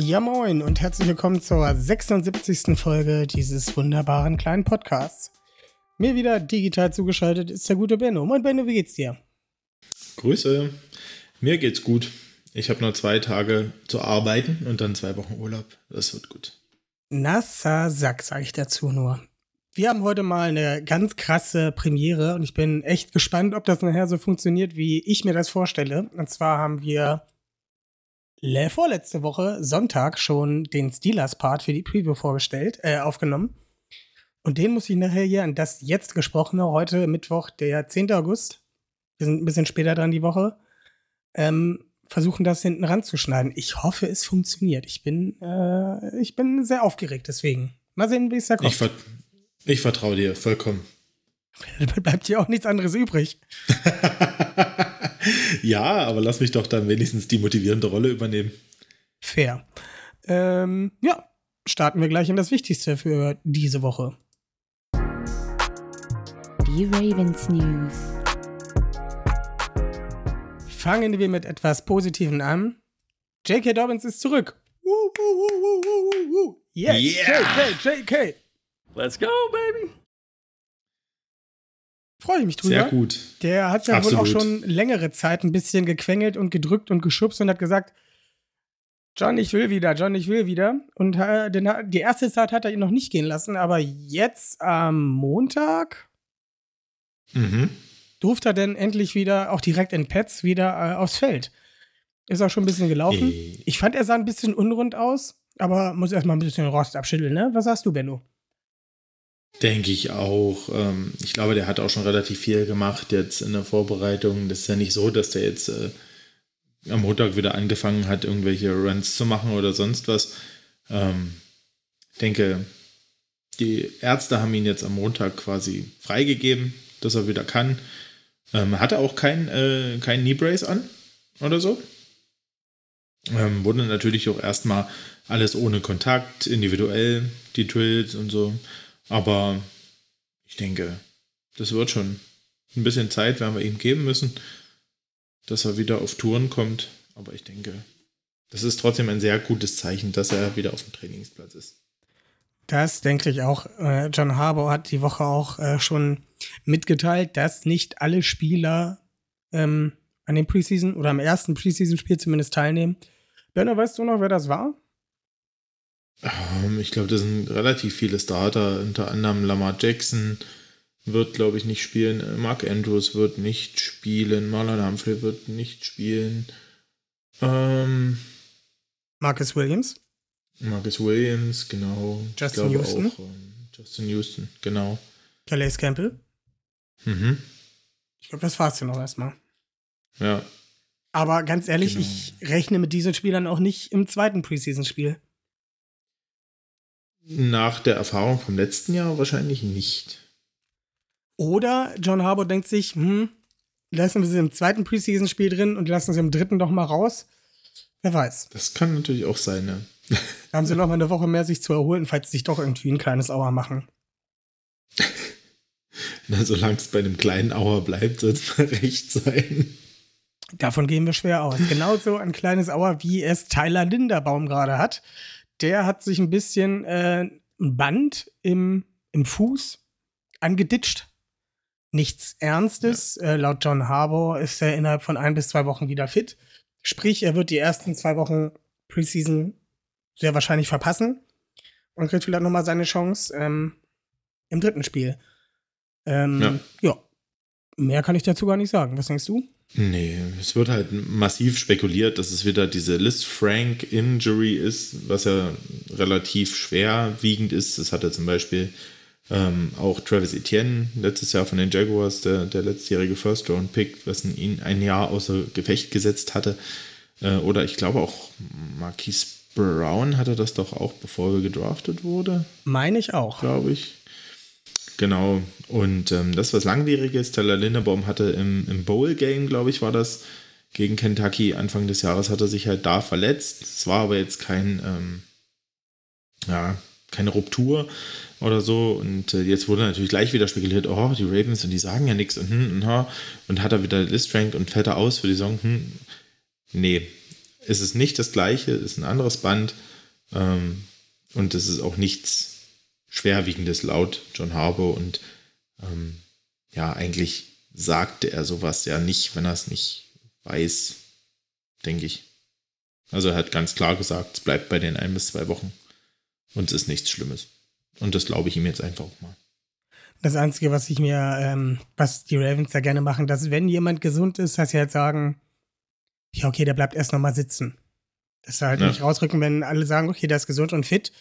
Ja, moin und herzlich willkommen zur 76. Folge dieses wunderbaren kleinen Podcasts. Mir wieder digital zugeschaltet ist der gute Benno. Moin Benno, wie geht's dir? Grüße. Mir geht's gut. Ich habe nur zwei Tage zu arbeiten und dann zwei Wochen Urlaub. Das wird gut. Nasser Sack, sage ich dazu nur. Wir haben heute mal eine ganz krasse Premiere und ich bin echt gespannt, ob das nachher so funktioniert, wie ich mir das vorstelle. Und zwar haben wir vorletzte Woche, Sonntag, schon den Steelers-Part für die Preview vorgestellt, äh, aufgenommen. Und den muss ich nachher hier an das jetzt gesprochene, heute Mittwoch, der 10. August, wir sind ein bisschen später dran die Woche, ähm, versuchen, das hinten ranzuschneiden. Ich hoffe, es funktioniert. Ich bin, äh, ich bin sehr aufgeregt, deswegen. Mal sehen, wie es da kommt. Ich, ver ich vertraue dir vollkommen. Bleibt hier auch nichts anderes übrig. ja, aber lass mich doch dann wenigstens die motivierende Rolle übernehmen. Fair. Ähm, ja, starten wir gleich in das Wichtigste für diese Woche. Die Ravens News. Fangen wir mit etwas Positivem an. J.K. Dobbins ist zurück. Woo, woo, woo, woo, woo, woo. Yeah, Yeah. J.K., J.K. Let's go, baby. Freue ich mich drüber. Sehr gut. Der hat ja wohl auch Absolut. schon längere Zeit ein bisschen gequengelt und gedrückt und geschubst und hat gesagt, John, ich will wieder, John, ich will wieder. Und äh, den, die erste Zeit hat er ihn noch nicht gehen lassen, aber jetzt am Montag Mhm. durfte er denn endlich wieder, auch direkt in Pets, wieder äh, aufs Feld. Ist auch schon ein bisschen gelaufen. Äh. Ich fand, er sah ein bisschen unrund aus, aber muss erstmal ein bisschen Rost abschütteln, ne? Was sagst du, Benno? Denke ich auch. Ähm, ich glaube, der hat auch schon relativ viel gemacht jetzt in der Vorbereitung. Das ist ja nicht so, dass der jetzt äh, am Montag wieder angefangen hat, irgendwelche Runs zu machen oder sonst was. Ähm, ich denke, die Ärzte haben ihn jetzt am Montag quasi freigegeben, dass er wieder kann. Ähm, hatte auch kein, äh, kein Knee Brace an oder so. Wurde natürlich auch erstmal alles ohne Kontakt, individuell, die Drills und so. Aber ich denke, das wird schon ein bisschen Zeit, werden wir ihm geben müssen, dass er wieder auf Touren kommt. Aber ich denke, das ist trotzdem ein sehr gutes Zeichen, dass er wieder auf dem Trainingsplatz ist. Das denke ich auch. Äh, John Harbour hat die Woche auch äh, schon mitgeteilt, dass nicht alle Spieler ähm, an dem Preseason oder am ersten Preseason-Spiel zumindest teilnehmen. Benno, weißt du noch, wer das war? Ähm, ich glaube, das sind relativ viele Starter, unter anderem Lamar Jackson wird, glaube ich, nicht spielen. Mark Andrews wird nicht spielen. Marlon Humphrey wird nicht spielen. Ähm, Marcus Williams. Marcus Williams, genau. Justin Houston. Auch, ähm, Justin Houston, genau. Calais Campbell. Mhm. Ich glaube, das war's ja noch erstmal. Ja, Aber ganz ehrlich, Genau. ich rechne mit diesen Spielern auch nicht im zweiten Preseason-Spiel. Nach der Erfahrung vom letzten Jahr wahrscheinlich nicht. Oder John Harbour denkt sich, hm, lassen wir sie im zweiten Preseason-Spiel drin und lassen sie im dritten doch mal raus. Wer weiß. Das kann natürlich auch sein, ne? Da haben sie noch mal eine Woche mehr, sich zu erholen, falls sie sich doch irgendwie ein kleines Auer machen. Na, solange es bei einem kleinen Auer bleibt, soll es mal recht sein. Davon gehen wir schwer aus. Genauso ein kleines Auer, wie es Tyler Linderbaum gerade hat. Der hat sich ein bisschen äh, ein Band im, im Fuß angeditscht. Nichts Ernstes. Äh, laut John Harbour ist er innerhalb von ein bis zwei Wochen wieder fit. Sprich, er wird die ersten zwei Wochen Preseason sehr wahrscheinlich verpassen und kriegt vielleicht nochmal seine Chance ähm, im dritten Spiel. Ähm, ja. Ja. Mehr kann ich dazu gar nicht sagen. Was denkst du? Nee, es wird halt massiv spekuliert, dass es wieder diese Liz Frank Injury ist, was ja relativ schwerwiegend ist. Das hatte zum Beispiel ähm, auch Travis Etienne letztes Jahr von den Jaguars, der, der letztjährige First-Round-Pick, was ihn ein Jahr außer Gefecht gesetzt hatte. Äh, oder ich glaube auch Marquise Brown hatte das doch auch, bevor er gedraftet wurde, Meine ich auch. glaube ich. Genau. Und ähm, das was Langwieriges. Teller Lindebaum hatte im, im Bowl-Game, glaube ich, war das, gegen Kentucky Anfang des Jahres, hat er sich halt da verletzt. Es war aber jetzt kein, ähm, ja, keine Ruptur oder so. Und äh, jetzt wurde natürlich gleich wieder spekuliert, oh, die Ravens und die sagen ja nichts und, hm, und, und hat er wieder List Rank und fällt er aus für die Saison. Hm. Nee, es ist nicht das gleiche, es ist ein anderes Band ähm, und es ist auch nichts Schwerwiegendes laut John Harbour und ähm, ja, eigentlich sagte er sowas ja nicht, wenn er es nicht weiß, denke ich. Also er hat ganz klar gesagt, es bleibt bei den ein bis zwei Wochen und es ist nichts Schlimmes. Und das glaube ich ihm jetzt einfach auch mal. Das Einzige, was ich mir, ähm, was die Ravens da gerne machen, dass wenn jemand gesund ist, dass sie halt sagen, ja, okay, der bleibt erst nochmal sitzen. Dass sie halt Ja. nicht rausrücken, wenn alle sagen, okay, der ist gesund und fit,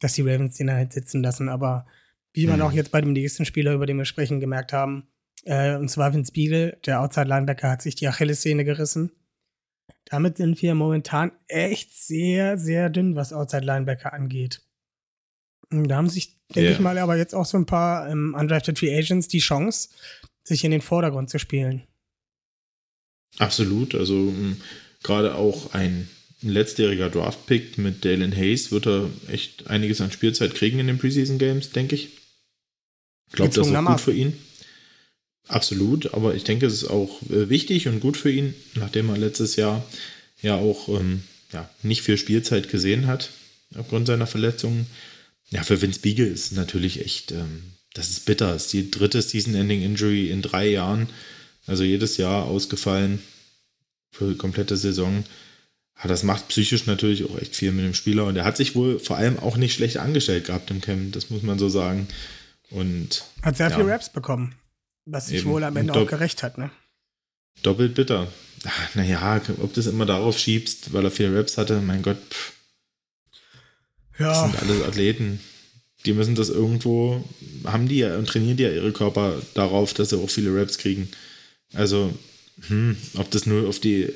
dass die Ravens den halt sitzen lassen. Aber wie man Mhm. auch jetzt bei dem nächsten Spieler, über den wir sprechen, gemerkt haben, äh, und zwar Vince Beagle, der Outside-Linebacker, hat sich die Achillessehne gerissen. Damit sind wir momentan echt sehr, sehr dünn, was Outside-Linebacker angeht. Und Da haben sich, denke Ja. ich mal, aber jetzt auch so ein paar ähm, Undrafted Free Agents die Chance, sich in den Vordergrund zu spielen. Absolut. Also mh, gerade auch ein letztjähriger Draft-Pick mit Dalen Hayes wird er echt einiges an Spielzeit kriegen in den Preseason Games, denke ich. Ich glaube, das ist auch gut für ihn. Absolut, aber ich denke, es ist auch äh, wichtig und gut für ihn, nachdem er letztes Jahr ja auch ähm, ja, nicht viel Spielzeit gesehen hat, aufgrund seiner Verletzungen. Ja, für Vince Beagle ist es natürlich echt, ähm, das ist bitter. Das ist die dritte Season-Ending-Injury in drei Jahren. Also jedes Jahr ausgefallen für die komplette Saison. Ja, das macht psychisch natürlich auch echt viel mit dem Spieler. Und er hat sich wohl vor allem auch nicht schlecht angestellt gehabt im Camp, das muss man so sagen. Und Hat sehr Ja. viel Raps bekommen. Was sich wohl am Ende auch gerecht hat, ne? doppelt bitter. Ach, Naja, ob du es immer darauf schiebst, weil er viele Raps hatte, mein Gott, pff, das Ja, sind alles Athleten. Die müssen das irgendwo, haben die ja und trainieren die ja ihre Körper darauf, dass sie auch viele Raps kriegen. Also, hm, ob das nur auf die,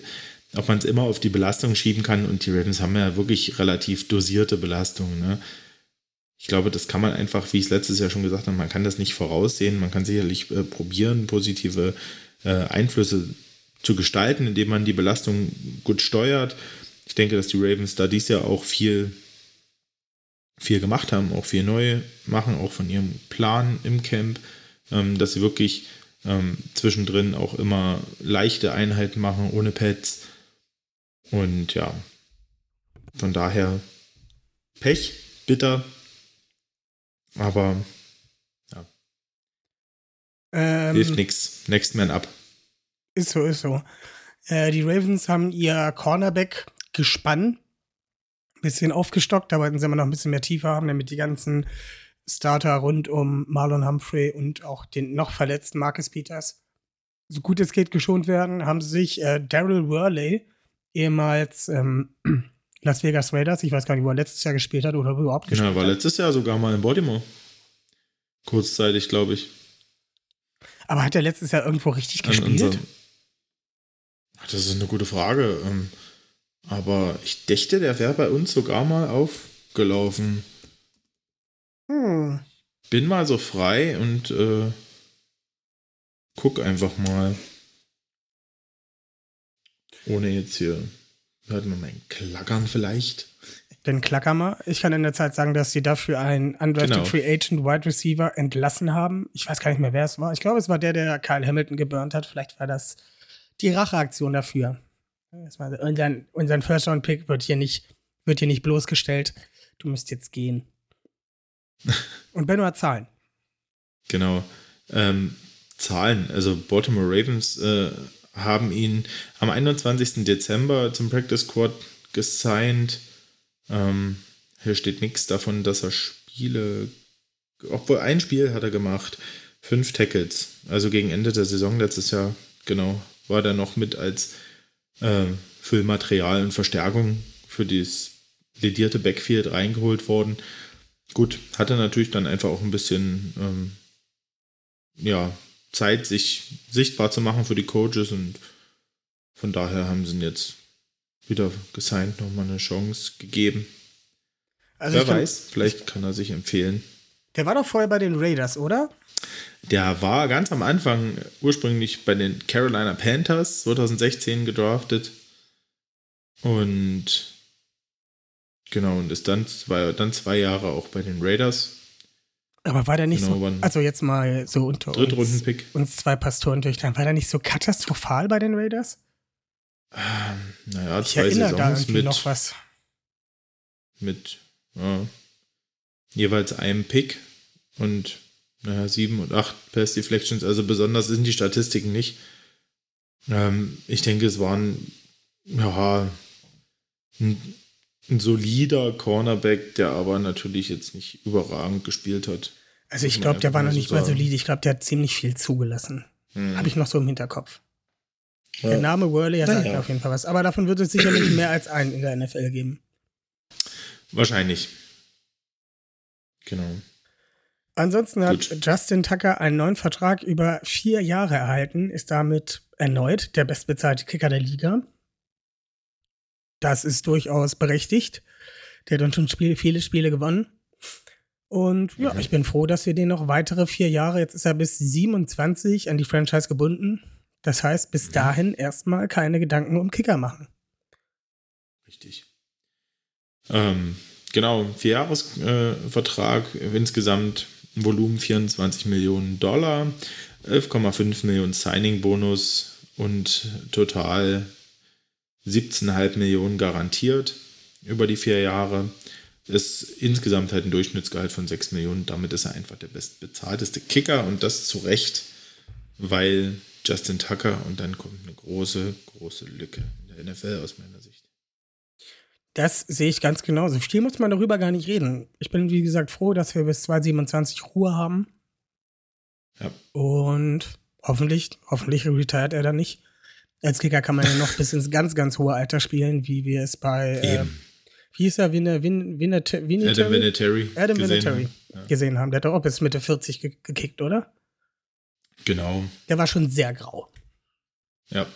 ob man es immer auf die Belastung schieben kann und die Ravens haben ja wirklich relativ dosierte Belastungen. Ne? Ich glaube, das kann man einfach, wie ich es letztes Jahr schon gesagt habe, man kann das nicht voraussehen. Man kann sicherlich äh, probieren, positive äh, Einflüsse zu gestalten, indem man die Belastung gut steuert. Ich denke, dass die Ravens da dies Jahr auch viel, viel gemacht haben, auch viel neu machen, auch von ihrem Plan im Camp, ähm, dass sie wirklich ähm, zwischendrin auch immer leichte Einheiten machen, ohne Pads. Und ja, von daher Pech, bitter, aber ähm, hilft nichts. Next Man up. Ist so, ist so. Äh, die Ravens haben ihr Cornerback gespannt, bisschen aufgestockt, da wollten sie immer noch ein bisschen mehr Tiefe haben, damit die ganzen Starter rund um Marlon Humphrey und auch den noch verletzten Marcus Peters so gut es geht geschont werden, haben sie sich äh, Daryl Worley, ehemals ähm, Las Vegas Raiders, ich weiß gar nicht, wo er letztes Jahr gespielt hat oder überhaupt gespielt Genau, war hat. letztes Jahr sogar mal in Baltimore. Kurzzeitig, glaube ich. Aber hat er letztes Jahr irgendwo richtig An gespielt? Ach, Das ist eine gute Frage. ähm, Aber ich dächte, der wäre bei uns sogar mal aufgelaufen. Hm. Bin mal so frei und äh, guck einfach mal. Ohne jetzt hier. Hört man mein Klackern vielleicht? Den Klacker mal. Ich kann in der Zeit sagen, dass sie dafür einen undrafted Genau. Free Agent Wide Receiver entlassen haben. Ich weiß gar nicht mehr, wer es war. Ich glaube, es war der, der Kyle Hamilton geburnt hat. Vielleicht war das die Racheaktion dafür. War, unseren, unseren First Round Pick wird hier nicht, wird hier nicht bloßgestellt. Du müsst jetzt gehen. Und Benno hat Zahlen. Genau. Ähm, Zahlen. Also Baltimore Ravens äh, haben ihn am 21. Dezember zum Practice Squad gesigned. Ähm, hier steht nichts davon, dass er Spiele, obwohl ein Spiel hat er gemacht, fünf Tackles. Also gegen Ende der Saison letztes Jahr, genau, war der noch mit als äh, Füllmaterial und Verstärkung für das ledierte Backfield reingeholt worden. Gut, hatte natürlich dann einfach auch ein bisschen ähm, ja, Zeit, sich sichtbar zu machen für die Coaches und von daher haben sie ihn jetzt wieder gesigned, nochmal eine Chance gegeben. Also Wer weiß, vielleicht kann er sich empfehlen. Der war doch vorher bei den Raiders, oder? Der war ganz am Anfang ursprünglich bei den Carolina Panthers 2016 gedraftet. Und genau, und ist dann zwei, dann zwei Jahre auch bei den Raiders. Aber war der nicht Genau, so, also jetzt mal so unter uns, Drittrunden-Pick. uns zwei Pastoren durchtragen, war der nicht so katastrophal bei den Raiders? Naja, Ich zwei erinnere da Saisons irgendwie mit, noch was. mit ja, jeweils einem Pick und naja, sieben und acht Pass Deflections. Also besonders sind die Statistiken nicht. Ähm, ich denke, es waren ja ein, ein solider Cornerback, der aber natürlich jetzt nicht überragend gespielt hat. Also ich glaube, der war noch so nicht mal solide. Ich glaube, der hat ziemlich viel zugelassen. Hm. Habe ich noch so im Hinterkopf. Ja. Der Name Worley sagt Naja. mir auf jeden Fall was. Aber davon wird es sicherlich mehr als einen in der NFL geben. Wahrscheinlich. Genau. Ansonsten hat Gut. Justin Tucker einen neuen Vertrag über vier Jahre erhalten, ist damit erneut der bestbezahlte Kicker der Liga. Das ist durchaus berechtigt. Der hat dann schon Spiele, viele Spiele gewonnen. Und ja, Mhm. ich bin froh, dass wir den noch weitere vier Jahre, jetzt ist er bis 27 an die Franchise gebunden. Das heißt, bis Mhm. dahin erstmal keine Gedanken um Kicker machen. Richtig. Ähm, genau, Vierjahresvertrag, äh, insgesamt Volumen 24 Millionen Dollar, 11,5 Millionen Signing-Bonus und total 17,5 Millionen garantiert über die vier Jahre. Ist insgesamt halt ein Durchschnittsgehalt von 6 Millionen. Damit ist er einfach der bestbezahlteste Kicker und das zu Recht, weil Justin Tucker und dann kommt eine große, große Lücke in der NFL aus meiner Sicht. Das sehe ich ganz genauso. Viel muss man darüber gar nicht reden. Ich bin, wie gesagt, froh, dass wir bis 2027 Ruhe haben. Ja. Und hoffentlich, hoffentlich retired er dann nicht. Als Kicker kann man ja noch bis ins ganz, ganz hohe Alter spielen, wie wir es bei, äh, wie hieß er, Winne, Win, Winnet, Adam Vinatieri. Adam gesehen haben. Ja. gesehen haben. Der hat doch auch bis Mitte 40 ge gekickt, oder? Genau, Der war schon sehr grau. ja.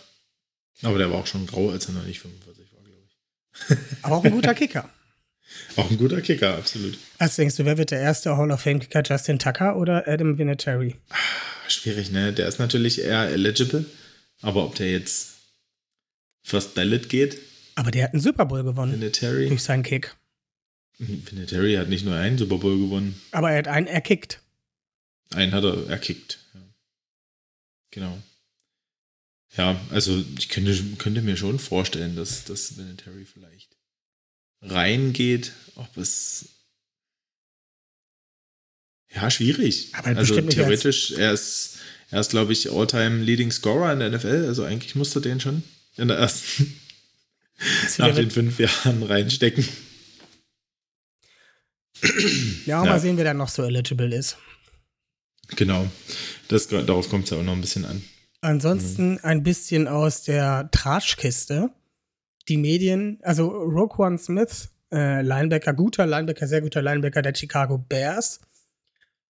Aber der war auch schon grau, als er noch nicht 45 war, glaube ich. Aber auch ein guter Kicker. Auch ein guter Kicker, absolut. Was denkst du, wer wird der erste Hall of Fame-Kicker? Justin Tucker oder Adam Vinatieri? Schwierig, ne? Der ist natürlich eher eligible, aber ob der jetzt First Ballot geht, Aber der hat einen Super Bowl gewonnen Vinatieri. durch seinen Kick. Vinatieri hat nicht nur einen Super Bowl gewonnen, Aber er hat einen erkickt. einen hat er erkickt. Ja. Genau. Ja, also ich könnte, könnte mir schon vorstellen, dass, dass Vinatieri vielleicht reingeht, ob es ja, schwierig. Aber also theoretisch, er ist, er ist, glaube ich, All-Time Leading Scorer in der NFL. Also eigentlich musste den schon in der ersten nach den fünf Jahren reinstecken. Ja, Ja. mal sehen, wer da noch so eligible ist. Genau. Das, darauf kommt es ja auch noch ein bisschen an. Ansonsten Mhm. ein bisschen aus der Tratschkiste. Die Medien, also Roquan Smith, äh, Linebacker, guter Linebacker, sehr guter Linebacker der Chicago Bears,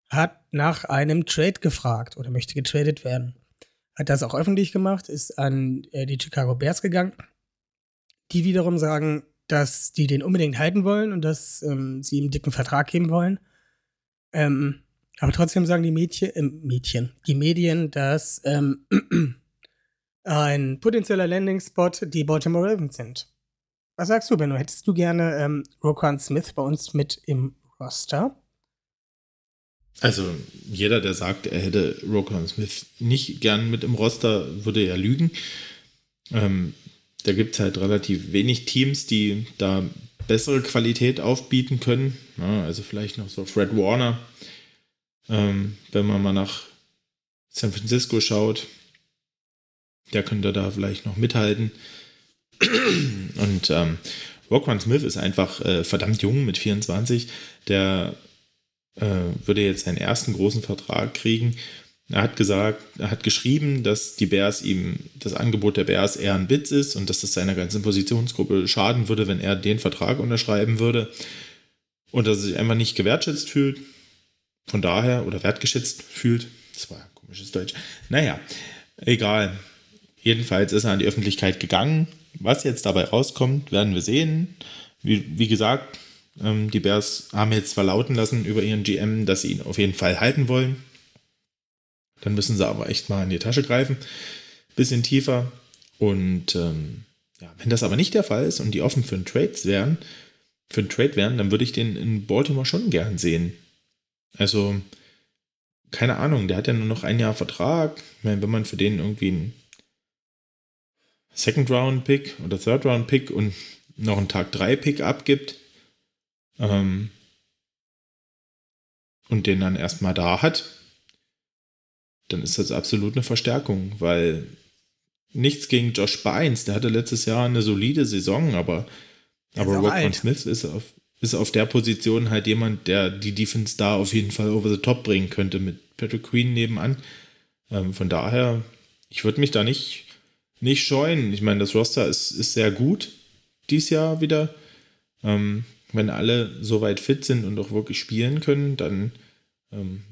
hat nach einem Trade gefragt oder möchte getradet werden. Hat das auch öffentlich gemacht, ist an äh, die Chicago Bears gegangen. Die wiederum sagen, dass die den unbedingt halten wollen und dass ähm, sie ihm einen dicken Vertrag geben wollen. Ähm, aber trotzdem sagen die Mädchen, äh, Mädchen, die Medien, dass ähm, ein potenzieller Landing-Spot die Baltimore Ravens sind. Was sagst du, Benno? Hättest du gerne ähm, Roquan Smith bei uns mit im Roster? Also jeder, der sagt, er hätte Roquan Smith nicht gern mit im Roster, würde ja lügen. Ähm, da gibt es halt relativ wenig Teams, die da bessere Qualität aufbieten können. Ja, also vielleicht noch so Fred Warner, ähm, wenn man mal nach San Francisco schaut. Der könnte da vielleicht noch mithalten. Und ähm, Roquan Smith ist einfach äh, verdammt jung mit 24. Der würde jetzt seinen ersten großen Vertrag kriegen. Er hat gesagt, er hat geschrieben, dass die Bears ihm, das Angebot der Bears eher ein Witz ist und dass das seiner ganzen Positionsgruppe schaden würde, wenn er den Vertrag unterschreiben würde. Und dass er sich einfach nicht gewertschätzt fühlt. Von daher, oder wertgeschätzt fühlt. Das war ein komisches Deutsch. Naja, egal. Jedenfalls ist er an die Öffentlichkeit gegangen, was jetzt dabei rauskommt, werden wir sehen. Wie, wie gesagt, ähm, die Bears haben jetzt verlauten lassen über ihren GM, dass sie ihn auf jeden Fall halten wollen. Dann müssen sie aber echt mal in die Tasche greifen. Bisschen tiefer. Und ähm, ja, wenn das aber nicht der Fall ist und die offen für einen Trade wären, für einen Trade wären, dann würde ich den in Baltimore schon gern sehen. Also, keine Ahnung, der hat ja nur noch ein Jahr Vertrag. Ich meine, wenn man für den irgendwie einen Second-Round-Pick oder Third-Round-Pick und noch einen Tag 3-Pick abgibt ähm, und den dann erstmal da hat, dann ist das absolut eine Verstärkung, weil nichts gegen Josh Bynes, der hatte letztes Jahr eine solide Saison, aber, aber Roquan Smith ist auf, ist auf der Position halt jemand, der die Defense da auf jeden Fall over the top bringen könnte mit Patrick Queen nebenan. Ähm, von daher, ich würde mich da nicht, nicht scheuen. Ich meine, das Roster ist, ist sehr gut dieses Jahr wieder. Ähm, wenn alle soweit fit sind und auch wirklich spielen können, dann ähm,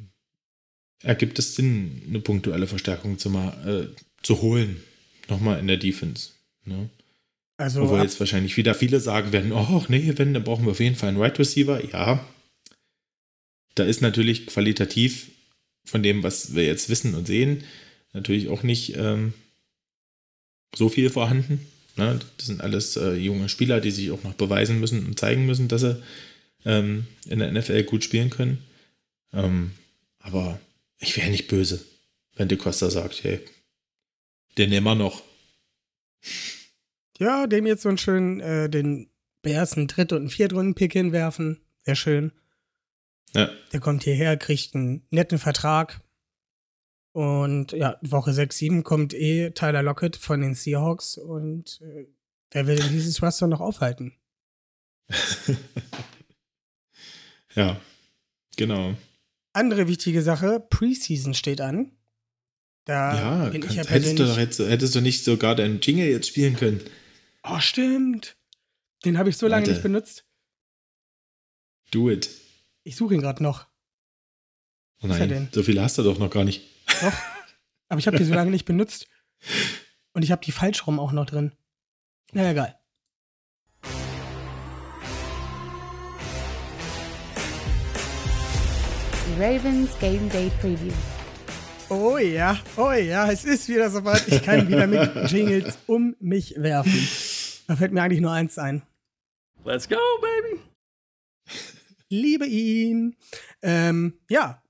ergibt es Sinn, eine punktuelle Verstärkung zu, äh, zu holen. Nochmal in der Defense. Ne? Also Obwohl jetzt wahrscheinlich wieder viele sagen werden, oh nee, wenn, dann brauchen wir auf jeden Fall einen Right Receiver. Ja, da ist natürlich qualitativ von dem, was wir jetzt wissen und sehen, natürlich auch nicht ähm, so viel vorhanden. Ne? Das sind alles äh, junge Spieler, die sich auch noch beweisen müssen und zeigen müssen, dass sie ähm, in der NFL gut spielen können. Ähm, aber ich wäre nicht böse, wenn De Costa sagt, hey, den nehmen wir noch. Ja, dem jetzt so einen schönen, äh, den Bears einen Dritt- und Viertrunden-Pick hinwerfen. Wäre schön. Ja. Der kommt hierher, kriegt einen netten Vertrag. Und ja, Woche 6, 7 kommt eh Tyler Lockett von den Seahawks. Und äh, wer will denn dieses Roster noch aufhalten? ja, genau. Andere wichtige Sache, Preseason steht an. Da ja, bin ich ja hättest, du, hättest, hättest du nicht sogar deinen Jingle jetzt spielen können. Oh, stimmt. Den habe ich so lange Warte. nicht benutzt. Do it. Ich suche ihn gerade noch. Oh nein, so viele hast du doch noch gar nicht. Doch, aber ich habe die so lange nicht benutzt. Und ich habe die Falschraum auch noch drin. Na egal. Ravens Game Day Preview. Oh ja, oh ja, es ist wieder soweit. Ich kann wieder mit Jingles um mich werfen. Da fällt mir eigentlich nur eins ein. Let's go, baby! Liebe ihn. Ähm, ja,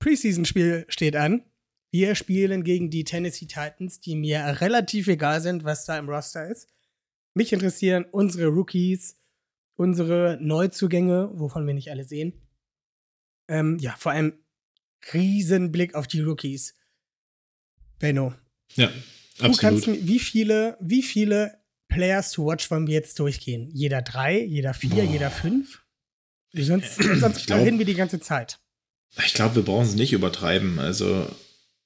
Preseason-Spiel steht an. Wir spielen gegen die Tennessee Titans, die mir relativ egal sind, was da im Roster ist. Mich interessieren unsere Rookies, unsere Neuzugänge, wovon wir nicht alle sehen. Ähm, ja, vor allem Riesenblick auf die Rookies. Benno. Ja, absolut. Du kannst mir, wie viele, wie viele Players to watch wollen wir jetzt durchgehen? Jeder drei, jeder vier, Boah. jeder fünf? Sonst, sonst glaub, reden wir die ganze Zeit. Ich glaube, wir brauchen es nicht übertreiben. Also.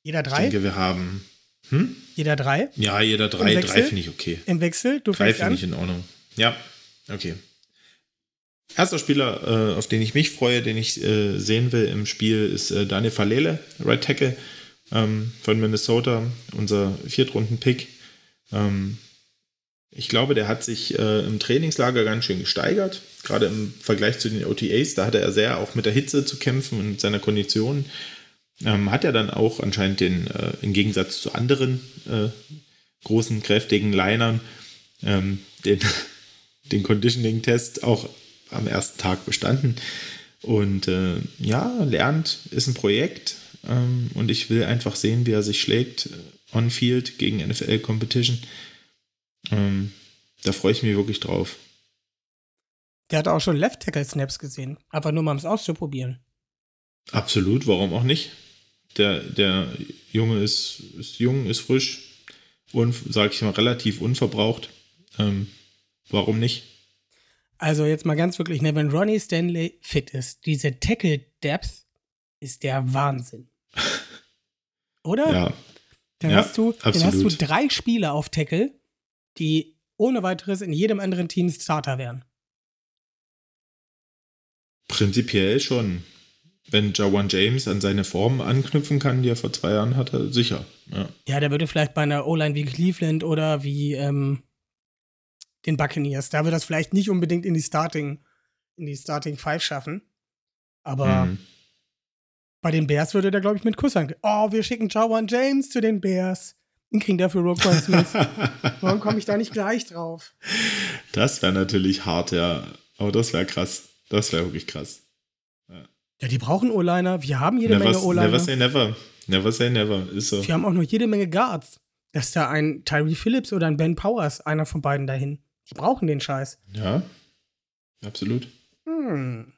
Jeder drei? Ich denke, wir haben. Hm? Jeder drei? Ja, jeder drei. Drei finde ich okay. Im Wechsel? Du drei finde ich in Ordnung. Ja, okay. Erster Spieler, äh, auf den ich mich freue, den ich äh, sehen will im Spiel, ist äh, Daniel Falele, Right Tackle ähm, von Minnesota, unser Viertrunden-Pick. Ähm, ich glaube, der hat sich äh, im Trainingslager ganz schön gesteigert, gerade im Vergleich zu den OTAs. Da hatte er sehr auch mit der Hitze zu kämpfen und mit seiner Kondition. Ähm, hat er dann auch anscheinend den, äh, im Gegensatz zu anderen äh, großen, kräftigen Linern, ähm, den, den Conditioning-Test auch am ersten Tag bestanden. Und äh, ja, lernt, ist ein Projekt. Ähm, und ich will einfach sehen, wie er sich schlägt äh, on-field gegen NFL-Competition. Ähm, da freue ich mich wirklich drauf. Der hat auch schon Left-Tackle-Snaps gesehen, aber nur mal um es auszuprobieren. Absolut, warum auch nicht? Der, der Junge ist, ist jung, ist frisch und, sage ich mal, relativ unverbraucht. Ähm, warum nicht? Also jetzt mal ganz wirklich, ne, wenn Ronnie Stanley fit ist, diese Tackle-Depth ist der Wahnsinn. Oder? Ja. Dann, ja, hast du, dann hast du drei Spieler auf Tackle, die ohne weiteres in jedem anderen Team Starter wären. Prinzipiell schon. Wenn Jawan James an seine Form anknüpfen kann, die er vor zwei Jahren hatte, sicher. Ja, ja der würde vielleicht bei einer O-Line wie Cleveland oder wie ähm, den Buccaneers. Da wird das vielleicht nicht unbedingt in die Starting, in die Starting Five schaffen. Aber Mhm. bei den Bears würde der, glaube ich, mit Kuss an. Oh, wir schicken Jawan James zu den Bears. Den kriegen dafür Roquan Smith. Warum komme ich da nicht gleich drauf? Das wäre natürlich hart, ja. Aber das wäre krass. Das wäre wirklich krass. Ja, die brauchen O-Liner. Wir haben jede Never, Menge O-Liner. never say never. Never say never. Ist so. Wir haben auch noch jede Menge Guards. Dass da ein Tyree Phillips oder ein Ben Powers, einer von beiden dahin. Die brauchen den Scheiß. Ja. Absolut. Hm.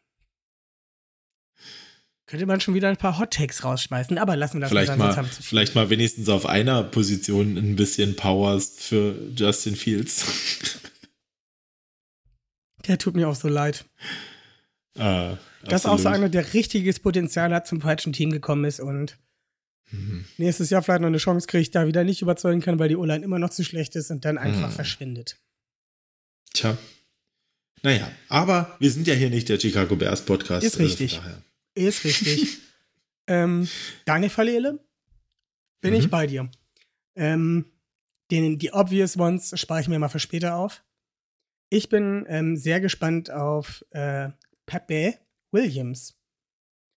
Könnte man schon wieder ein paar Hot Takes rausschmeißen, aber lassen wir das Vielleicht mal, haben vielleicht mal wenigstens auf einer Position ein bisschen Powers für Justin Fields. Der tut mir auch so leid. Ah, Das ist auch so einer, der richtiges Potenzial hat, zum falschen Team gekommen ist und Mhm. nächstes Jahr vielleicht noch eine Chance kriegt, da wieder nicht überzeugen kann, weil die O-Line immer noch zu schlecht ist und dann einfach Hm. verschwindet. Tja. Naja, aber wir sind ja hier nicht der Chicago Bears Podcast. Ist richtig. Äh. Ist richtig. ähm, Daniel Falele, bin Mhm. ich bei dir. Ähm, den, die obvious ones spare ich mir mal für später auf. Ich bin ähm, sehr gespannt auf äh, Pepe Williams.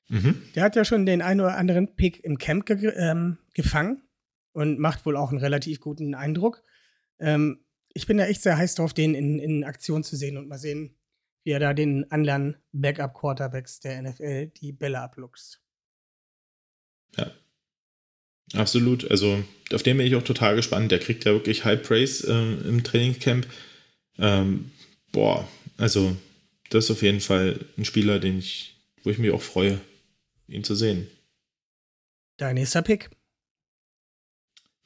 Mhm. Der hat ja schon den einen oder anderen Pick im Camp ge ähm, gefangen und macht wohl auch einen relativ guten Eindruck. Ähm, ich bin da echt sehr heiß drauf, den in, in Aktion zu sehen und mal sehen, wie er da den anderen Backup-Quarterbacks der NFL die Bälle abluchst. Ja. Absolut. Also, auf den bin ich auch total gespannt. Der kriegt ja wirklich High Praise äh, im Trainingscamp. Ähm, boah, also, das ist auf jeden Fall ein Spieler, den ich, wo ich mich auch freue, ihn zu sehen. Dein nächster Pick.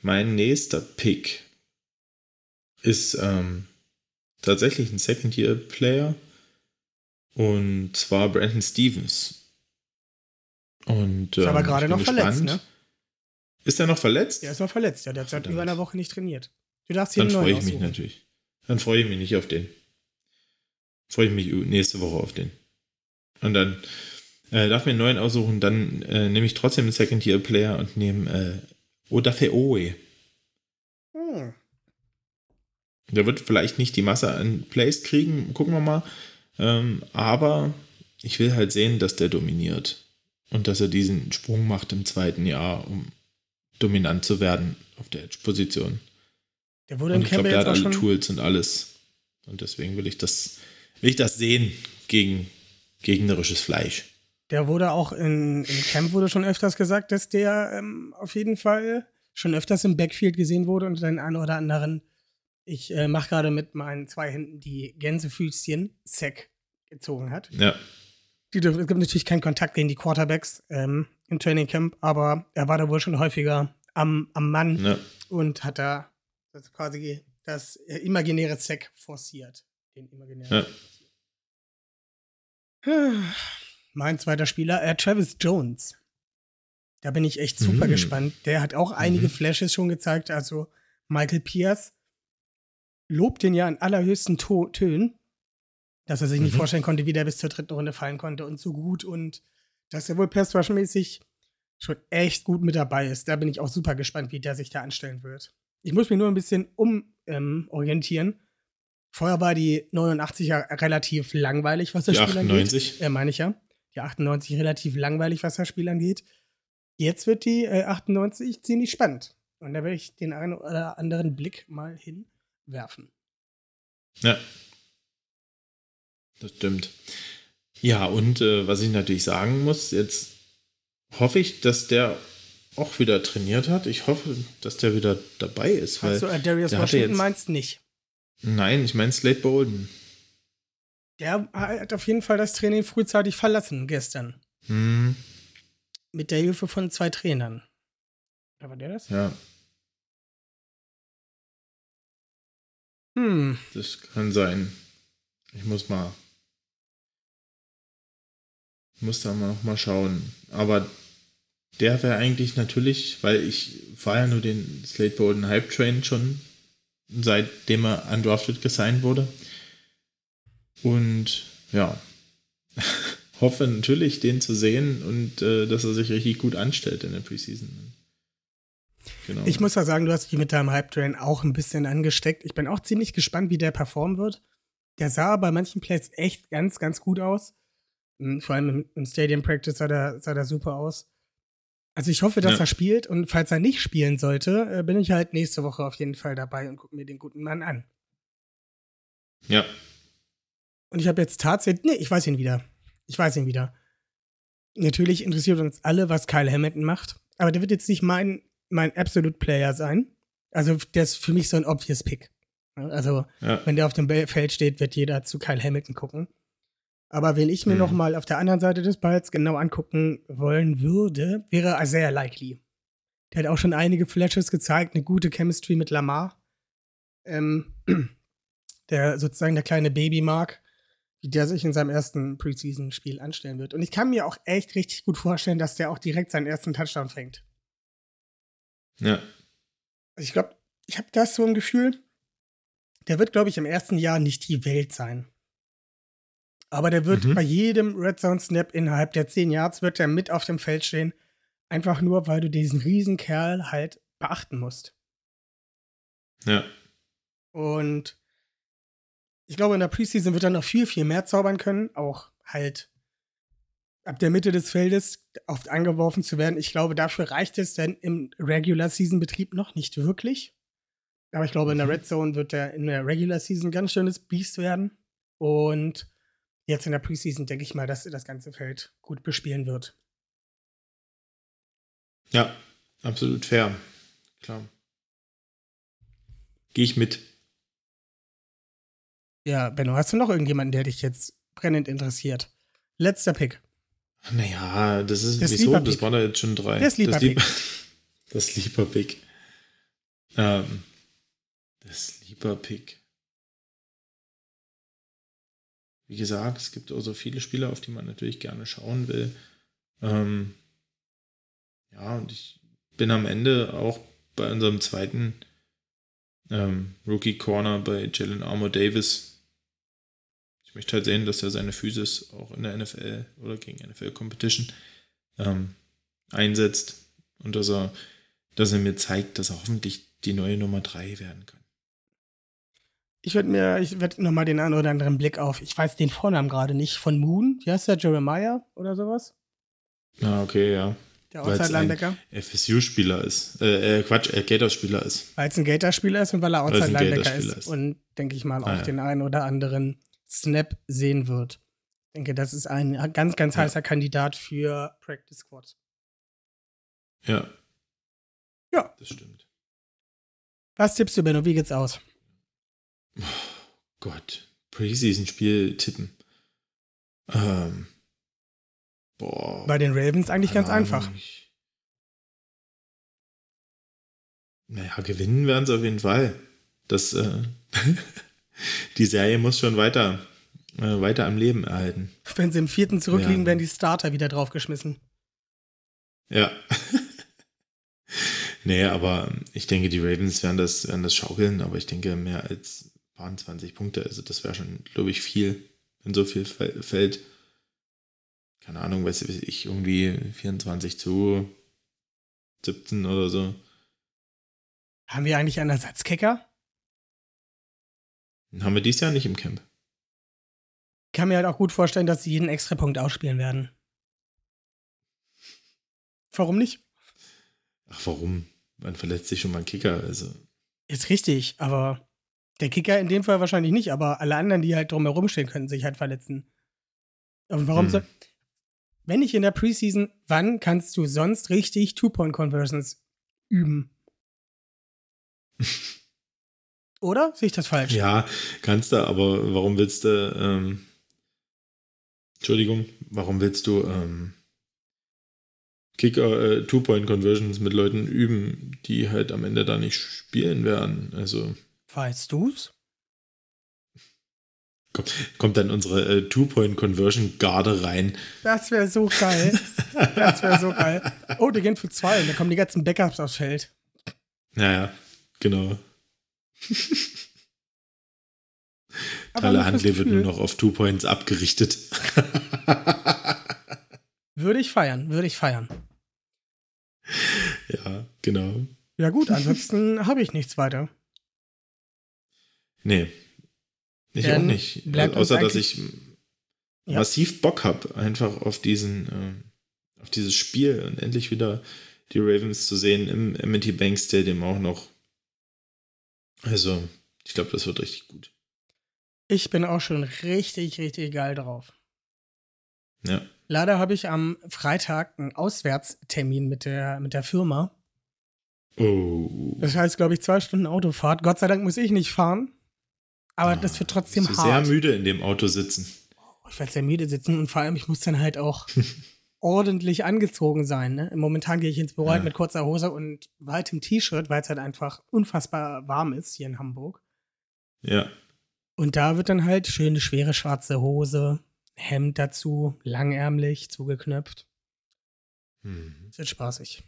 Mein nächster Pick ist ähm, tatsächlich ein Second-Year-Player und zwar Brandon Stevens. Und, Ist aber ähm, gerade noch verletzt, ne? Ist er noch verletzt? Der ist noch verletzt, ja. Der hat seit über einer Woche nicht trainiert. Du darfst hier Dann freue ich mich natürlich. Dann freue ich mich nicht auf den. Freue ich mich nächste Woche auf den. Und dann äh, darf mir einen neuen aussuchen, dann äh, nehme ich trotzdem einen Second-Year-Player und nehme äh, Odafeoe. Hm. Der wird vielleicht nicht die Masse an Plays kriegen, gucken wir mal. Ähm, aber ich will halt sehen, dass der dominiert. Und dass er diesen Sprung macht im zweiten Jahr, um dominant zu werden auf der Edge-Position. Der wurde Und im ich glaube, der hat alle schon. Tools und alles. Und deswegen will ich das, will ich das sehen gegen gegnerisches Fleisch. Der wurde auch in, im Camp wurde schon öfters gesagt, dass der ähm, auf jeden Fall schon öfters im Backfield gesehen wurde und den einen oder anderen. Ich äh, mache gerade mit meinen zwei Händen die Gänsefüßchen Sack gezogen hat. Ja, Die, es gibt natürlich keinen Kontakt gegen die Quarterbacks ähm, im Training Camp, aber er war da wohl schon häufiger am, am Mann ja. und hat da das quasi das äh, imaginäre Sack forciert. Den imaginären Ja. Mein zweiter Spieler, äh, Travis Jones. Da bin ich echt super Mhm. gespannt. Der hat auch einige Mhm. Flashes schon gezeigt. Also Michael Pierce lobt den ja in allerhöchsten to Tönen, dass er sich nicht Mhm. vorstellen konnte, wie der bis zur dritten Runde fallen konnte und so gut und dass er wohl Pass-Rush-mäßig schon echt gut mit dabei ist. Da bin ich auch super gespannt, wie der sich da anstellen wird. Ich muss mich nur ein bisschen umorientieren. Ähm. Vorher war die 89 ja relativ langweilig, was das Die Spiel angeht. 98. Äh, meine ich ja. Die 98 relativ langweilig, was das Spiel angeht. Jetzt wird die äh, 98 ziemlich spannend. Und da werde ich den einen oder anderen Blick mal hinwerfen. Ja. Das stimmt. Ja, und äh, was ich natürlich sagen muss, jetzt hoffe ich, dass der auch wieder trainiert hat. Ich hoffe, dass der wieder dabei ist. Weil, du äh, Darius Washington meinst, nicht. Nein, ich meine Slate Bolden. Der hat auf jeden Fall das Training frühzeitig verlassen gestern. Hm, Mit der Hilfe von zwei Trainern. Oder war der das? ja, Hm. das kann sein. Ich muss mal. Ich muss da mal noch mal schauen. Aber der wäre eigentlich natürlich, weil ich fahre ja nur den Slate Bolden Hype Train schon, seitdem er undrafted gesigned wurde. Und ja, hoffe natürlich, den zu sehen und äh, dass er sich richtig gut anstellt in der Preseason. Genau. Ich muss ja sagen, du hast dich mit deinem Hype-Train auch ein bisschen angesteckt. Ich bin auch ziemlich gespannt, wie der performen wird. Der sah bei manchen Plays echt ganz, ganz gut aus. Hm, Vor allem im, im Stadium Practice sah der, sah der super aus. Also ich hoffe, dass Ja. er spielt und falls er nicht spielen sollte, äh, bin ich halt nächste Woche auf jeden Fall dabei und gucke mir den guten Mann an. ja, Und ich habe jetzt tatsächlich, nee, ich weiß ihn wieder. Ich weiß ihn wieder. Natürlich interessiert uns alle, was Kyle Hamilton macht, aber der wird jetzt nicht mein, mein Absolute Player sein. Also der ist für mich so ein obvious Pick. Also ja, wenn der auf dem Feld steht, wird jeder zu Kyle Hamilton gucken. Aber wenn ich mir Mhm. noch mal auf der anderen Seite des Balls genau angucken wollen würde, wäre Isaiah Likely. Der hat auch schon einige Flashes gezeigt, eine gute Chemistry mit Lamar. Ähm, der sozusagen der kleine Baby Mark, wie der sich in seinem ersten Preseason-Spiel anstellen wird. Und ich kann mir auch echt richtig gut vorstellen, dass der auch direkt seinen ersten Touchdown fängt. ja, Also ich glaube, ich habe das so ein Gefühl, der wird, glaube ich, im ersten Jahr nicht die Welt sein. Aber der wird Mhm. bei jedem Red Zone Snap innerhalb der 10 Yards wird er mit auf dem Feld stehen. Einfach nur, weil du diesen riesen Kerl halt beachten musst. ja, Und ich glaube, in der Preseason wird er noch viel, viel mehr zaubern können. Auch halt ab der Mitte des Feldes oft angeworfen zu werden. Ich glaube, dafür reicht es dann im Regular Season Betrieb noch nicht wirklich. Aber ich glaube, in der Mhm. Red Zone wird er in der Regular Season ganz schönes Biest werden. Und jetzt in der Preseason denke ich mal, dass er das ganze Feld gut bespielen wird. ja, absolut fair. Klar. Gehe ich mit. Ja, Benno, hast du noch irgendjemanden, der dich jetzt brennend interessiert? Letzter Pick. Naja, das ist, Der wieso? Das waren da jetzt schon drei. Das Sleeper, das Sleeper Pick. Ähm, das Sleeper Wie gesagt, es gibt auch so viele Spieler, auf die man natürlich gerne schauen will. Ähm, ja, und ich bin am Ende auch bei unserem zweiten ähm, Rookie Corner bei Jalen Armour Davis. Ich möchte halt sehen, dass er seine Physis auch in der NFL oder gegen NFL Competition ähm, einsetzt und dass er, dass er mir zeigt, dass er hoffentlich die neue Nummer 3 werden kann. Ich würde mir, ich werde nochmal den einen oder anderen Blick auf, ich weiß den Vornamen gerade nicht, von Moon, wie heißt der, Jeremiah oder sowas? Ah, okay, ja. Der Weil's Outside Linebacker. FSU-Spieler ist. Äh, äh, Quatsch, äh, Gators-Spieler ist. Weil es ein Gator-Spieler ist und weil er Weil es Outside ein Linebacker Gator-Spieler ist. ist. Und denke ich mal auch Ah, ja. den einen oder anderen Snap sehen wird. Ich denke, das ist ein ganz, ganz Ja. heißer Kandidat für Practice Squad. Ja. Ja. Das stimmt. Was tippst du, Benno? Wie geht's aus? Gott. Preseason-Spiel tippen. Ähm. Boah. Bei den Ravens eigentlich ganz einfach. Ahnung, ich- Naja, gewinnen werden sie auf jeden Fall. Das, äh, die Serie muss schon weiter, äh, weiter am Leben erhalten. Wenn sie im vierten zurückliegen, Ja. werden die Starter wieder draufgeschmissen. Ja. nee, aber ich denke, die Ravens werden das, werden das schaukeln, aber ich denke, mehr als paar 20 Punkte, also das wäre schon, glaube ich, viel, wenn so viel fällt. Keine Ahnung, weiß ich, irgendwie 24 zu 17 oder so. Haben wir eigentlich einen Ersatzkicker? Haben wir dies Jahr nicht im Camp. Ich kann mir halt auch gut vorstellen, dass sie jeden Extrapunkt ausspielen werden. Warum nicht? Ach, warum? Man verletzt sich schon mal ein Kicker, also. Ist richtig, aber der Kicker in dem Fall wahrscheinlich nicht, aber alle anderen, die halt drumherum stehen, könnten sich halt verletzen. Und warum Hm. soll. Wenn nicht in der Preseason, wann kannst du sonst richtig Two-Point-Conversions üben? Oder? Sehe ich das falsch? Ja, kannst du, aber warum willst du, ähm, Entschuldigung, warum willst du ähm, Kicker, äh, Two-Point-Conversions mit Leuten üben, die halt am Ende da nicht spielen werden? Also Weißt du's? kommt, kommt dann unsere äh, Two-Point-Conversion-Garde rein. Das wäre so geil. Das wäre so geil. Oh, die gehen für zwei und dann kommen die ganzen Backups aufs Feld. Naja, genau. Tyler Huntley wird nur noch auf Two-Points abgerichtet. Würde ich feiern, würde ich feiern. ja, genau. Ja gut, ansonsten habe ich nichts weiter. Nee. Ich Dann auch nicht. uns Außer, dass ich Ja. massiv Bock habe, einfach auf diesen, äh, auf dieses Spiel und endlich wieder die Ravens zu sehen im M&T Bank Stadium auch noch. Also, ich glaube, das wird richtig gut. Ich bin auch schon richtig, richtig geil drauf. Ja. Leider habe ich am Freitag einen Auswärtstermin mit der, mit der Firma. Oh. Das heißt, glaube ich, zwei Stunden Autofahrt. Gott sei Dank muss ich nicht fahren. Aber das wird trotzdem du hart. sehr müde in dem Auto sitzen. Ich werde sehr müde sitzen und vor allem, ich muss dann halt auch ordentlich angezogen sein. Ne? Momentan gehe ich ins Büro halt Ja. mit kurzer Hose und weitem T-Shirt, weil es halt einfach unfassbar warm ist hier in Hamburg. Ja. Und da wird dann halt schöne, schwere schwarze Hose, Hemd dazu, langärmlich, zugeknöpft. Hm. Das wird spaßig.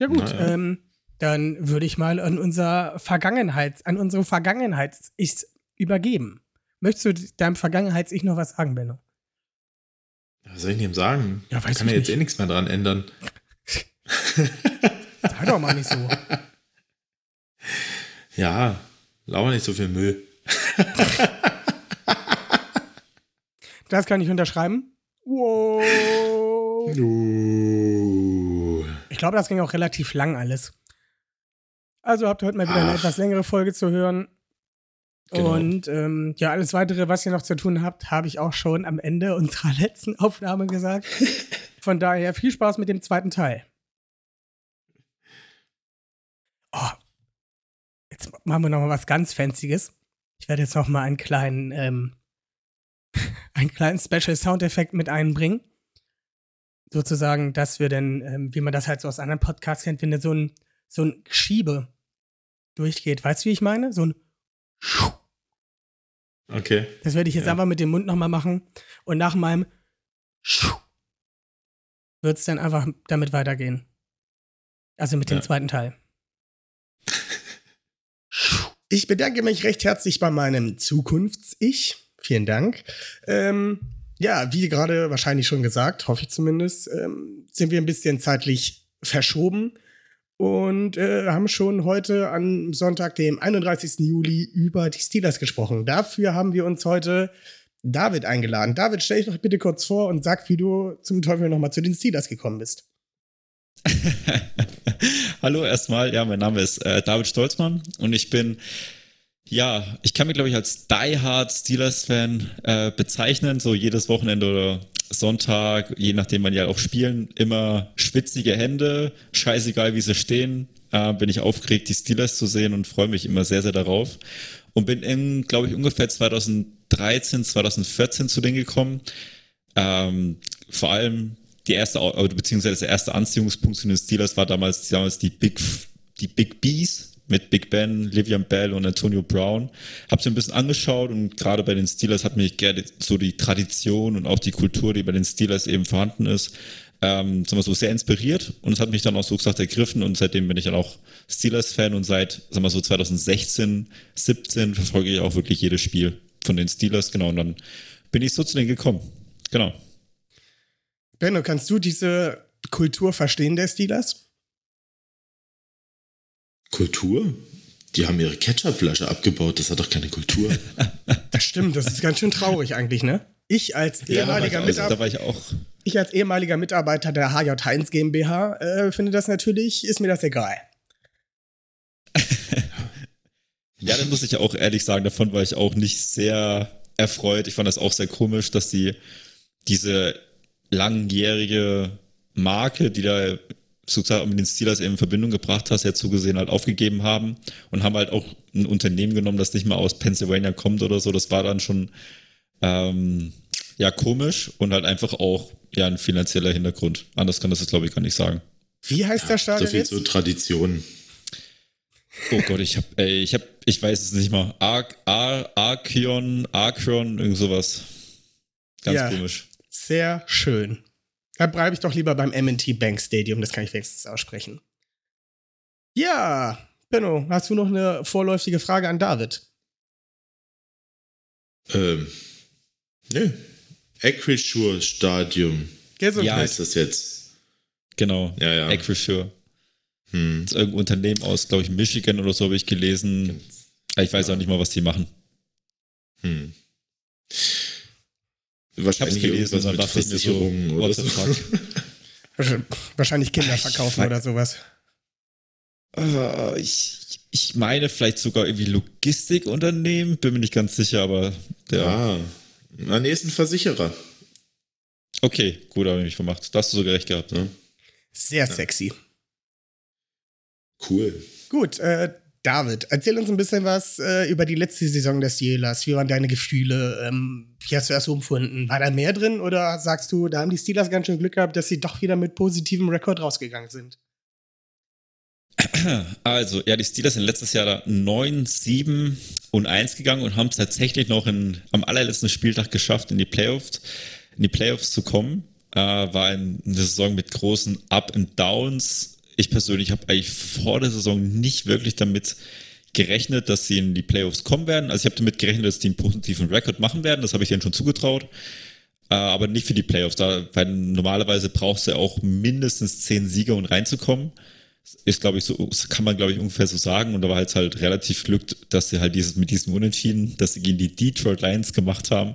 Ja gut, ja. ähm, dann würde ich mal an unser Vergangenheits, an unsere Vergangenheits-Ich übergeben. Möchtest du deinem Vergangenheits-Ich noch was sagen, Benno? Was soll ich dem sagen? Ja, weiß Kann ich ja jetzt eh nichts mehr dran ändern. Sag doch mal nicht so. Ja, lauer nicht so viel Müll. Das kann ich unterschreiben. Wow. Uh. Ich glaube, das ging auch relativ lang alles. Also habt ihr heute mal wieder eine Ach. etwas längere Folge zu hören. Genau. Und ähm, ja, alles weitere, was ihr noch zu tun habt, habe ich auch schon am Ende unserer letzten Aufnahme gesagt. Von daher viel Spaß mit dem zweiten Teil. Oh, jetzt machen wir noch mal was ganz Fancyes. Ich werde jetzt noch mal einen kleinen, ähm, einen kleinen Special Soundeffekt mit einbringen. Sozusagen, dass wir dann, ähm, wie man das halt so aus anderen Podcasts kennt, wenn so ein, so ein Schiebe durchgeht. Weißt du, wie ich meine? So ein Okay. Das werde ich jetzt Ja. einfach mit dem Mund nochmal machen. Und nach meinem wird es dann einfach damit weitergehen. Also mit dem Ja. zweiten Teil. Ich bedanke mich recht herzlich bei meinem Zukunfts-Ich. Vielen Dank. Ähm, ja, wie gerade wahrscheinlich schon gesagt, hoffe ich zumindest, ähm, sind wir ein bisschen zeitlich verschoben und äh, haben schon heute am Sonntag, dem 31. Juli, über die Steelers gesprochen. Dafür haben wir uns heute David eingeladen. David, stell dich doch bitte kurz vor und sag, wie du zum Teufel nochmal zu den Steelers gekommen bist. Hallo erstmal, ja, mein Name ist äh, David Stolzmann und ich bin, ja, ich kann mich glaube ich als Die Hard Steelers-Fan äh, bezeichnen, so jedes Wochenende oder Sonntag, je nachdem man ja auch spielen, immer schwitzige Hände, scheißegal wie sie stehen, äh, bin ich aufgeregt, die Steelers zu sehen und freue mich immer sehr, sehr darauf. Und bin in, glaube ich, ungefähr 2013, 2014 zu denen gekommen. Ähm, vor allem die erste, beziehungsweise der erste Anziehungspunkt zu den Steelers war damals, damals die Big, die Big Bees mit Big Ben, Livian Bell und Antonio Brown. Hab sie ein bisschen angeschaut und gerade bei den Steelers hat mich gerne so die Tradition und auch die Kultur, die bei den Steelers eben vorhanden ist, ähm, sagen wir so sehr inspiriert und es hat mich dann auch so gesagt ergriffen und seitdem bin ich dann auch Steelers-Fan und seit, sagen wir so 2016, 17 verfolge ich auch wirklich jedes Spiel von den Steelers, genau, und dann bin ich so zu denen gekommen. Genau. Benno, kannst du diese Kultur verstehen der Steelers? Kultur? Die haben ihre Ketchupflasche abgebaut, das hat doch keine Kultur. Das stimmt, das ist ganz schön traurig eigentlich, ne? Ich als ehemaliger, also, da Mitarbeiter, ich auch. ich als ehemaliger Mitarbeiter der HJ Heinz GmbH äh, finde das natürlich, ist mir das egal. Ja, dann muss ich ja auch ehrlich sagen, davon war ich auch nicht sehr erfreut. Ich fand das auch sehr komisch, dass die diese langjährige Marke, die da sozusagen mit den Steelers eben in Verbindung gebracht hast, ja zugesehen halt aufgegeben haben und haben halt auch ein Unternehmen genommen, das nicht mal aus Pennsylvania kommt oder so. Das war dann schon ähm, ja komisch und halt einfach auch ja ein finanzieller Hintergrund. Anders kann das jetzt glaube ich gar nicht sagen. Wie heißt der so Stadion viel jetzt? zu Tradition. Oh Gott, ich hab, ey, ich hab, ich weiß es nicht mal. Ar Ar Archeon, Archeon, irgend sowas. Ganz Ja. komisch. Sehr schön. Da bleibe ich doch lieber beim M&T Bank Stadium, das kann ich wenigstens aussprechen. Ja, Benno, hast du noch eine vorläufige Frage an David? Ähm, ne. Acrisure Stadium Gesundheit. Ja. heißt das jetzt. Genau. Ja, ja. Acrisure. Hm. Das ist irgendein Unternehmen aus, glaube ich, Michigan oder so habe ich gelesen. Ich weiß auch nicht mal, was die machen. Hm. Wahrscheinlich gelesen, dann dachte ich mir so, what the fuck. Wahrscheinlich Kinder verkaufen oder sowas. Uh, ich, ich meine vielleicht sogar irgendwie Logistikunternehmen, bin mir nicht ganz sicher, aber der. Ah, nee, ist ein Versicherer. Okay, gut, habe ich mich vermacht. Da hast du sogar recht gehabt, ne? Sehr sexy. Cool. Gut, äh, David, erzähl uns ein bisschen was äh, über die letzte Saison der Steelers. Wie waren deine Gefühle? Ähm, wie hast du das umfunden? War da mehr drin oder sagst du, da haben die Steelers ganz schön Glück gehabt, dass sie doch wieder mit positivem Rekord rausgegangen sind? Also, ja, die Steelers sind letztes Jahr 9, 7 und 1 gegangen und haben es tatsächlich noch in, am allerletzten Spieltag geschafft, in die Playoffs, in die Playoffs zu kommen. Äh, war eine Saison mit großen Up and Downs ich persönlich habe eigentlich vor der Saison nicht wirklich damit gerechnet, dass sie in die Playoffs kommen werden. Also ich habe damit gerechnet, dass die einen positiven Rekord machen werden. Das habe ich denen schon zugetraut. Äh, aber nicht für die Playoffs. Da, weil normalerweise brauchst du auch mindestens zehn Sieger, um reinzukommen. Ist, glaube ich, so, kann man, glaube ich, ungefähr so sagen. Und da war jetzt halt relativ Glück, dass sie halt dieses mit diesem Unentschieden, dass sie gegen die Detroit Lions gemacht haben,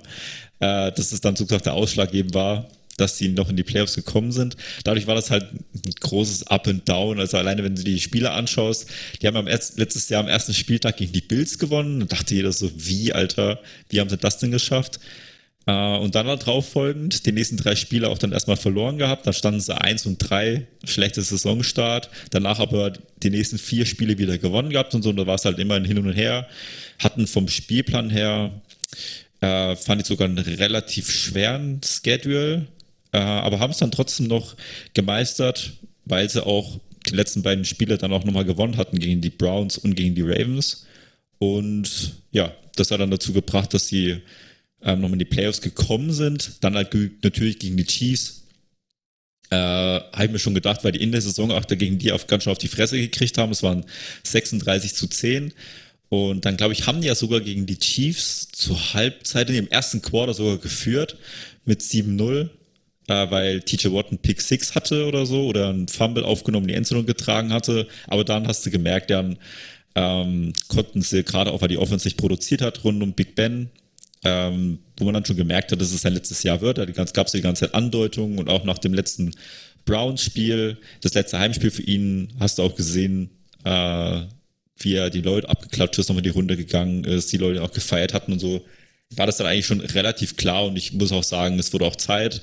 äh, dass es dann sozusagen der Ausschlag eben war, dass sie noch in die Playoffs gekommen sind. Dadurch war das halt ein großes Up and Down. Also alleine, wenn du die Spiele anschaust, die haben am erst, letztes Jahr am ersten Spieltag gegen die Bills gewonnen. Und dachte jeder so, wie, Alter, wie haben sie das denn geschafft? Äh, und dann darauf folgend, die nächsten drei Spiele auch dann erstmal verloren gehabt. Dann standen sie eins und drei, schlechter Saisonstart. Danach aber die nächsten vier Spiele wieder gewonnen gehabt und so. Und da war es halt immer ein Hin und Her. Hatten vom Spielplan her, äh, fand ich sogar einen relativ schweren Schedule äh, aber haben es dann trotzdem noch gemeistert, weil sie auch die letzten beiden Spiele dann auch nochmal gewonnen hatten gegen die Browns und gegen die Ravens. Und ja, das hat dann dazu gebracht, dass sie ähm, nochmal in die Playoffs gekommen sind. Dann halt natürlich gegen die Chiefs. Äh, habe ich mir schon gedacht, weil die in der Saison auch dagegen die auf, ganz schön auf die Fresse gekriegt haben. Es waren 36 zu 10. Und dann, glaube ich, haben die ja sogar gegen die Chiefs zur Halbzeit in dem ersten Quarter sogar geführt mit 7-0 äh, weil TJ Watt einen Pick 6 hatte oder so oder einen Fumble aufgenommen, die Endzone getragen hatte. Aber dann hast du gemerkt, dann ähm, konnten sie gerade auch, weil die Offense sich produziert hat, rund um Big Ben, ähm, wo man dann schon gemerkt hat, dass es sein letztes Jahr wird. Da gab es die ganze Zeit Andeutungen und auch nach dem letzten Browns-Spiel, das letzte Heimspiel für ihn, hast du auch gesehen, äh, wie er die Leute abgeklatscht ist, nochmal die Runde gegangen ist, die Leute auch gefeiert hatten und so, war das dann eigentlich schon relativ klar und ich muss auch sagen, es wurde auch Zeit.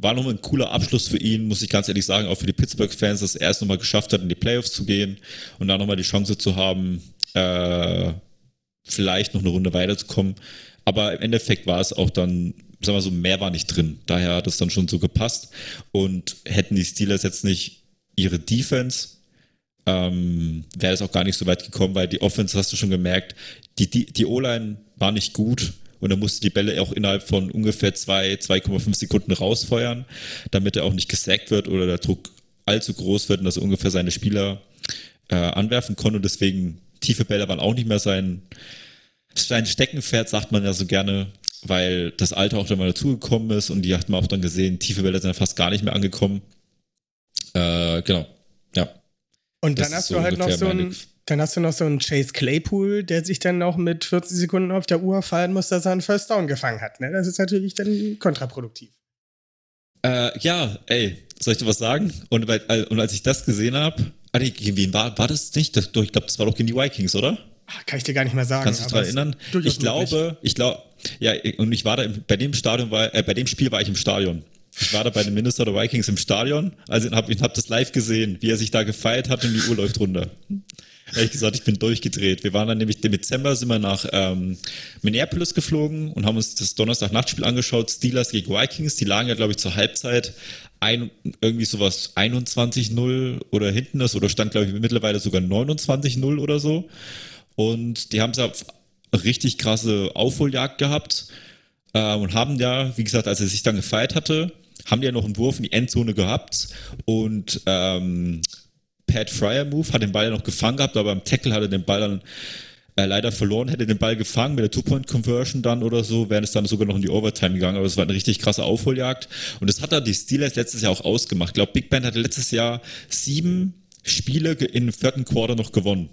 War nochmal ein cooler Abschluss für ihn, muss ich ganz ehrlich sagen, auch für die Pittsburgh-Fans, dass er es nochmal geschafft hat, in die Playoffs zu gehen und da nochmal die Chance zu haben, äh, vielleicht noch eine Runde weiterzukommen. Aber im Endeffekt war es auch dann, sagen wir so, mehr war nicht drin. Daher hat es dann schon so gepasst. Und hätten die Steelers jetzt nicht ihre Defense, ähm, wäre es auch gar nicht so weit gekommen, weil die Offense, hast du schon gemerkt, die, die, die O-Line war nicht gut und er musste die Bälle auch innerhalb von ungefähr 2,5 Sekunden rausfeuern, damit er auch nicht gesackt wird oder der Druck allzu groß wird und dass er ungefähr seine Spieler äh, anwerfen konnte. Und deswegen tiefe Bälle waren auch nicht mehr sein, sein Steckenpferd, sagt man ja so gerne, weil das Alter auch dann mal dazugekommen ist und die hat man auch dann gesehen, tiefe Bälle sind ja fast gar nicht mehr angekommen. Äh, genau, ja. Und dann hast du halt noch so ein, dann hast du noch so einen Chase Claypool, der sich dann noch mit 40 Sekunden auf der Uhr fallen muss, dass er einen First Down gefangen hat. Ne? Das ist natürlich dann kontraproduktiv. Äh, ja, ey, soll ich dir was sagen? Und, und als ich das gesehen habe, ah, nee, gegen wen war, war das nicht? Das, ich glaube, das war doch gegen die Vikings, oder? Ach, kann ich dir gar nicht mehr sagen. Kannst du dich daran erinnern? Ich glaube, ich glaube, ja, und ich war da, im, bei dem Stadion, war, äh, bei dem Spiel war ich im Stadion. Ich war da bei den Minnesota Vikings im Stadion, also habe hab das live gesehen, wie er sich da gefeiert hat und die Uhr läuft runter. Ehrlich gesagt, ich bin durchgedreht. Wir waren dann nämlich im Dezember sind wir nach ähm, Minneapolis geflogen und haben uns das Donnerstag-Nachtspiel angeschaut. Steelers gegen Vikings. Die lagen ja, glaube ich, zur Halbzeit ein, irgendwie sowas 21-0 oder hinten ist oder stand, glaube ich, mittlerweile sogar 29-0 oder so. Und die haben ja richtig krasse Aufholjagd gehabt äh, und haben ja, wie gesagt, als er sich dann gefeiert hatte, haben die ja noch einen Wurf in die Endzone gehabt und ähm, Pat Fryer Move, hat den Ball ja noch gefangen gehabt, aber beim Tackle hat er den Ball dann äh, leider verloren, hätte den Ball gefangen mit der Two-Point-Conversion dann oder so, wäre es dann sogar noch in die Overtime gegangen, aber es war eine richtig krasse Aufholjagd und das hat er die Steelers letztes Jahr auch ausgemacht. Ich glaube, Big Ben hatte letztes Jahr sieben Spiele im vierten Quarter noch gewonnen.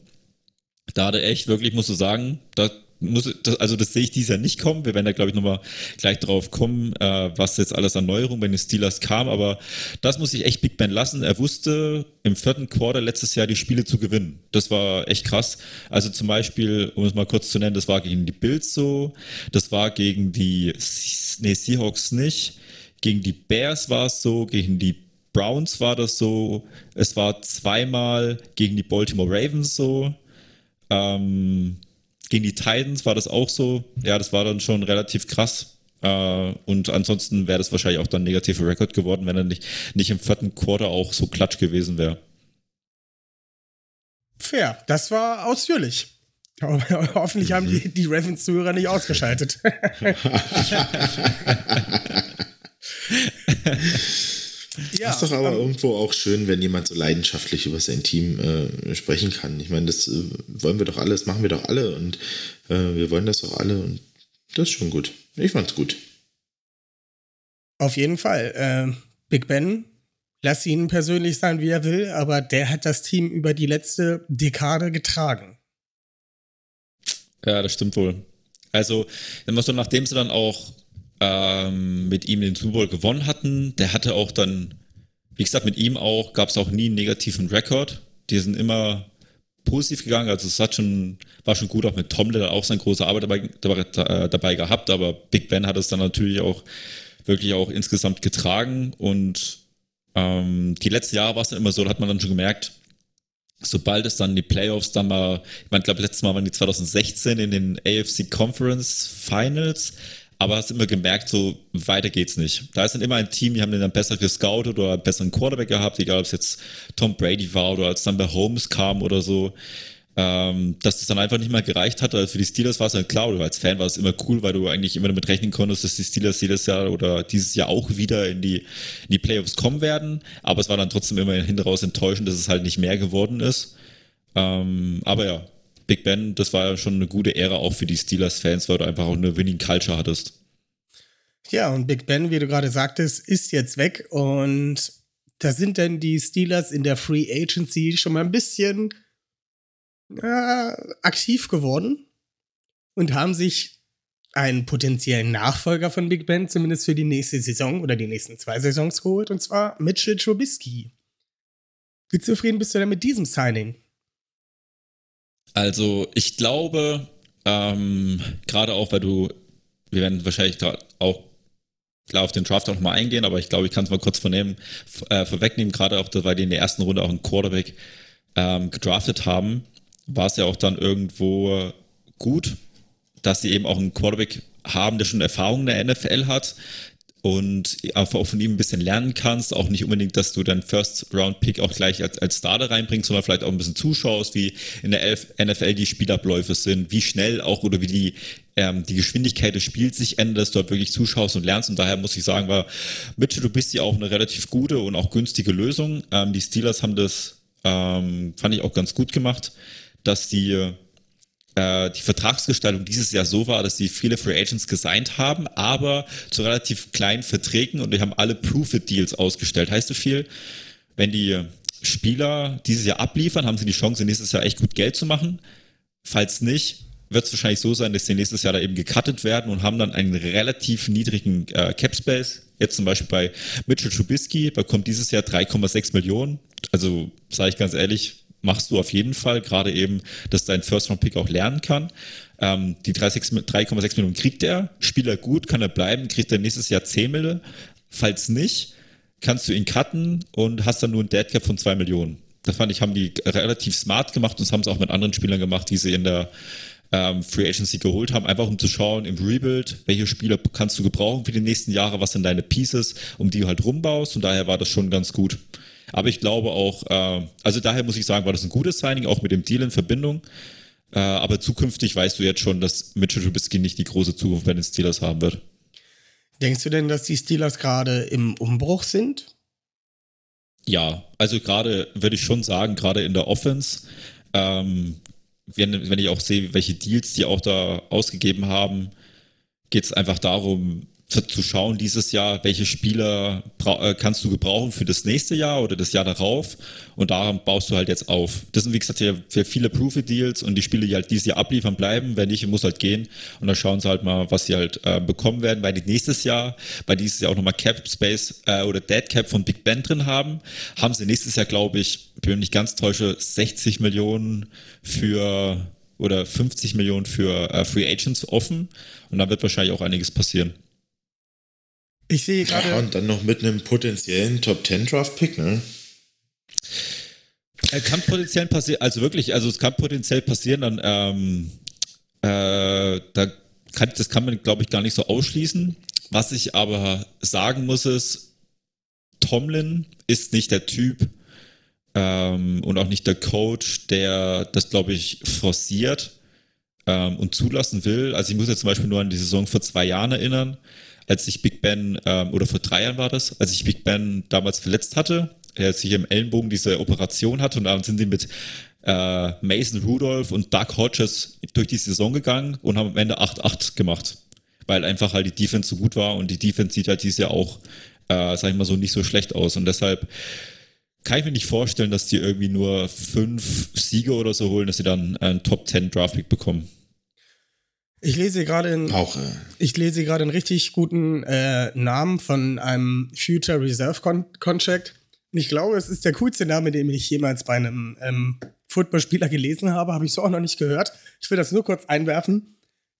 Da hat er echt wirklich, musst du sagen, da muss, das, also das sehe ich dieses Jahr nicht kommen. Wir werden da, glaube ich, nochmal gleich drauf kommen, äh, was jetzt alles an Neuerungen bei den Steelers kam. Aber das muss ich echt Big Ben lassen. Er wusste im vierten Quarter letztes Jahr die Spiele zu gewinnen. Das war echt krass. Also zum Beispiel, um es mal kurz zu nennen, das war gegen die Bills so, das war gegen die nee, Seahawks nicht, gegen die Bears war es so, gegen die Browns war das so, es war zweimal gegen die Baltimore Ravens so. Ähm, gegen die Titans war das auch so. Ja, das war dann schon relativ krass. Äh, und ansonsten wäre das wahrscheinlich auch dann negativer Rekord geworden, wenn er nicht, nicht im vierten Quarter auch so klatsch gewesen wäre. Fair, das war ausführlich. Hoffentlich haben die, die Ravens-Zuhörer nicht ausgeschaltet. Ja, ist doch aber ähm, irgendwo auch schön, wenn jemand so leidenschaftlich über sein Team äh, sprechen kann. Ich meine, das äh, wollen wir doch alle, das machen wir doch alle und äh, wir wollen das doch alle und das ist schon gut. Ich fand's gut. Auf jeden Fall. Ähm, Big Ben, lass ihn persönlich sein, wie er will, aber der hat das Team über die letzte Dekade getragen. Ja, das stimmt wohl. Also, immer so, nachdem sie dann auch ähm, mit ihm den Super Bowl gewonnen hatten. Der hatte auch dann, wie gesagt, mit ihm auch, gab es auch nie einen negativen Rekord. Die sind immer positiv gegangen. Also es hat schon, war schon gut, auch mit Tomlin auch seine große Arbeit dabei, dabei, dabei gehabt, aber Big Ben hat es dann natürlich auch wirklich auch insgesamt getragen. Und ähm, die letzten Jahre war es dann immer so, da hat man dann schon gemerkt, sobald es dann die Playoffs dann mal, ich meine, ich glaube, letztes Mal waren die 2016 in den AFC Conference Finals, aber hast immer gemerkt, so weiter geht's nicht. Da ist dann immer ein Team, die haben dann besser gescoutet oder einen besseren Quarterback gehabt, egal ob es jetzt Tom Brady war oder als dann bei Holmes kam oder so. Ähm, dass das dann einfach nicht mehr gereicht hat. Also für die Steelers war es dann klar, oder als Fan war es immer cool, weil du eigentlich immer damit rechnen konntest, dass die Steelers jedes Jahr oder dieses Jahr auch wieder in die, in die Playoffs kommen werden. Aber es war dann trotzdem immer hinten raus enttäuschend, dass es halt nicht mehr geworden ist. Ähm, aber ja, Big Ben, das war ja schon eine gute Ära auch für die Steelers-Fans, weil du einfach auch eine Winning Culture hattest. Ja, und Big Ben, wie du gerade sagtest, ist jetzt weg und da sind dann die Steelers in der Free Agency schon mal ein bisschen äh, aktiv geworden und haben sich einen potenziellen Nachfolger von Big Ben zumindest für die nächste Saison oder die nächsten zwei Saisons geholt und zwar Mitchell Trubisky. Wie zufrieden bist du denn mit diesem Signing? Also ich glaube, ähm, gerade auch, weil du, wir werden wahrscheinlich auch klar auf den Draft auch nochmal eingehen, aber ich glaube, ich kann es mal kurz vernehmen, äh, vorwegnehmen, gerade auch, weil die in der ersten Runde auch einen Quarterback ähm, gedraftet haben, war es ja auch dann irgendwo gut, dass sie eben auch einen Quarterback haben, der schon Erfahrung in der NFL hat, und auch von ihm ein bisschen lernen kannst. Auch nicht unbedingt, dass du deinen First-Round-Pick auch gleich als, als Starter reinbringst, sondern vielleicht auch ein bisschen zuschaust, wie in der NFL die Spielabläufe sind, wie schnell auch oder wie die, ähm, die Geschwindigkeit des Spiels sich ändert, dass du dort wirklich zuschaust und lernst. Und daher muss ich sagen, war Mitchell, du bist ja auch eine relativ gute und auch günstige Lösung. Ähm, die Steelers haben das, ähm, fand ich auch ganz gut gemacht, dass die äh, die Vertragsgestaltung dieses Jahr so war, dass sie viele Free Agents gesigned haben, aber zu relativ kleinen Verträgen und die haben alle Proof-It-Deals ausgestellt. Heißt so viel, wenn die Spieler dieses Jahr abliefern, haben sie die Chance, nächstes Jahr echt gut Geld zu machen. Falls nicht, wird es wahrscheinlich so sein, dass sie nächstes Jahr da eben gecuttet werden und haben dann einen relativ niedrigen äh, Cap Space. Jetzt zum Beispiel bei Mitchell Trubisky bekommt dieses Jahr 3,6 Millionen. Also sage ich ganz ehrlich, machst du auf jeden Fall, gerade eben, dass dein First-Round-Pick auch lernen kann. Ähm, die 3,6 Millionen kriegt er, spielt er gut, kann er bleiben, kriegt er nächstes Jahr 10 Millionen. Falls nicht, kannst du ihn cutten und hast dann nur ein Deadcap von 2 Millionen. Das fand ich, haben die relativ smart gemacht und haben sie auch mit anderen Spielern gemacht, die sie in der ähm, Free Agency geholt haben, einfach um zu schauen im Rebuild, welche Spieler kannst du gebrauchen für die nächsten Jahre, was sind deine Pieces, um die du halt rumbaust und daher war das schon ganz gut. Aber ich glaube auch, äh, also daher muss ich sagen, war das ein gutes Signing, auch mit dem Deal in Verbindung. Äh, aber zukünftig weißt du jetzt schon, dass Mitchell Trubisky nicht die große Zukunft bei den Steelers haben wird. Denkst du denn, dass die Steelers gerade im Umbruch sind? Ja, also gerade würde ich schon sagen, gerade in der Offense, ähm, wenn, wenn ich auch sehe, welche Deals die auch da ausgegeben haben, geht es einfach darum, zu schauen dieses Jahr, welche Spieler äh, kannst du gebrauchen für das nächste Jahr oder das Jahr darauf und daran baust du halt jetzt auf. Das sind wie gesagt ja viele Profit-Deals und die Spiele, die halt dieses Jahr abliefern, bleiben, wenn nicht, muss halt gehen und dann schauen sie halt mal, was sie halt äh, bekommen werden, weil die nächstes Jahr, weil dieses Jahr auch nochmal Cap Space äh, oder Dead Cap von Big Ben drin haben, haben sie nächstes Jahr, glaube ich, wenn ich nicht ganz täusche, 60 Millionen für oder 50 Millionen für äh, Free Agents offen und da wird wahrscheinlich auch einiges passieren. Ich sehe gerade. Ja, und dann noch mit einem potenziellen Top 10 Draft Pick, ne? Er kann potenziell passieren, also wirklich, also es kann potenziell passieren, dann, ähm, äh, da kann, das kann man, glaube ich, gar nicht so ausschließen. Was ich aber sagen muss, ist, Tomlin ist nicht der Typ ähm, und auch nicht der Coach, der das, glaube ich, forciert ähm, und zulassen will. Also ich muss jetzt zum Beispiel nur an die Saison vor zwei Jahren erinnern als sich Big Ben, ähm, oder vor drei Jahren war das, als sich Big Ben damals verletzt hatte, er sich im Ellenbogen diese Operation hatte und dann sind die mit äh, Mason Rudolph und Doug Hodges durch die Saison gegangen und haben am Ende 8-8 gemacht, weil einfach halt die Defense so gut war und die Defense sieht halt dieses Jahr auch, äh, sag ich mal so, nicht so schlecht aus und deshalb kann ich mir nicht vorstellen, dass die irgendwie nur fünf Siege oder so holen, dass sie dann einen Top 10 Draft bekommen. Ich lese gerade in, Auch, äh, ich lese gerade einen richtig guten äh, Namen von einem Future Reserve Con Contract. Und ich glaube, es ist der coolste Name, den ich jemals bei einem ähm, Footballspieler gelesen habe. Habe ich so auch noch nicht gehört. Ich will das nur kurz einwerfen.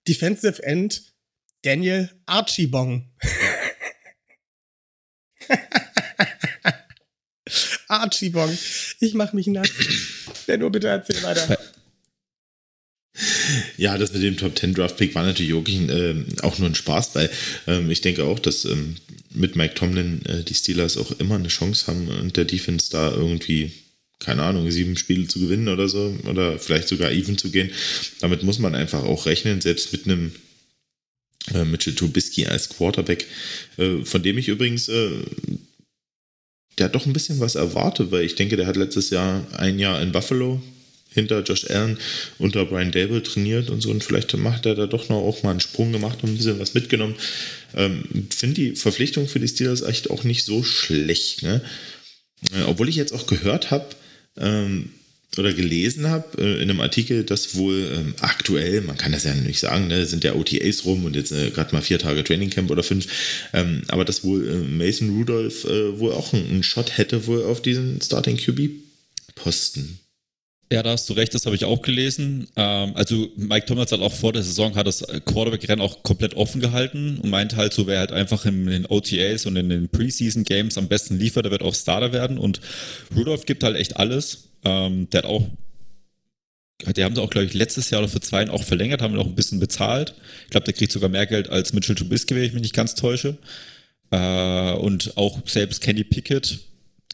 Defensive End Daniel Archibong. Archibong. Ich mache mich nass. Ja, nur bitte erzähl weiter. Ja, das mit dem Top 10 Draft Pick war natürlich wirklich äh, auch nur ein Spaß, weil ähm, ich denke auch, dass ähm, mit Mike Tomlin äh, die Steelers auch immer eine Chance haben und der Defense da irgendwie, keine Ahnung, sieben Spiele zu gewinnen oder so oder vielleicht sogar even zu gehen. Damit muss man einfach auch rechnen, selbst mit einem äh, Mitchell Trubisky als Quarterback, äh, von dem ich übrigens äh, der doch ein bisschen was erwarte, weil ich denke, der hat letztes Jahr ein Jahr in Buffalo hinter Josh Allen unter Brian Dable trainiert und so und vielleicht macht er da doch noch auch mal einen Sprung gemacht und ein bisschen was mitgenommen. Ähm, Finde die Verpflichtung für die Steelers echt auch nicht so schlecht. Ne? Äh, obwohl ich jetzt auch gehört habe ähm, oder gelesen habe äh, in einem Artikel, dass wohl ähm, aktuell, man kann das ja nicht sagen, ne, sind ja OTAs rum und jetzt äh, gerade mal vier Tage Trainingcamp oder fünf, ähm, aber dass wohl äh, Mason Rudolph äh, wohl auch einen, einen Shot hätte wohl auf diesen Starting QB Posten. Ja, da hast du recht, das habe ich auch gelesen. Ähm, also Mike Thomas hat auch vor der Saison hat das Quarterback-Rennen auch komplett offen gehalten und meint halt so, wer halt einfach in den OTAs und in den Preseason-Games am besten liefert, der wird auch Starter werden und Rudolph gibt halt echt alles. Ähm, der hat auch die haben sie auch, glaube ich, letztes Jahr oder für zwei auch verlängert, haben ihn auch ein bisschen bezahlt. Ich glaube, der kriegt sogar mehr Geld als Mitchell Trubisky, wenn ich mich nicht ganz täusche. Äh, und auch selbst Kenny Pickett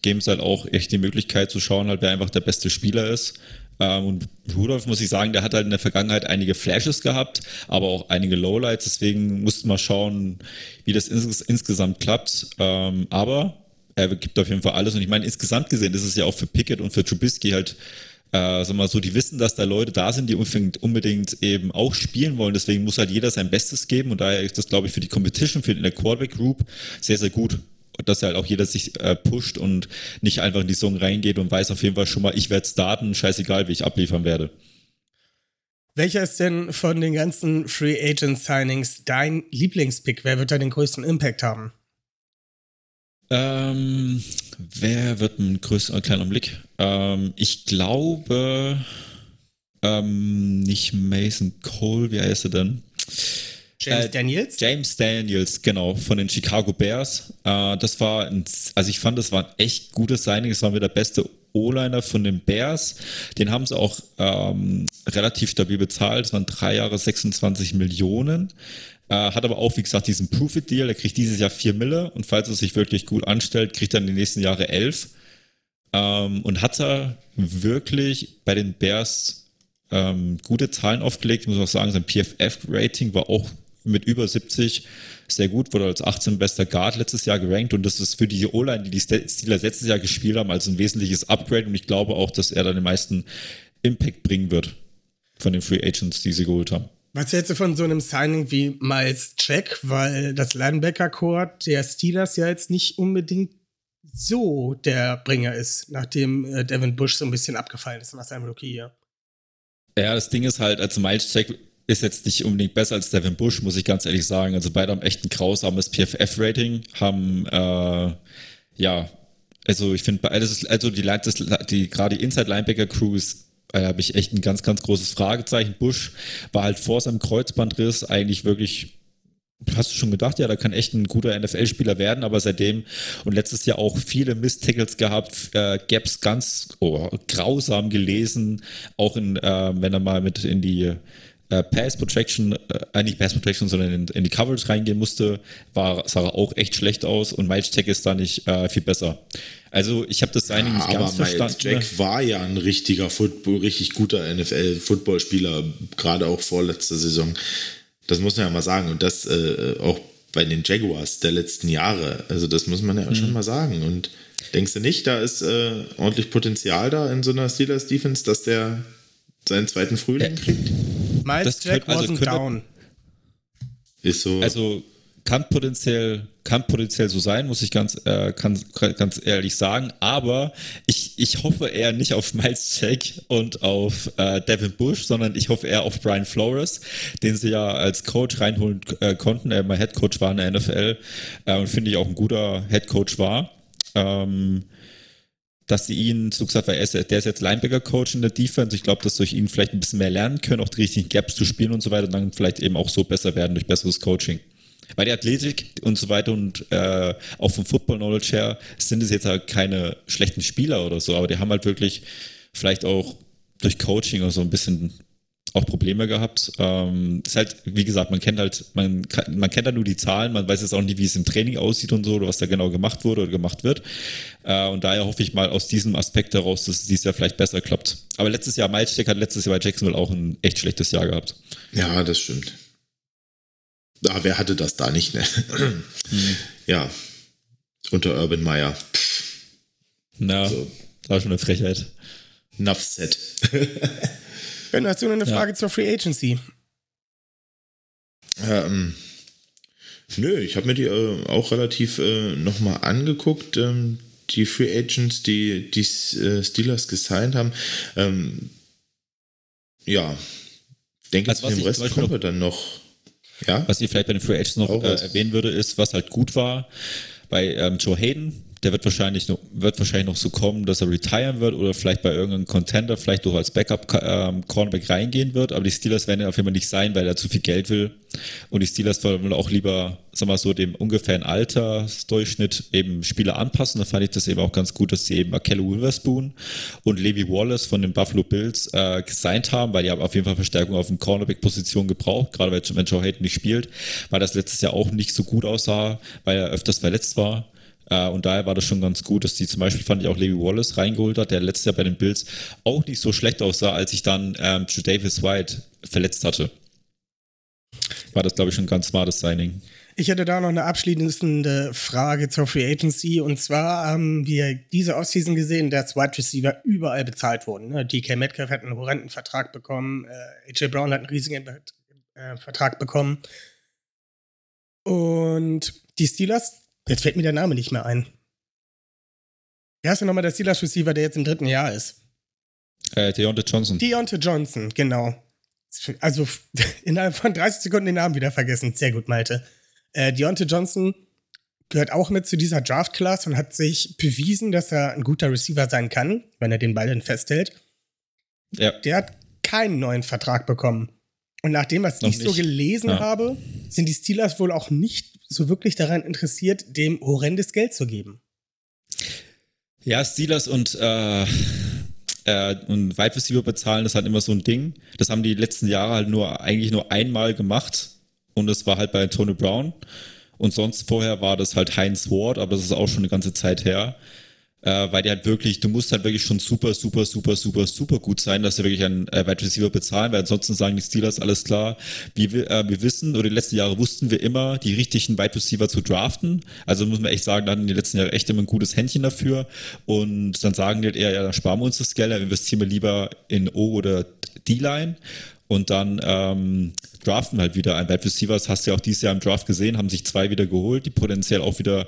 geben es halt auch echt die Möglichkeit zu schauen, halt, wer einfach der beste Spieler ist. Ähm, und Rudolph, muss ich sagen, der hat halt in der Vergangenheit einige Flashes gehabt, aber auch einige Lowlights. Deswegen mussten wir schauen, wie das ins insgesamt klappt. Ähm, aber er gibt auf jeden Fall alles. Und ich meine, insgesamt gesehen ist es ja auch für Pickett und für Trubisky halt äh, sag mal so, die wissen, dass da Leute da sind, die unbedingt, unbedingt eben auch spielen wollen. Deswegen muss halt jeder sein Bestes geben und daher ist das, glaube ich, für die Competition, für in der Quarterback Group sehr, sehr gut dass halt auch jeder sich äh, pusht und nicht einfach in die Song reingeht und weiß auf jeden Fall schon mal, ich werde starten, scheißegal, wie ich abliefern werde. Welcher ist denn von den ganzen Free Agent Signings dein Lieblingspick? Wer wird da den größten Impact haben? Ähm, wer wird einen größeren, kleinen Blick? Ähm, ich glaube ähm, nicht Mason Cole, wie heißt er denn? James äh, Daniels? James Daniels, genau, von den Chicago Bears. Äh, das war, ein, also ich fand, das war ein echt gutes Signing. Es war mir der beste O-Liner von den Bears. Den haben sie auch ähm, relativ stabil bezahlt. Es waren drei Jahre 26 Millionen. Äh, hat aber auch, wie gesagt, diesen Profit-Deal. Er kriegt dieses Jahr vier Mille und falls er sich wirklich gut anstellt, kriegt er in den nächsten Jahren elf. Ähm, und hat er wirklich bei den Bears ähm, gute Zahlen aufgelegt. Ich muss auch sagen, sein PFF-Rating war auch mit über 70 sehr gut, wurde als 18 bester Guard letztes Jahr gerankt und das ist für die O-Line, die die Steelers letztes Jahr gespielt haben, also ein wesentliches Upgrade und ich glaube auch, dass er dann den meisten Impact bringen wird von den Free Agents, die sie geholt haben. Was hältst du von so einem Signing wie Miles Jack? Weil das Linebacker-Core der Steelers ja jetzt nicht unbedingt so der Bringer ist, nachdem äh, Devin Bush so ein bisschen abgefallen ist nach seinem Rookie hier. Ja, das Ding ist halt, also Miles Jack ist jetzt nicht unbedingt besser als Devin Bush, muss ich ganz ehrlich sagen. Also beide haben echt ein grausames PFF-Rating, haben äh, ja, also ich finde beides, also die, die, die gerade die Inside Linebacker Crews äh, habe ich echt ein ganz, ganz großes Fragezeichen. Bush war halt vor seinem Kreuzbandriss eigentlich wirklich hast du schon gedacht, ja, da kann echt ein guter NFL-Spieler werden, aber seitdem und letztes Jahr auch viele Miss-Tackles gehabt, äh, Gaps ganz oh, grausam gelesen, auch in, äh, wenn er mal mit in die äh, Pass Protection, äh, nicht Pass Protection, sondern in, in, die Coverage reingehen musste, war, sah er auch echt schlecht aus und Miles Jack ist da nicht äh, viel besser. Also ich habe das eigentlich ja, nicht ganz aber verstanden. Jack ne? war ja ein richtiger Football, richtig guter NFL-Footballspieler, gerade auch vorletzte Saison. Das muss man ja mal sagen. Und das äh, auch bei den Jaguars der letzten Jahre. Also das muss man ja mhm. schon mal sagen. Und denkst du nicht, da ist äh, ordentlich Potenzial da in so einer Steelers-Defense, dass der seinen zweiten Frühling kriegt? Miles das Jack also wasn't down. Ist so. Also kann potenziell, kann potenziell so sein, muss ich ganz, äh, kann, ganz ehrlich sagen. Aber ich, ich hoffe eher nicht auf Miles Jack und auf äh, Devin Bush, sondern ich hoffe eher auf Brian Flores, den sie ja als Coach reinholen äh, konnten. Er mal Head Coach war in der NFL äh, und finde ich auch ein guter Head Coach war. Ähm, dass sie ihn, so gesagt, weil er ist, der ist jetzt Linebacker-Coach in der Defense. Ich glaube, dass durch ihn vielleicht ein bisschen mehr lernen können, auch die richtigen Gaps zu spielen und so weiter und dann vielleicht eben auch so besser werden durch besseres Coaching. Bei der Athletik und so weiter und äh, auch vom Football Knowledge her sind es jetzt halt keine schlechten Spieler oder so, aber die haben halt wirklich vielleicht auch durch Coaching oder so ein bisschen auch Probleme gehabt. Ähm, ist halt, wie gesagt, man kennt halt, man, man kennt halt nur die Zahlen, man weiß jetzt auch nicht, wie es im Training aussieht und so, oder was da genau gemacht wurde oder gemacht wird. Äh, und daher hoffe ich mal aus diesem Aspekt heraus, dass es dieses Jahr vielleicht besser klappt. Aber letztes Jahr, Miles Jack hat letztes Jahr bei Jacksonville auch ein echt schlechtes Jahr gehabt. Ja, das stimmt. Ah, wer hatte das da nicht, ne? Mhm. Ja. Unter Urban Meyer. Na, so. das war schon eine Frechheit. Nuff set. Ben, hast du noch eine Frage ja. zur Free Agency? Ähm, nö, ich habe mir die äh, auch relativ äh, nochmal angeguckt. Ähm, die Free Agents, die die äh, Steelers gesigned haben. Ähm, ja, denke, also, dem Rest kommen wir dann noch. Ja? Was ich vielleicht bei den Free Agents noch äh, erwähnen würde, ist, was halt gut war bei ähm, Joe Hayden, der wird wahrscheinlich, noch, wird wahrscheinlich noch so kommen, dass er retiren wird oder vielleicht bei irgendeinem Contender vielleicht auch als Backup-Cornerback ähm, reingehen wird. Aber die Steelers werden ja auf jeden Fall nicht sein, weil er zu viel Geld will. Und die Steelers wollen auch lieber, wir mal so, dem ungefähren Altersdurchschnitt eben Spieler anpassen. Da fand ich das eben auch ganz gut, dass sie eben Akello Witherspoon und Levi Wallace von den Buffalo Bills äh, gesigned haben, weil die haben auf jeden Fall Verstärkung auf den Cornerback-Position gebraucht, gerade wenn Joe Hayden nicht spielt, weil das letztes Jahr auch nicht so gut aussah, weil er öfters verletzt war. Äh, und daher war das schon ganz gut, dass die zum Beispiel fand ich auch Levi Wallace reingeholt hat, der letztes Jahr bei den Bills auch nicht so schlecht aussah, als sich dann ähm, Davis White verletzt hatte. War das, glaube ich, schon ein ganz smartes Signing. Ich hätte da noch eine abschließende Frage zur Free Agency. Und zwar haben wir diese Offseason gesehen, dass Wide Receiver überall bezahlt wurden. Ne? DK Metcalf hat einen horrenden Vertrag bekommen. Äh, AJ Brown hat einen riesigen äh, Vertrag bekommen. Und die Steelers Jetzt fällt mir der Name nicht mehr ein. Wer ist denn nochmal der Steelers Receiver, der jetzt im dritten Jahr ist? Äh, Deontay Johnson. Deontay Johnson, genau. Also innerhalb von 30 Sekunden den Namen wieder vergessen. Sehr gut, Malte. Äh, Deontay Johnson gehört auch mit zu dieser Draft-Class und hat sich bewiesen, dass er ein guter Receiver sein kann, wenn er den Ball dann festhält. Ja. Der hat keinen neuen Vertrag bekommen. Und nach dem, was Noch ich nicht. so gelesen ja. habe, sind die Steelers wohl auch nicht so wirklich daran interessiert, dem horrendes Geld zu geben. Ja, Steelers und, äh, äh, und Wide Receiver bezahlen, das ist halt immer so ein Ding. Das haben die letzten Jahre halt nur eigentlich nur einmal gemacht. Und das war halt bei Tony Brown. Und sonst vorher war das halt Heinz Ward, aber das ist auch schon eine ganze Zeit her äh, weil die halt wirklich, du musst halt wirklich schon super, super, super, super, super gut sein, dass sie wirklich einen äh, Wide Receiver bezahlen, weil ansonsten sagen die Steelers, alles klar, wir, äh, wir wissen, oder die letzten Jahre wussten wir immer, die richtigen Wide Receiver zu draften. Also muss man echt sagen, da hatten die letzten Jahre echt immer ein gutes Händchen dafür. Und dann sagen die halt eher, ja, dann sparen wir uns das Geld, dann investieren wir lieber in O oder D-Line. Und dann ähm, draften halt wieder ein Wide Receivers, hast du ja auch dieses Jahr im Draft gesehen, haben sich zwei wieder geholt, die potenziell auch wieder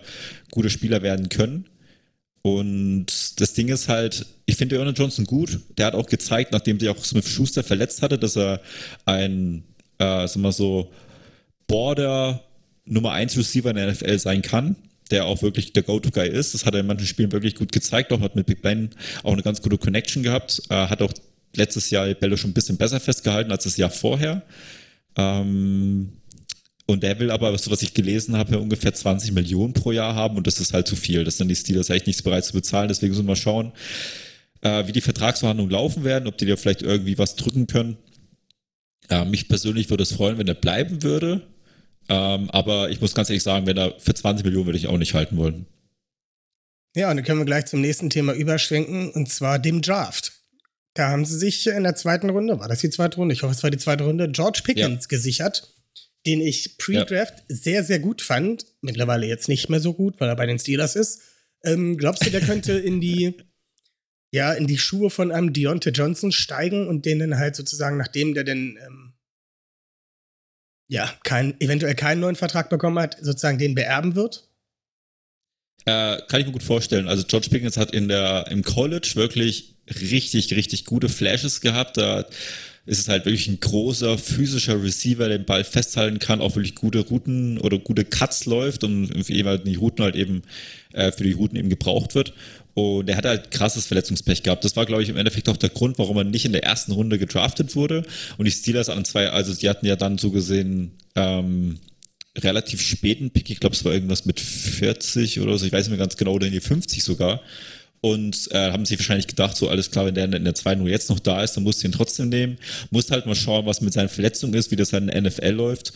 gute Spieler werden können. Und das Ding ist halt, ich finde Aaron Johnson gut. Der hat auch gezeigt, nachdem sich auch Smith Schuster verletzt hatte, dass er ein, äh, sag mal so, Border Nummer 1 Receiver in der NFL sein kann, der auch wirklich der Go-To-Guy ist. Das hat er in manchen Spielen wirklich gut gezeigt, auch hat mit Big Ben auch eine ganz gute Connection gehabt. Äh, hat auch letztes Jahr Bello schon ein bisschen besser festgehalten als das Jahr vorher. Ähm, und der will aber, so was ich gelesen habe, ungefähr 20 Millionen pro Jahr haben und das ist halt zu viel. Das sind die Steelers echt nicht bereit zu bezahlen. Deswegen müssen wir mal schauen, äh, wie die Vertragsverhandlungen laufen werden, ob die dir vielleicht irgendwie was drücken können. Mich persönlich würde es freuen, wenn er bleiben würde. Ähm, aber ich muss ganz ehrlich sagen, wenn er für 20 Millionen würde ich auch nicht halten wollen. Ja, und dann können wir gleich zum nächsten Thema überschwenken, und zwar dem Draft. Da haben sie sich in der zweiten Runde, war das die zweite Runde? Ich hoffe, es war die zweite Runde, George Pickens ja. gesichert den ich pre-Draft ja. sehr, sehr gut fand. Mittlerweile jetzt nicht mehr so gut, weil er bei den Steelers ist. Ähm, glaubst du, der könnte in die, ja, in die Schuhe von einem Deontay Johnson steigen und den dann halt sozusagen, nachdem der denn, ähm, ja, kein, eventuell keinen neuen Vertrag bekommen hat, sozusagen den beerben wird? Äh, kann ich mir gut vorstellen. Also George Pickens hat in der, im College wirklich richtig, richtig gute Flashes gehabt. Da ist es halt wirklich ein großer physischer Receiver, der den Ball festhalten kann, auch wirklich gute Routen oder gute Cuts läuft und jeweils die Routen halt eben äh, für die Routen eben gebraucht wird. Und er hat halt krasses Verletzungspech gehabt. Das war, glaube ich, im Endeffekt auch der Grund, warum er nicht in der ersten Runde gedraftet wurde. Und die Steelers an zwei, also die hatten ja dann so gesehen ähm, relativ späten Pick. Ich glaube, es war irgendwas mit 40 oder so. Ich weiß nicht mehr ganz genau, oder in die 50 sogar und äh, haben sich wahrscheinlich gedacht, so alles klar, wenn der in der zweiten Uhr jetzt noch da ist, dann musst du ihn trotzdem nehmen. Musst halt mal schauen, was mit seinen Verletzungen ist, wie das in der NFL läuft.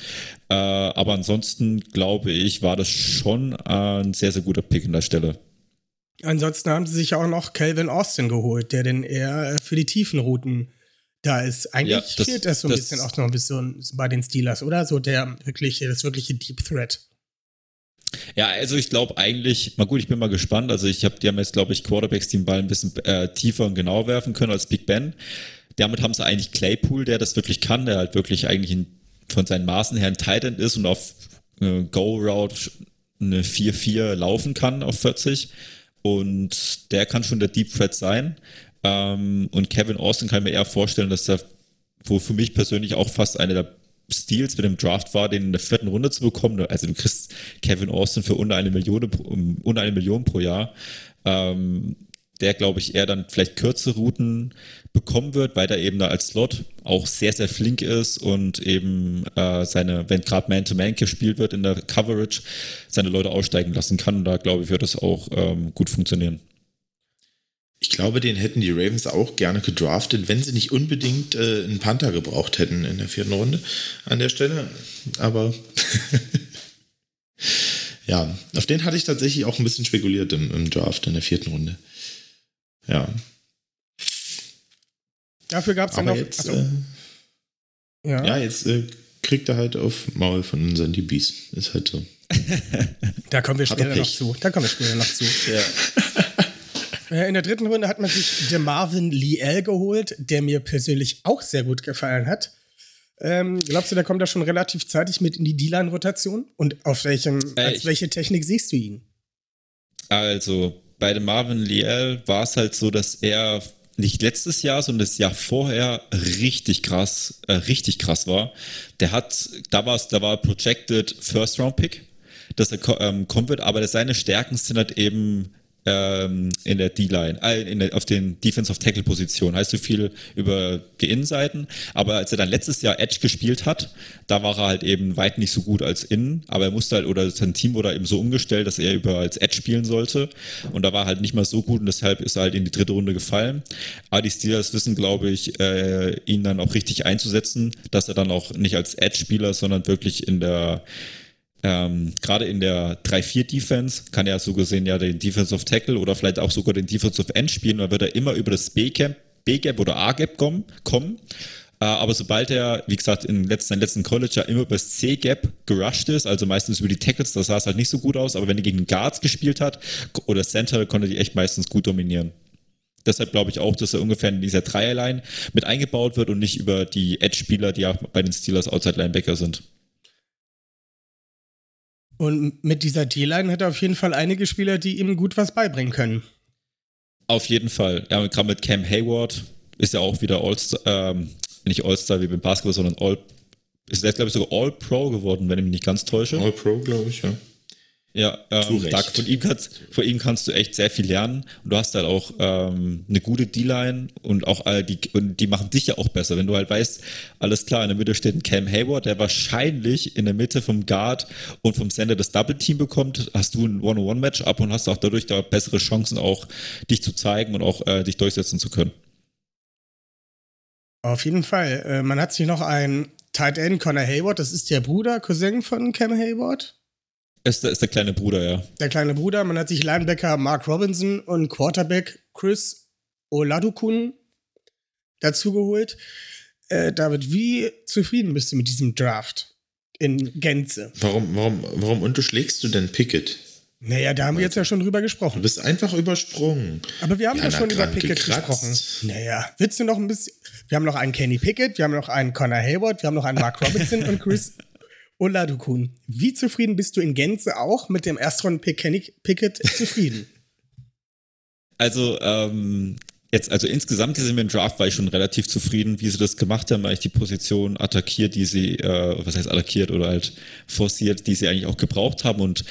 Äh, aber ansonsten glaube ich, war das schon äh, ein sehr, sehr guter Pick an der Stelle. Ansonsten haben sie sich auch noch Calvin Austin geholt, der denn eher für die tiefen Routen da ist. Eigentlich ja, das, fehlt das so ein das, bisschen auch noch ein bisschen bei den Steelers, oder? So der wirkliche, das wirkliche Deep Threat. Ja, also ich glaube eigentlich, mal gut, ich bin mal gespannt. Also ich habe, die haben jetzt, glaube ich, Quarterbacks, die den Ball ein bisschen äh, tiefer und genauer werfen können als Big Ben. Damit haben sie eigentlich Claypool, der das wirklich kann, der halt wirklich eigentlich in, von seinen Maßen her ein Titan ist und auf äh, Go-Route eine 4-4 laufen kann auf 40. Und der kann schon der Deep Threat sein. Ähm, und Kevin Austin kann ich mir eher vorstellen, dass der, wo für mich persönlich auch fast eine der Steals mit dem Draft war, den in der vierten Runde zu bekommen. Also du kriegst Kevin Austin für unter eine Million, unter eine Million pro Jahr. Ähm, der, glaube ich, eher dann vielleicht kürzere Routen bekommen wird, weil der eben da als Slot auch sehr, sehr flink ist und eben äh, seine, wenn gerade Man-to-Man gespielt wird in der Coverage, seine Leute aussteigen lassen kann. Und da, glaube ich, wird das auch ähm, gut funktionieren. Ich glaube, den hätten die Ravens auch gerne gedraftet, wenn sie nicht unbedingt äh, einen Panther gebraucht hätten in der vierten Runde an der Stelle. Aber ja, auf den hatte ich tatsächlich auch ein bisschen spekuliert im, im Draft in der vierten Runde. Ja. Dafür gab es ja noch. Jetzt, äh, ja. ja. jetzt äh, kriegt er halt auf Maul von unseren DBs. Ist halt so. da kommen wir später noch zu. Da kommen wir später noch zu. Ja. Äh, in der dritten Runde hat man sich der Marvin Liel geholt, der mir persönlich auch sehr gut gefallen hat. Ähm, glaubst du, der kommt da schon relativ zeitig mit in die D-Line-Rotation? Und auf welchem, äh, als welche Technik siehst du ihn? Also, bei dem Marvin Liel war es halt so, dass er nicht letztes Jahr, sondern das Jahr vorher richtig krass, äh, richtig krass war. Der hat, da war da war projected First Round Pick, dass er ähm, kommen wird, aber seine Stärken sind halt eben ähm, in der D-Line, äh, auf den Defensive Tackle Positionen. Heißt so viel über die Innenseiten. Aber als er dann letztes Jahr Edge gespielt hat, da war er halt eben weit nicht so gut als Innen. Aber er musste halt, oder sein Team wurde eben so umgestellt, dass er über als Edge spielen sollte. Und da war er halt nicht mal so gut und deshalb ist er halt in die dritte Runde gefallen. Aber die Steelers wissen, glaube ich, äh, ihn dann auch richtig einzusetzen, dass er dann auch nicht als Edge-Spieler, sondern wirklich in der ähm, gerade in der 3-4-Defense kann er so gesehen ja den Defensive Tackle oder vielleicht auch sogar den Defensive End spielen, dann wird er immer über das B-Gap, oder A-Gap kommen. kommen. Äh, aber sobald er, wie gesagt, in letzten, letzten College ja immer über das C-Gap gerusht ist, also meistens über die Tackles, das sah es halt nicht so gut aus, aber wenn er gegen Guards gespielt hat oder Center, konnte die echt meistens gut dominieren. Deshalb glaube ich auch, dass er ungefähr in dieser Dreierline mit eingebaut wird und nicht über die Edge-Spieler, die auch bei den Steelers Outside Linebacker sind. Und mit dieser D-Line hat er auf jeden Fall einige Spieler, die ihm gut was beibringen können. Auf jeden Fall. Ja, gerade mit Cam Hayward ist ja auch wieder All-Star, ähm, nicht All-Star wie beim Basketball, sondern All, ist er, glaube ich, sogar All-Pro geworden, wenn ich mich nicht ganz täusche. All-Pro, glaube ich, ja. Ja, ähm, von, ihm kannst, von ihm kannst du echt sehr viel lernen. Und du hast halt auch ähm, eine gute D-Line und auch äh, die, und die machen dich ja auch besser. Wenn du halt weißt, alles klar, in der Mitte steht ein Cam Hayward, der wahrscheinlich in der Mitte vom Guard und vom Center das Double-Team bekommt, hast du ein One-on-One-Matchup und hast auch dadurch da bessere Chancen, auch dich zu zeigen und auch äh, dich durchsetzen zu können. Auf jeden Fall. Äh, man hat sich noch einen Tight End, Connor Hayward, das ist der Bruder, Cousin von Cam Hayward. Ist der, ist der kleine Bruder, ja. Der kleine Bruder. Man hat sich Linebacker Mark Robinson und Quarterback Chris Oladukun dazugeholt. Äh, David, wie zufrieden bist du mit diesem Draft in Gänze? Warum, warum, warum unterschlägst du denn Pickett? Naja, da haben wir jetzt ja schon drüber gesprochen. Du bist einfach übersprungen. Aber wir haben ja, ja schon über Pickett gekratzt. gesprochen. Naja, willst du noch ein bisschen. Wir haben noch einen Kenny Pickett, wir haben noch einen Connor Hayward, wir haben noch einen Mark Robinson und Chris Oladukun, wie zufrieden bist du in Gänze auch mit dem Kenny Pickett zufrieden? Also, ähm, jetzt, also insgesamt gesehen mit dem Draft war ich schon relativ zufrieden, wie sie das gemacht haben, weil ich die Position attackiert, die sie, äh, was heißt attackiert oder halt forciert, die sie eigentlich auch gebraucht haben. Und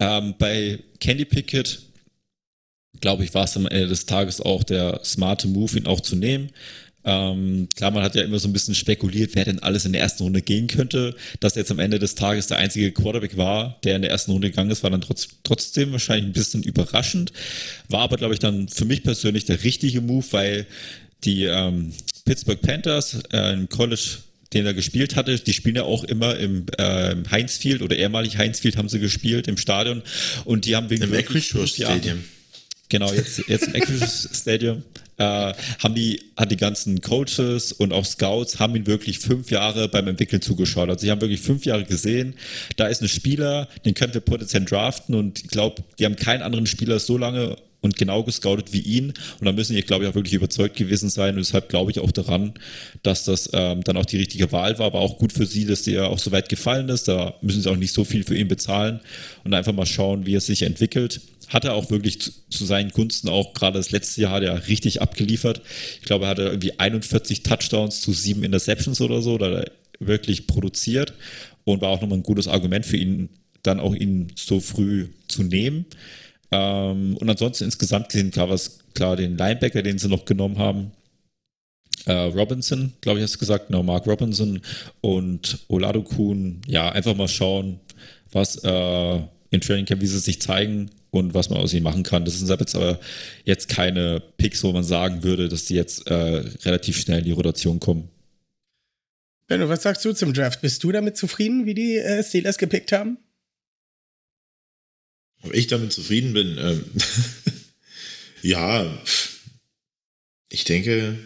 ähm, bei Candy Pickett, glaube ich, war es am Ende des Tages auch der smarte Move, ihn auch zu nehmen. Ähm, klar, man hat ja immer so ein bisschen spekuliert, wer denn alles in der ersten Runde gehen könnte. Dass jetzt am Ende des Tages der einzige Quarterback war, der in der ersten Runde gegangen ist, war dann trotz, trotzdem wahrscheinlich ein bisschen überraschend. War aber, glaube ich, dann für mich persönlich der richtige Move, weil die ähm, Pittsburgh Panthers äh, im College den er gespielt hatte. Die spielen ja auch immer im äh, Heinz Field oder ehemalig Heinz Field haben sie gespielt im Stadion und die haben wegen im Equishore Stadium. Genau, jetzt, jetzt im Equus Stadium. Äh, haben die, hat die ganzen Coaches und auch Scouts haben ihn wirklich fünf Jahre beim Entwickeln zugeschaut. Also sie haben wirklich fünf Jahre gesehen, da ist ein Spieler, den könnt ihr potenziell draften und ich glaube, die haben keinen anderen Spieler so lange und genau gescoutet wie ihn. Und da müssen die, glaube ich, auch wirklich überzeugt gewesen sein. Und deshalb glaube ich auch daran, dass das ähm, dann auch die richtige Wahl war. Aber auch gut für sie, dass der auch so weit gefallen ist. Da müssen sie auch nicht so viel für ihn bezahlen und einfach mal schauen, wie er sich entwickelt hat er auch wirklich zu, zu, seinen Gunsten auch gerade das letzte Jahr hat er richtig abgeliefert. Ich glaube, er hatte irgendwie 41 Touchdowns zu sieben Interceptions oder so, da wirklich produziert und war auch nochmal ein gutes Argument für ihn, dann auch ihn so früh zu nehmen. Ähm, und ansonsten insgesamt gesehen, klar, was, klar, den Linebacker, den sie noch genommen haben, äh, Robinson, glaube ich, hast du gesagt, genau, Mark Robinson und Olado Kuhn, ja, einfach mal schauen, was äh, in Training Camp, wie sie sich zeigen und was man aus ihnen machen kann. Das sind jetzt aber jetzt keine Picks, wo man sagen würde, dass die jetzt äh, relativ schnell in die Rotation kommen. Benno, was sagst du zum Draft? Bist du damit zufrieden, wie die äh, Steelers gepickt haben? Ob ich damit zufrieden bin? Ähm ja, ich denke,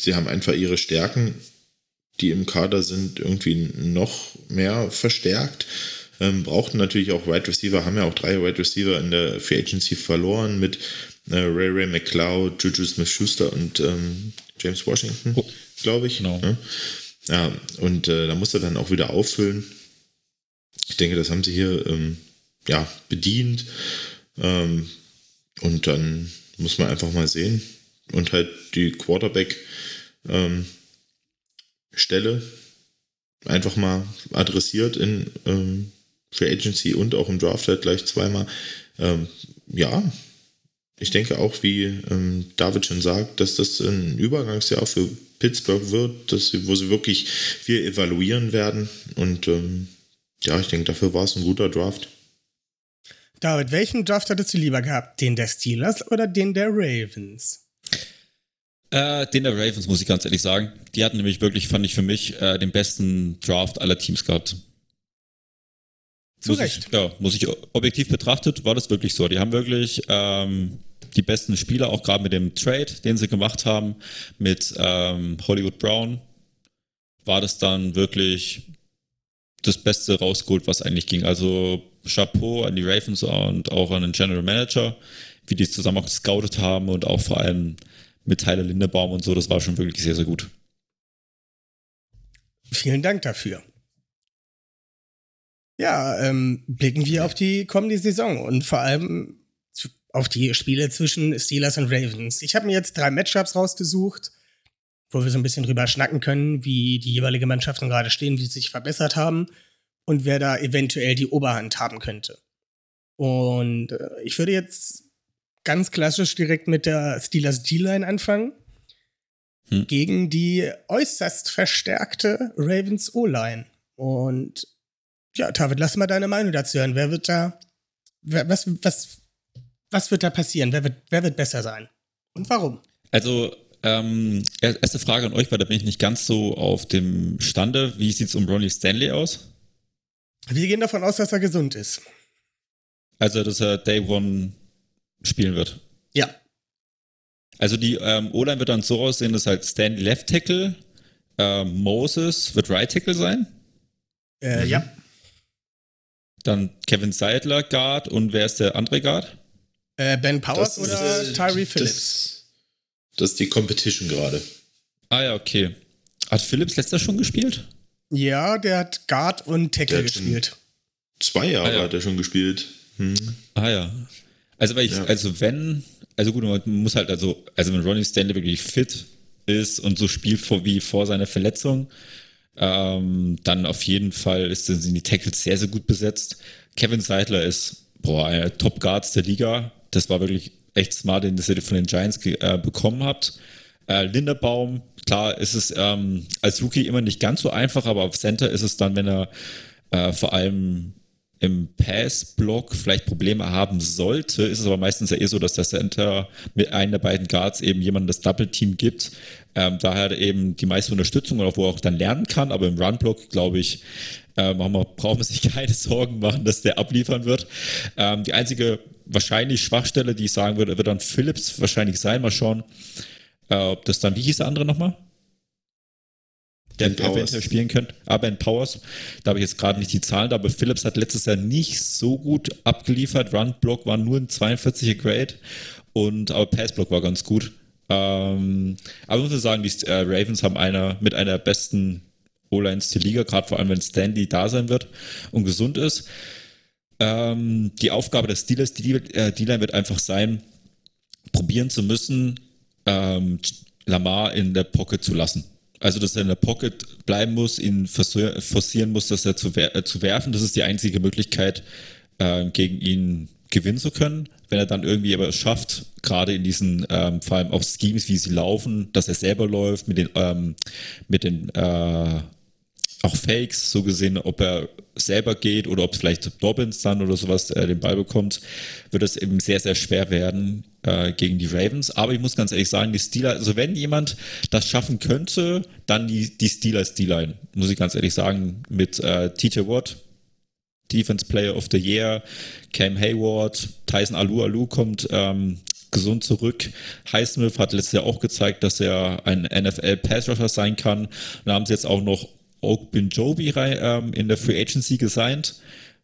sie haben einfach ihre Stärken, die im Kader sind, irgendwie noch mehr verstärkt. Ähm, brauchten natürlich auch Wide Receiver, haben ja auch drei Wide Receiver in der Free Agency verloren mit äh, Ray Ray McLeod, Juju Smith-Schuster und ähm, James Washington, oh. glaube ich. Genau. Ja, ja und äh, da muss er dann auch wieder auffüllen. Ich denke, das haben sie hier ähm, ja, bedient. Ähm, und dann muss man einfach mal sehen. Und halt die Quarterback-Stelle ähm, einfach mal adressiert in ähm, Free Agency und auch im Draft halt gleich zweimal. Ähm, ja, ich denke auch, wie ähm, David schon sagt, dass das ein Übergangsjahr für Pittsburgh wird, dass sie, wo sie wirklich viel evaluieren werden. Und ähm, ja, ich denke, dafür war es ein guter Draft. David, welchen Draft hattest du lieber gehabt? Den der Steelers oder den der Ravens? Äh, den der Ravens, muss ich ganz ehrlich sagen. Die hatten nämlich wirklich, fand ich für mich, äh, den besten Draft aller Teams gehabt. Zu muss Recht. Ich, ja, muss ich objektiv betrachtet, war das wirklich so. Die haben wirklich ähm, die besten Spieler, auch gerade mit dem Trade, den sie gemacht haben, mit ähm, Hollywood Brown, war das dann wirklich das Beste rausgeholt, was eigentlich ging. Also Chapeau an die Ravens und auch an den General Manager, wie die es zusammen auch gescoutet haben und auch vor allem mit Tyler Lindebaum und so, das war schon wirklich sehr, sehr gut. Vielen Dank dafür. Ja, ähm, blicken wir auf die kommende Saison und vor allem auf die Spiele zwischen Steelers und Ravens. Ich habe mir jetzt drei Matchups rausgesucht, wo wir so ein bisschen drüber schnacken können, wie die jeweilige Mannschaften gerade stehen, wie sie sich verbessert haben und wer da eventuell die Oberhand haben könnte. Und äh, ich würde jetzt ganz klassisch direkt mit der Steelers D-Line anfangen. Hm. Gegen die äußerst verstärkte Ravens O-Line. Und ja, David, lass mal deine Meinung dazu hören. Wer wird da, wer, was, was, was wird da passieren? Wer wird, wer wird besser sein? Und warum? Also, ähm, erste Frage an euch, weil da bin ich nicht ganz so auf dem Stande. Wie sieht es um Ronnie Stanley aus? Wir gehen davon aus, dass er gesund ist. Also, dass er Day One spielen wird. Ja. Also die ähm, O-Line wird dann so aussehen, dass halt Stanley Left Tackle, äh, Moses wird Right Tackle sein. Äh, mhm. Ja. Dann Kevin Seidler Guard und wer ist der andere Guard? Äh, ben Powers das oder ist, Tyree Phillips? Das, das, ist die Competition gerade. Ah ja, okay. Hat Phillips letzter schon gespielt? Ja, der hat Guard und Tackle gespielt. Zwei Jahre ah, ja. hat er schon gespielt. Hm. Ah ja. Also, weil ich, ja. also wenn, also gut, man muss halt, also, also wenn Ronnie Stanley wirklich fit ist und so spielt vor, wie vor seiner Verletzung, ähm, dann auf jeden Fall ist, sind die Tackles sehr, sehr gut besetzt. Kevin Seidler ist, boah, einer Top Guards der Liga. Das war wirklich echt smart, den ihr von den Giants äh, bekommen habt. Äh, Linderbaum, klar ist es ähm, als Rookie immer nicht ganz so einfach, aber auf Center ist es dann, wenn er äh, vor allem im Pass-Block vielleicht Probleme haben sollte, ist es aber meistens ja eh so, dass der Center mit einem der beiden Guards eben jemandem das Double-Team gibt. Ähm, daher eben die meiste Unterstützung wo er auch dann lernen kann, aber im Run-Block, glaube ich, äh, man, braucht man sich keine Sorgen machen, dass der abliefern wird. Ähm, die einzige wahrscheinlich Schwachstelle, die ich sagen würde, wird dann Phillips wahrscheinlich sein. Mal schauen, äh, ob das dann, wie hieß der andere nochmal? Der eventuell spielen könnte. Aber in Powers, da habe ich jetzt gerade nicht die Zahlen, aber Phillips hat letztes Jahr nicht so gut abgeliefert. Run-Block war nur ein 42er Grade und aber Pass-Block war ganz gut. Ähm, aber ich muss sagen, die äh, Ravens haben einer mit einer der besten O-Lines der Liga, gerade vor allem, wenn Stanley da sein wird und gesund ist. Ähm, die Aufgabe des Steelers, die äh, D-Line wird einfach sein, probieren zu müssen, ähm, Lamar in der Pocket zu lassen. Also, dass er in der Pocket bleiben muss, ihn forcieren muss, dass er zu, wer äh, zu werfen. Das ist die einzige Möglichkeit, äh, gegen ihn gewinnen zu können. Wenn er dann irgendwie aber es schafft, gerade in diesen, ähm, vor allem auch Schemes, wie sie laufen, dass er selber läuft, mit den, ähm, mit den äh, auch Fakes, so gesehen, ob er selber geht oder ob es vielleicht Dobbins dann oder sowas äh, den Ball bekommt, wird es eben sehr, sehr schwer werden äh, gegen die Ravens. Aber ich muss ganz ehrlich sagen, die Steelers, also wenn jemand das schaffen könnte, dann die, die Steelers D-Line, muss ich ganz ehrlich sagen, mit äh, TJ Watt, Defense Player of the Year, Cam Hayward, Tyson Alu Alu kommt ähm, gesund zurück. Highsmith hat letztes Jahr auch gezeigt, dass er ein NFL Pass Rusher sein kann. Da haben sie jetzt auch noch Oak Joby ähm, in der Free Agency gesigned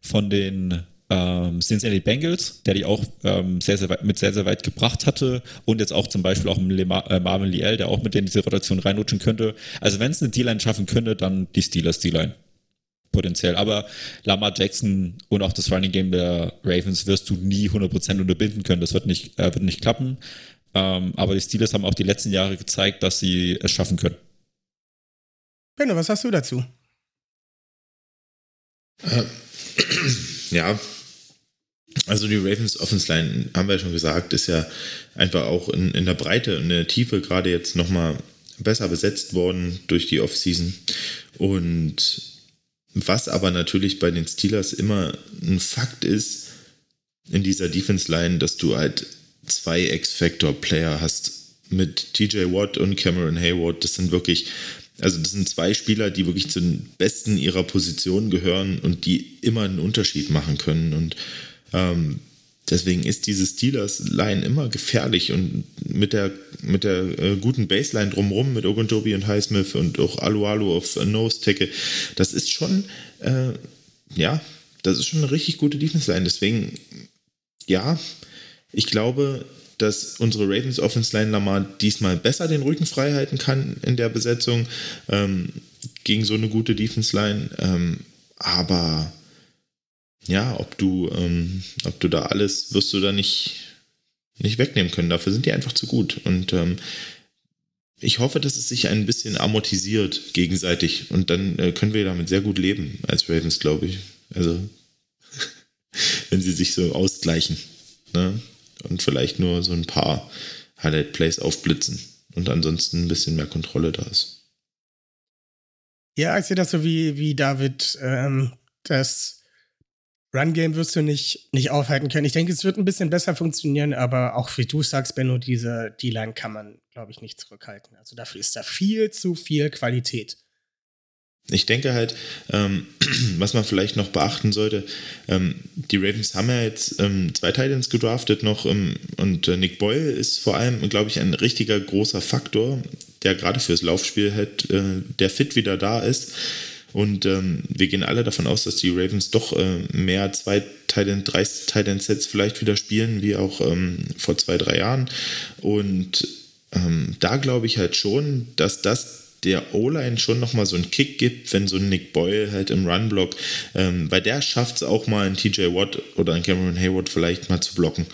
von den ähm, Cincinnati Bengals, der die auch ähm, sehr, sehr weit, mit sehr, sehr weit gebracht hatte und jetzt auch zum Beispiel auch Le äh, Marvin Liel, der auch mit in diese Rotation reinrutschen könnte. Also wenn es eine D-Line schaffen könnte, dann die Steelers D-Line. Potenziell. Aber Lamar Jackson und auch das Running Game der Ravens wirst du nie 100% unterbinden können. Das wird nicht, äh, wird nicht klappen. Ähm, aber die Steelers haben auch die letzten Jahre gezeigt, dass sie es schaffen können. Benno, was hast du dazu? Äh, ja, also die Ravens Offense Line, haben wir ja schon gesagt, ist ja einfach auch in, in der Breite und in der Tiefe gerade jetzt nochmal besser besetzt worden durch die Offseason. Und was aber natürlich bei den Steelers immer ein Fakt ist, in dieser Defense Line, dass du halt zwei X-Factor-Player hast mit TJ Watt und Cameron Hayward. Das sind wirklich also das sind zwei Spieler, die wirklich zu den Besten ihrer Position gehören und die immer einen Unterschied machen können. Und ähm, deswegen ist diese Steelers-Line immer gefährlich und mit der, mit der äh, guten Baseline drumherum, mit Ogunjobi und Highsmith und auch Alualu auf Nose-Tackle, das ist schon, äh, ja, das ist schon eine richtig gute Defense-Line. Deswegen, ja, ich glaube, dass unsere Ravens Offense Line Lamar diesmal besser den Rücken frei halten kann in der Besetzung ähm, gegen so eine gute Defense Line. Ähm, aber ja, ob du, ähm, ob du da alles wirst du da nicht, nicht wegnehmen können. Dafür sind die einfach zu gut. Und ähm, ich hoffe, dass es sich ein bisschen amortisiert gegenseitig und dann äh, können wir damit sehr gut leben als Ravens, glaube ich. Also, wenn sie sich so ausgleichen ne? und vielleicht nur so ein paar Highlight-Plays aufblitzen und ansonsten ein bisschen mehr Kontrolle da ist. Ja, ich sehe das so wie, wie David, ähm, das Run-Game wirst du nicht, nicht aufhalten können. Ich denke, es wird ein bisschen besser funktionieren, aber auch wie du sagst, Benno, diese D-Line kann man, glaube ich, nicht zurückhalten. Also dafür ist da viel zu viel Qualität. Ich denke halt, ähm, was man vielleicht noch beachten sollte, ähm, die Ravens haben ja jetzt ähm, zwei Titans gedraftet noch ähm, und äh, Nick Boyle ist vor allem, glaube ich, ein richtiger großer Faktor, der gerade fürs Laufspiel halt, äh, der fit wieder da ist. Und ähm, wir gehen alle davon aus, dass die Ravens doch äh, mehr zwei Titan, drei Titan Sets vielleicht wieder spielen, wie auch ähm, vor zwei, drei Jahren. Und ähm, da glaube ich halt schon, dass das der O-Line schon nochmal so einen Kick gibt, wenn so ein Nick Boyle halt im Run-Block, ähm, weil der schafft es auch mal, einen TJ Watt oder einen Cameron Hayward vielleicht mal zu blocken,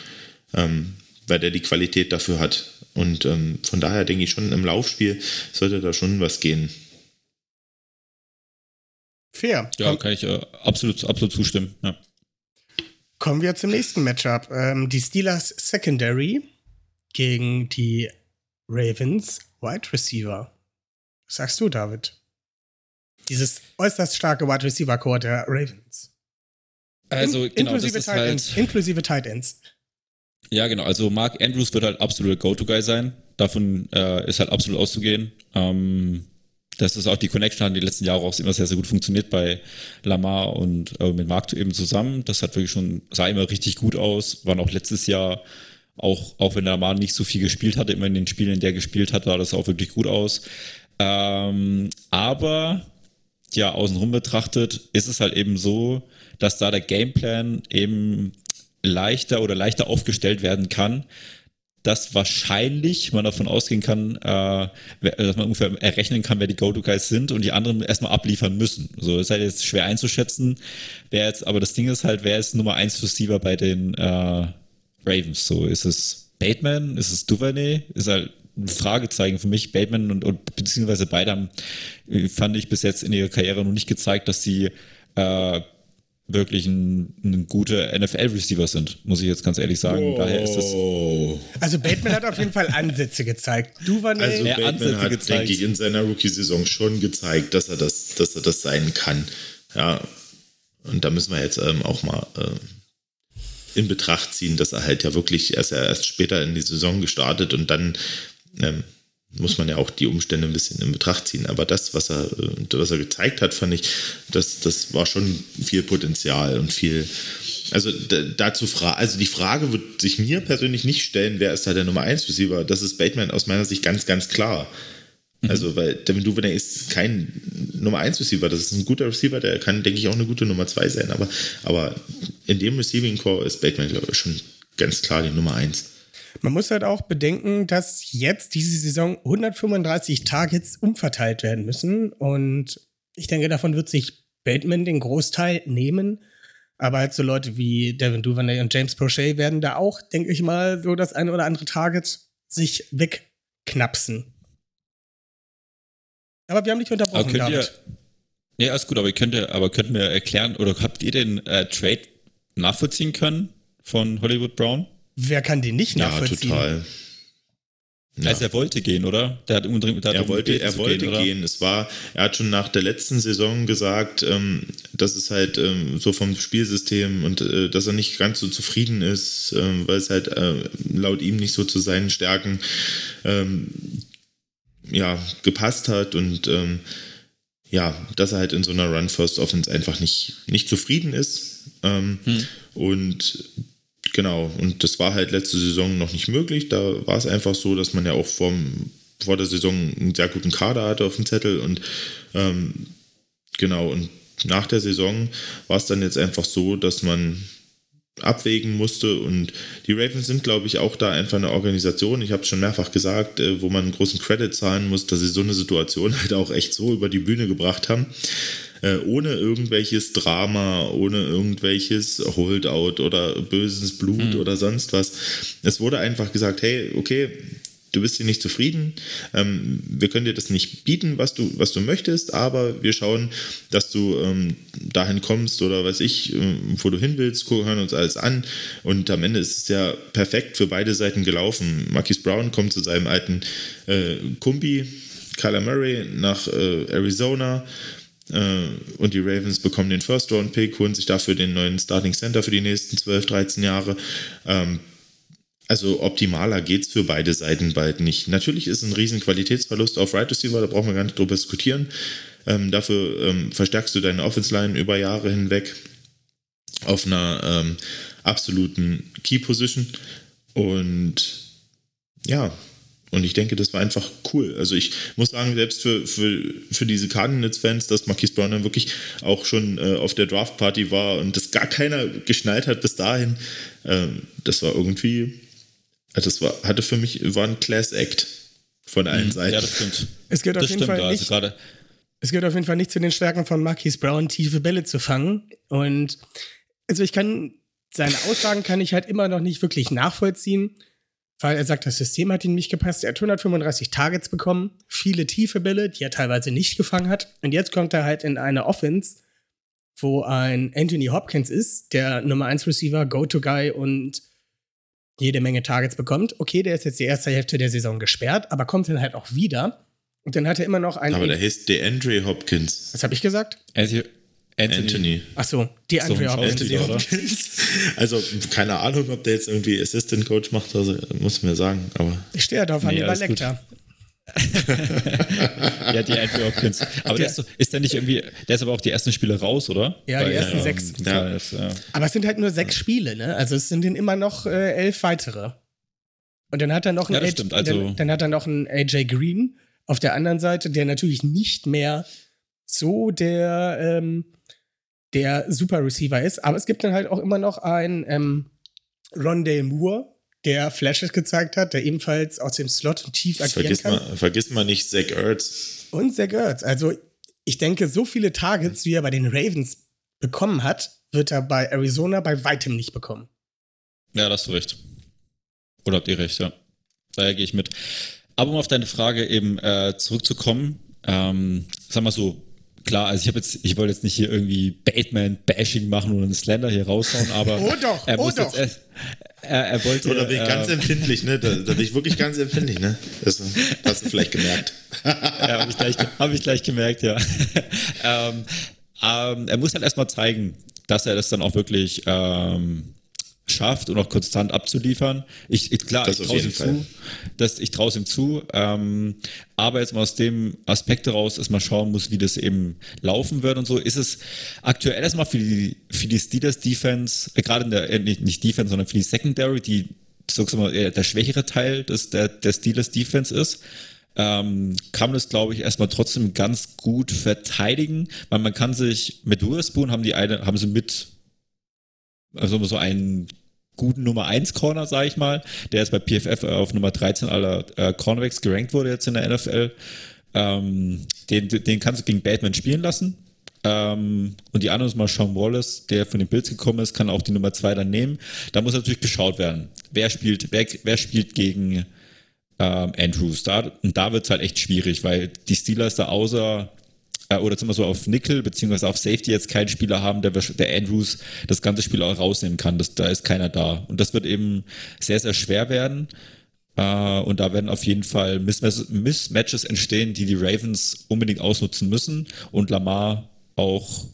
ähm, weil der die Qualität dafür hat. Und ähm, von daher denke ich schon, im Laufspiel sollte da schon was gehen. Fair. Ja, Komm, kann ich äh, absolut, absolut zustimmen. Ja. Kommen wir zum nächsten Matchup. Ähm, die Steelers Secondary gegen die Ravens Wide Receiver. Was sagst du, David? Dieses äußerst starke Wide Receiver Core der Ravens. Also, In, genau, inklusive, das Tight halt, Ends, inklusive Tight Ends. Ja, genau. Also Mark Andrews wird halt absoluter Go-To-Guy sein. Davon äh, ist halt absolut auszugehen. Ähm, das ist auch die Connection hat die letzten Jahre auch immer sehr, sehr gut funktioniert bei Lamar und äh, mit Marc eben zusammen. Das hat wirklich schon, sah immer richtig gut aus. Waren auch letztes Jahr, auch, auch wenn Lamar nicht so viel gespielt hatte, immer in den Spielen, in der er gespielt hat, sah das auch wirklich gut aus. Ähm, aber ja, außenrum betrachtet ist es halt eben so, dass da der Gameplan eben leichter oder leichter aufgestellt werden kann, dass wahrscheinlich man davon ausgehen kann, äh, dass man ungefähr errechnen kann, wer die Go-To-Guys sind und die anderen erstmal abliefern müssen. So ist halt jetzt schwer einzuschätzen. Wer jetzt, aber das Ding ist halt, wer ist Nummer 1 Receiver bei den äh, Ravens? So ist es Bateman, ist es Duvernay? Ist halt ein Fragezeichen für mich. Bateman und, und beziehungsweise beide haben, äh, fand ich bis jetzt in ihrer Karriere noch nicht gezeigt, dass sie äh, wirklich ein, ein guter NFL-Receiver sind, muss ich jetzt ganz ehrlich sagen. Oh. Daher ist es. Also Bateman hat auf jeden Fall Ansätze gezeigt. Du war Also Ja, Bateman Ansätze hat, gezeigt. denke ich, in seiner Rookie-Saison schon gezeigt, dass er das, dass er das sein kann. Ja. Und da müssen wir jetzt ähm, auch mal äh, in Betracht ziehen, dass er halt ja wirklich erst, erst später in die Saison gestartet und dann ähm, muss man ja auch die Umstände ein bisschen in Betracht ziehen. Aber das, was er, äh, was er gezeigt hat, fand ich, das, das war schon viel Potenzial und viel. Also da- dazu also die Frage wird sich mir persönlich nicht stellen, wer ist da der Nummer 1 Receiver? Das ist Bateman aus meiner Sicht ganz, ganz klar. Also, weil Devin Duvernay ist kein Nummer 1 Receiver, das ist ein guter Receiver, der kann, denke ich, auch eine gute Nummer 2 sein, aber, aber in dem Receiving Core ist Bateman, glaube ich, schon ganz klar die Nummer 1. Man muss halt auch bedenken, dass jetzt diese Saison 135 Targets umverteilt werden müssen. Und ich denke, davon wird sich Bateman den Großteil nehmen. Aber halt so Leute wie Devin Duvernay und James Prochet werden da auch, denke ich mal, so das eine oder andere Target sich wegknapsen. Aber wir haben dich Aber unterbrochen, ihr, David. ja, alles gut, aber ihr könnt, ihr- aber könnt mir erklären, oder habt ihr den äh, Trade nachvollziehen können von Hollywood Brown? Wer kann den nicht Ja, nachvollziehen? total. Ja. Also er wollte gehen, oder? Der hat unbedingt, der hat er wollte, er wollte oder? gehen. Es war, er hat schon nach der letzten Saison gesagt, ähm, dass es halt ähm, so vom Spielsystem und äh, dass er nicht ganz so zufrieden ist, ähm, weil es halt äh, laut ihm nicht so zu seinen Stärken ähm, ja, gepasst hat und ähm, ja, dass er halt in so einer Run-First-Offense einfach nicht, nicht zufrieden ist. Ähm, Hm. Und genau, und das war halt letzte Saison noch nicht möglich. Da war es einfach so, dass man ja auch vorm, vor der Saison einen sehr guten Kader hatte auf dem Zettel und ähm, genau, und nach der Saison war es dann jetzt einfach so, dass man abwägen musste. Und die Ravens sind, glaube ich, auch da einfach eine Organisation. Ich habe es schon mehrfach gesagt, äh, wo man einen großen Credit zahlen muss, dass sie so eine Situation halt auch echt so über die Bühne gebracht haben. Äh, ohne irgendwelches Drama, ohne irgendwelches Holdout oder böses Blut mhm. oder sonst was. Es wurde einfach gesagt, hey, okay, du bist hier nicht zufrieden, ähm, wir können dir das nicht bieten, was du, was du möchtest, aber wir schauen, dass du ähm, dahin kommst oder weiß ich, äh, wo du hin willst, hören uns alles an und am Ende ist es ja perfekt für beide Seiten gelaufen. Marquis Brown kommt zu seinem alten äh, Kumbi, Kyler Murray nach äh, Arizona und die Ravens bekommen den First-Round-Pick, holen sich dafür den neuen Starting Center für die nächsten 12, 13 Jahre. Ähm, also optimaler geht es für beide Seiten bald nicht. Natürlich ist ein riesen Qualitätsverlust auf Right Receiver, da brauchen wir gar nicht drüber diskutieren. Ähm, dafür ähm, verstärkst du deine Offense Line über Jahre hinweg auf einer absoluten Key Position. Und ja, und ich denke, das war einfach cool. Also ich muss sagen, selbst für, für, für diese Cardinals-Fans, dass Marquis Brown dann wirklich auch schon äh, auf der Draft-Party war und das gar keiner geschnallt hat bis dahin, äh, das war irgendwie also das war, hatte für mich, war ein Class Act von allen mhm, Seiten. Ja, das stimmt. Es gehört auf jeden Fall nicht, also es gehört auf jeden Fall nicht zu den Stärken von Marquis Brown, tiefe Bälle zu fangen. Und also ich kann, seine Aussagen kann ich halt immer noch nicht wirklich nachvollziehen, weil er sagt, das System hat ihm nicht gepasst. Er hat 135 Targets bekommen, viele tiefe Bälle, die er teilweise nicht gefangen hat. Und jetzt kommt er halt in eine Offense, wo ein Anthony Hopkins ist, der Nummer 1 Receiver, Go-To-Guy und jede Menge Targets bekommt. Okay, der ist jetzt die erste Hälfte der Saison gesperrt, aber kommt dann halt auch wieder. Und dann hat er immer noch einen. Aber der heißt DeAndre Hopkins. Was habe ich gesagt? Anthony. Anthony. Ach so, DeAndre so, Hopkins. Anthony Hopkins. Also, keine Ahnung, ob der jetzt irgendwie Assistant Coach macht, also muss mir sagen, aber. Ich stehe da auf nee, Hannibal Lecter ja, die Andrew Hopkins. Aber der, der ist, so, ist der nicht irgendwie, der ist aber auch die ersten Spiele raus, oder? Ja, Bei, die ersten ähm, sechs. Ja. ja. Aber es sind halt nur sechs Spiele, ne? Also es sind dann immer noch äh, elf weitere. Und dann hat er noch einen, ja, stimmt, also dann, dann, hat er noch einen AJ Green auf der anderen Seite, der natürlich nicht mehr so der, ähm, der Super Receiver ist. Aber es gibt dann halt auch immer noch einen ähm, Rondale Moore, der Flashes gezeigt hat, der ebenfalls aus dem Slot tief agieren vergiss kann. Mal, vergiss mal nicht Zach Ertz. Und Zach Ertz. Also ich denke, so viele Targets, wie er bei den Ravens bekommen hat, wird er bei Arizona bei weitem nicht bekommen. Ja, da hast du recht. Oder habt ihr recht, ja. Daher gehe ich mit. Aber um auf deine Frage eben äh, zurückzukommen, ähm, sag mal so, klar, also ich habe jetzt, ich wollte jetzt nicht hier irgendwie Batman-Bashing machen oder einen Slender hier raushauen, aber oh doch, er oh muss doch. Jetzt, er, er wollte. Oder bin ich ganz ähm, empfindlich, ne? Da, da, bin ich wirklich ganz empfindlich, ne? Das hast du vielleicht gemerkt. ja, habe ich, gleich, hab ich gleich gemerkt, ja. ähm, ähm, er muss halt erstmal zeigen, dass er das dann auch wirklich ähm, schafft und auch konstant abzuliefern. Ich, ich klar, das ich traue ihm zu, ich traue ihm zu, ähm, aber jetzt mal aus dem Aspekt heraus, dass man schauen muss, wie das eben laufen wird und so, ist es aktuell erstmal für die für die Steelers Defense, äh, gerade in der äh, nicht, nicht Defense, sondern für die Secondary, die sozusagen eher der schwächere Teil des der, der Steelers Defense ist. Ähm, kann man das, glaube ich, erstmal trotzdem ganz gut verteidigen, weil man kann sich mit Witherspoon haben die eine, haben sie mit also so einen guten Nummer 1 Corner, sage ich mal, der jetzt bei PFF auf Nummer 13 aller äh, Cornerbacks gerankt wurde jetzt in der NFL. Ähm, den, den kannst du gegen Batman spielen lassen. Ähm, und die andere ist mal Sean Wallace, der von den Bills gekommen ist, kann auch die Nummer 2 dann nehmen. Da muss natürlich geschaut werden, wer spielt, wer, wer spielt gegen ähm, Andrews. Da, und da wird es halt echt schwierig, weil die Steelers da außer äh, oder zum Beispiel auf Nickel beziehungsweise auf Safety jetzt keinen Spieler haben, der, der Andrews das ganze Spiel auch rausnehmen kann. Das, da ist keiner da. Und das wird eben sehr, sehr schwer werden. Uh, und da werden auf jeden Fall Mismatches entstehen, die die Ravens unbedingt ausnutzen müssen und Lamar auch,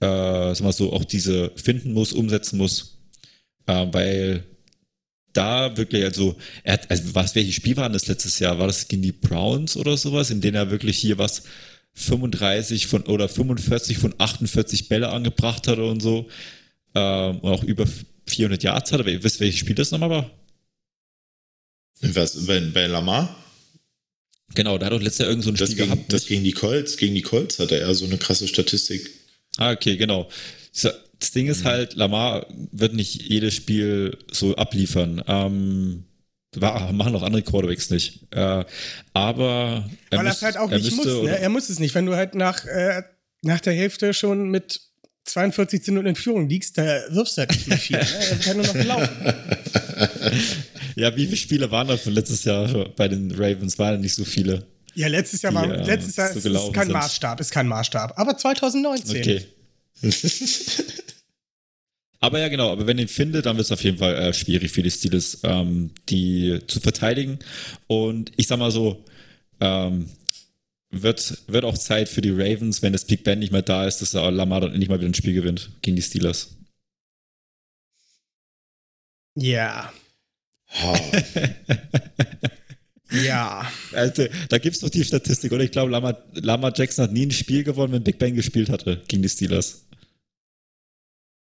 äh, sag mal so, auch diese finden muss, umsetzen muss, uh, weil da wirklich, also, er hat, also was, welches Spiel war das letztes Jahr? War das gegen die Browns oder sowas, in denen er wirklich hier was 35 von oder 45 von 48 Bälle angebracht hatte und so. Ähm, und auch über 400 Yards hatte. ihr wisst, welches Spiel das nochmal war? Was, bei, bei Lamar? Genau, da hat doch letztes Jahr irgend so ein Spiel gegen, gehabt. Das gegen die Colts, gegen die Colts hatte er so eine krasse Statistik. Ah, okay, genau. Das Ding ist halt, Lamar wird nicht jedes Spiel so abliefern. Ähm, machen auch andere Quarterbacks nicht. Äh, aber er Weil er es halt auch nicht muss. Ne? Er muss es nicht. Wenn du halt nach, äh, nach der Hälfte schon mit 42 zu 0 in Führung liegst, da wirfst du halt nicht mehr viel. ne? Er kann nur noch laufen. ja, wie viele Spiele waren da von letztes Jahr bei den Ravens? Waren nicht so viele. Ja, letztes Jahr war, äh, letztes Jahr so ist, ist kein sind. Maßstab, ist kein Maßstab. Aber 2019. Okay. aber ja, genau, aber wenn ihr ihn findet, dann wird es auf jeden Fall äh, schwierig für die Steelers, ähm, die zu verteidigen. Und ich sag mal so, ähm, wird, wird auch Zeit für die Ravens, wenn das Big Ben nicht mehr da ist, dass Lamar dann endlich mal wieder ein Spiel gewinnt gegen die Steelers. Ja. Oh. ja. Also, da gibt es doch die Statistik, oder? Ich glaube, Lama, Lama Jackson hat nie ein Spiel gewonnen, wenn Big Ben gespielt hatte gegen die Steelers.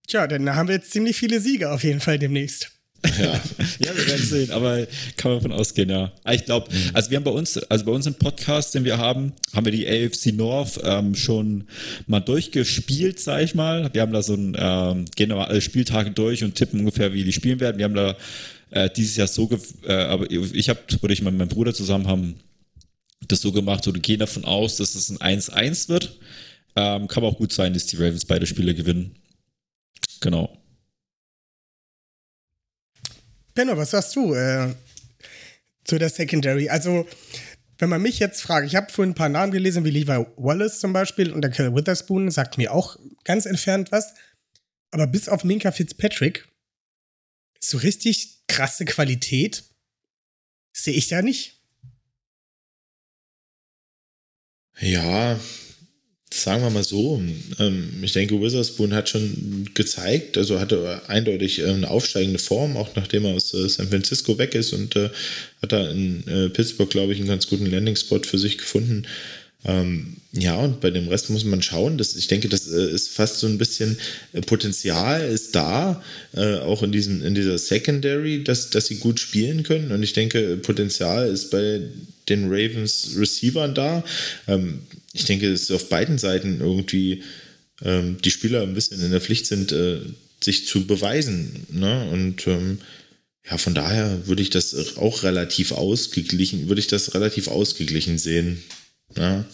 Tja, dann haben wir jetzt ziemlich viele Siege auf jeden Fall demnächst. Ja. ja, wir werden sehen, aber kann man von ausgehen, ja. Ah, ich glaube, mhm. also wir haben bei uns, also bei uns im Podcast, den wir haben, haben wir die AFC North ähm, schon mal durchgespielt, sag ich mal. Wir haben da so ein, ähm, gehen aber alle Spieltage durch und tippen ungefähr, wie die spielen werden. Wir haben da äh, dieses Jahr so, äh, aber ich habe, oder ich und mein Bruder zusammen haben das so gemacht oder gehen davon aus, dass es ein 1-1 wird. Ähm, kann aber auch gut sein, dass die Ravens beide Spiele gewinnen. Genau. Benno, was sagst du äh, zu der Secondary? Also, wenn man mich jetzt fragt, ich habe vorhin ein paar Namen gelesen, wie Levi Wallace zum Beispiel und der Kell Witherspoon, sagt mir auch ganz entfernt was. Aber bis auf Minka Fitzpatrick, so richtig krasse Qualität sehe ich da nicht. Ja, sagen wir mal so, ähm, ich denke, Witherspoon hat schon gezeigt, also hatte eindeutig äh, eine aufsteigende Form, auch nachdem er aus äh, San Francisco weg ist und äh, hat da in Pittsburgh, glaube ich, einen ganz guten Landing-Spot für sich gefunden. Ähm, ja, und bei dem Rest muss man schauen. Das, ich denke, das ist fast so ein bisschen Potenzial ist da, auch in, diesem, in dieser Secondary, dass, dass sie gut spielen können. Und ich denke, Potenzial ist bei den Ravens Receivern da. Ähm, ich denke, dass auf beiden Seiten irgendwie ähm, die Spieler ein bisschen in der Pflicht sind, äh, sich zu beweisen. Ne? Und ähm, ja, von daher würde ich das auch relativ ausgeglichen, würde ich das relativ ausgeglichen sehen. Ja.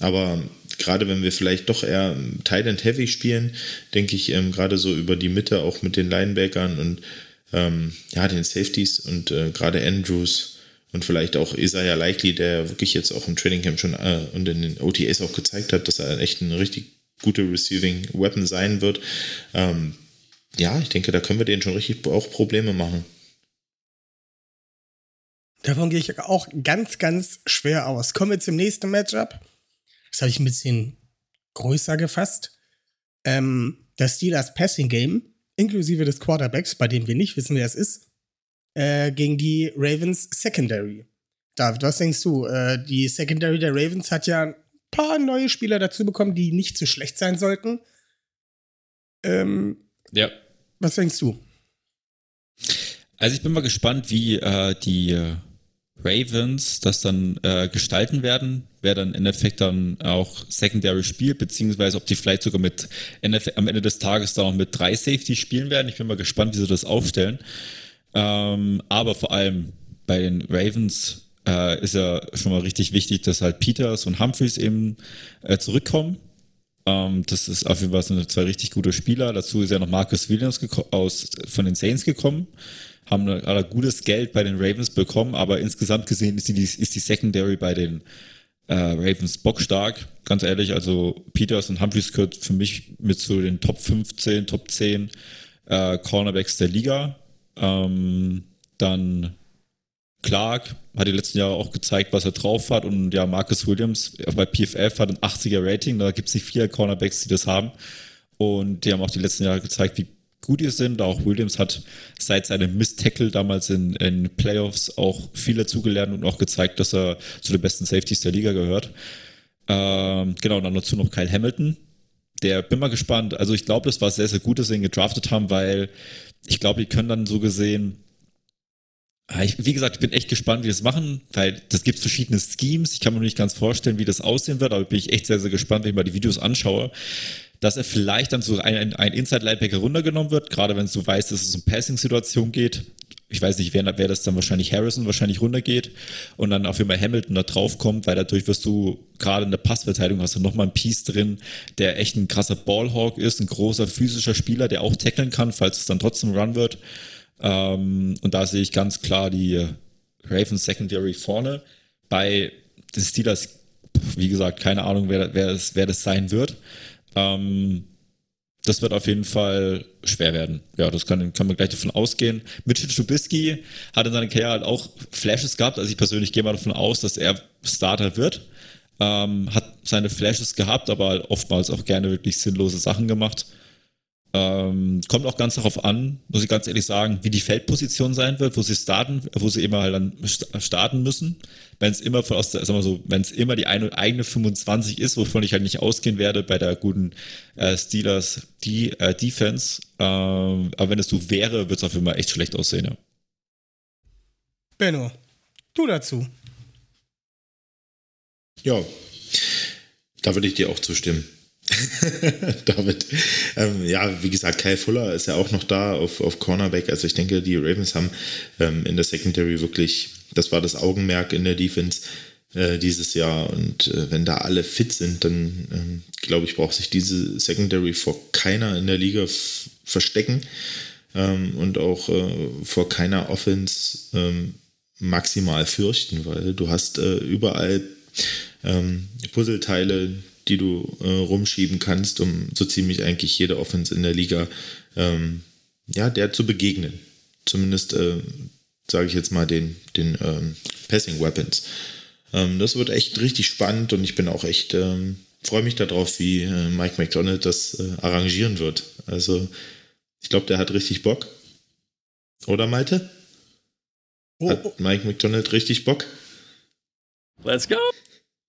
Aber gerade wenn wir vielleicht doch eher Tight and Heavy spielen, denke ich ähm, gerade so über die Mitte auch mit den Linebackern und ähm, ja, den Safeties und äh, gerade Andrews und vielleicht auch Isaiah Likely, der wirklich jetzt auch im Training Camp schon äh, und in den OTAs auch gezeigt hat, dass er echt ein richtig gute Receiving Weapon sein wird. Ähm, ja, ich denke, da können wir denen schon richtig auch Probleme machen. Davon gehe ich auch ganz, ganz schwer aus. Kommen wir zum nächsten Matchup. Das habe ich ein bisschen größer gefasst. Ähm, das Steelers Passing Game, inklusive des Quarterbacks, bei dem wir nicht wissen, wer es ist, äh, gegen die Ravens Secondary. David, was denkst du? Äh, die Secondary der Ravens hat ja ein paar neue Spieler dazu bekommen, die nicht so schlecht sein sollten. Ähm, ja. Was denkst du? Also ich bin mal gespannt, wie äh, die äh, Ravens das dann äh, gestalten werden, wer dann im Endeffekt dann auch Secondary spielt, beziehungsweise ob die vielleicht sogar mit NFL, am Ende des Tages dann auch mit drei Safety spielen werden. Ich bin mal gespannt, wie sie das aufstellen. Ähm, aber vor allem bei den Ravens äh, ist ja schon mal richtig wichtig, dass halt Peters und Humphreys eben äh, zurückkommen. Ähm, das ist auf jeden Fall so zwei richtig gute Spieler. Dazu ist ja noch Marcus Williams aus, von den Saints gekommen haben da gutes Geld bei den Ravens bekommen, aber insgesamt gesehen ist die, ist die Secondary bei den äh, Ravens bockstark. Ganz ehrlich, also Peters und Humphreys gehört für mich mit zu den Top 15, Top 10 äh, Cornerbacks der Liga. Ähm, dann Clark hat die letzten Jahre auch gezeigt, was er drauf hat. Und ja, Marcus Williams bei PFF hat ein 80er Rating. Da gibt es nicht viele Cornerbacks, die das haben. Und die haben auch die letzten Jahre gezeigt, wie gut ist sind. Auch Williams hat seit seinem Miss-Tackle damals in, in Playoffs auch viel dazugelernt und auch gezeigt, dass er zu den besten Safeties der Liga gehört. Ähm, genau, dann dazu noch Kyle Hamilton. Der bin mal gespannt. Also ich glaube, das war sehr, sehr gut, dass sie ihn gedraftet haben, weil ich glaube, die können dann so gesehen ah, ich, wie gesagt, ich bin echt gespannt, wie das machen, weil das gibt verschiedene Schemes. Ich kann mir nicht ganz vorstellen, wie das aussehen wird, aber bin ich echt sehr, sehr gespannt, wenn ich mal die Videos anschaue dass er vielleicht dann so ein, ein Inside-Linebacker runtergenommen wird, gerade wenn du weißt, dass es um Passing-Situation geht. Ich weiß nicht, wer, wer das dann wahrscheinlich Harrison wahrscheinlich runtergeht und dann auf einmal Hamilton da drauf kommt, weil dadurch wirst du gerade in der Passverteidigung hast du nochmal ein Piece drin, der echt ein krasser Ballhawk ist, ein großer physischer Spieler, der auch tackeln kann, falls es dann trotzdem Run wird. Ähm, und da sehe ich ganz klar die Ravens Secondary vorne. Bei den Steelers, wie gesagt, keine Ahnung, wer, wer, das, wer das sein wird. Ähm, das wird auf jeden Fall schwer werden. Ja, das kann, kann man gleich davon ausgehen. Mitchell Trubisky hat in seiner Karriere halt auch Flashes gehabt. Also ich persönlich gehe mal davon aus, dass er Starter wird. Ähm, hat seine Flashes gehabt, aber oftmals auch gerne wirklich sinnlose Sachen gemacht. Ähm, kommt auch ganz darauf an, muss ich ganz ehrlich sagen, wie die Feldposition sein wird, wo sie starten, wo sie immer halt dann starten müssen. Wenn es immer von aus der, sag mal so, wenn es immer die eine, eigene 25 ist, wovon ich halt nicht ausgehen werde bei der guten äh, Steelers die äh, Defense. Ähm, aber wenn es so wäre, wird es auf jeden Fall echt schlecht aussehen. Ja. Benno, du dazu. Ja, da würde ich dir auch zustimmen. David. Ähm, ja, wie gesagt, Kyle Fuller ist ja auch noch da auf, auf Cornerback. Also ich denke, die Ravens haben ähm, in der Secondary wirklich, das war das Augenmerk in der Defense äh, dieses Jahr. Und äh, wenn da alle fit sind, dann ähm, glaube ich, braucht sich diese Secondary vor keiner in der Liga verstecken ähm, und auch äh, vor keiner Offense ähm, maximal fürchten, weil du hast äh, überall ähm, Puzzleteile, die du äh, rumschieben kannst, um so ziemlich eigentlich jede Offense in der Liga ähm, ja, der zu begegnen. Zumindest, äh, sage ich jetzt mal, den, den ähm, Passing Weapons. Ähm, das wird echt richtig spannend und ich bin auch echt, ähm, freue mich darauf, wie äh, Mike McDonald das äh, arrangieren wird. Also, ich glaube, der hat richtig Bock. Oder Malte? Oh, hat oh. Mike McDonald richtig Bock? Let's go!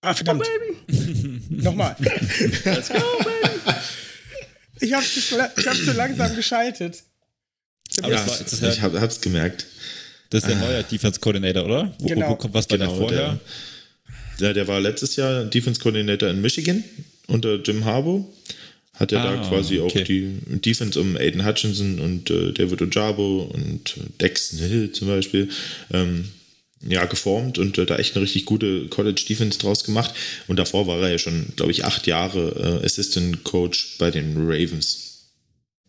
Ah, verdammt. Oh, Nochmal. Let's go, baby. Ich habe zu, hab zu langsam geschaltet. Aber ja, war, ich habe es gemerkt. Das ist der ah. neue Defense Coordinator, oder? Wo, genau. wo kommt was bei genau, der vorher? Der, der, war letztes Jahr Defense Coordinator in Michigan unter Jim Harbaugh. Hat er ah, da quasi okay. auch die Defense um Aiden Hutchinson und äh, David Ojabo und Dexton Hill zum Beispiel ähm, ja, geformt und äh, da echt eine richtig gute College Defense draus gemacht. Und davor war er ja schon, glaube ich, acht Jahre äh, Assistant Coach bei den Ravens.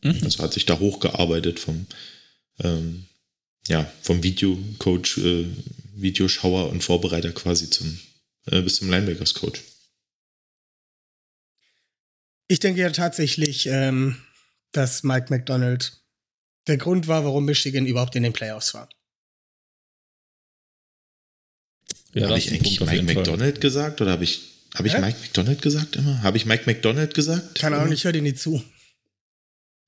Mhm. Also hat sich da hochgearbeitet vom, ähm, ja, vom Videocoach, äh, Videoschauer und Vorbereiter quasi zum, äh, bis zum Linebackers Coach. Ich denke ja tatsächlich, ähm, dass Mike McDonald der Grund war, warum Michigan überhaupt in den Playoffs war. Ja, habe ich eigentlich Mike McDonald gesagt oder habe ich, hab ich Mike McDonald gesagt immer? Habe ich Mike McDonald gesagt? Keine Ahnung, ich höre dir nie zu.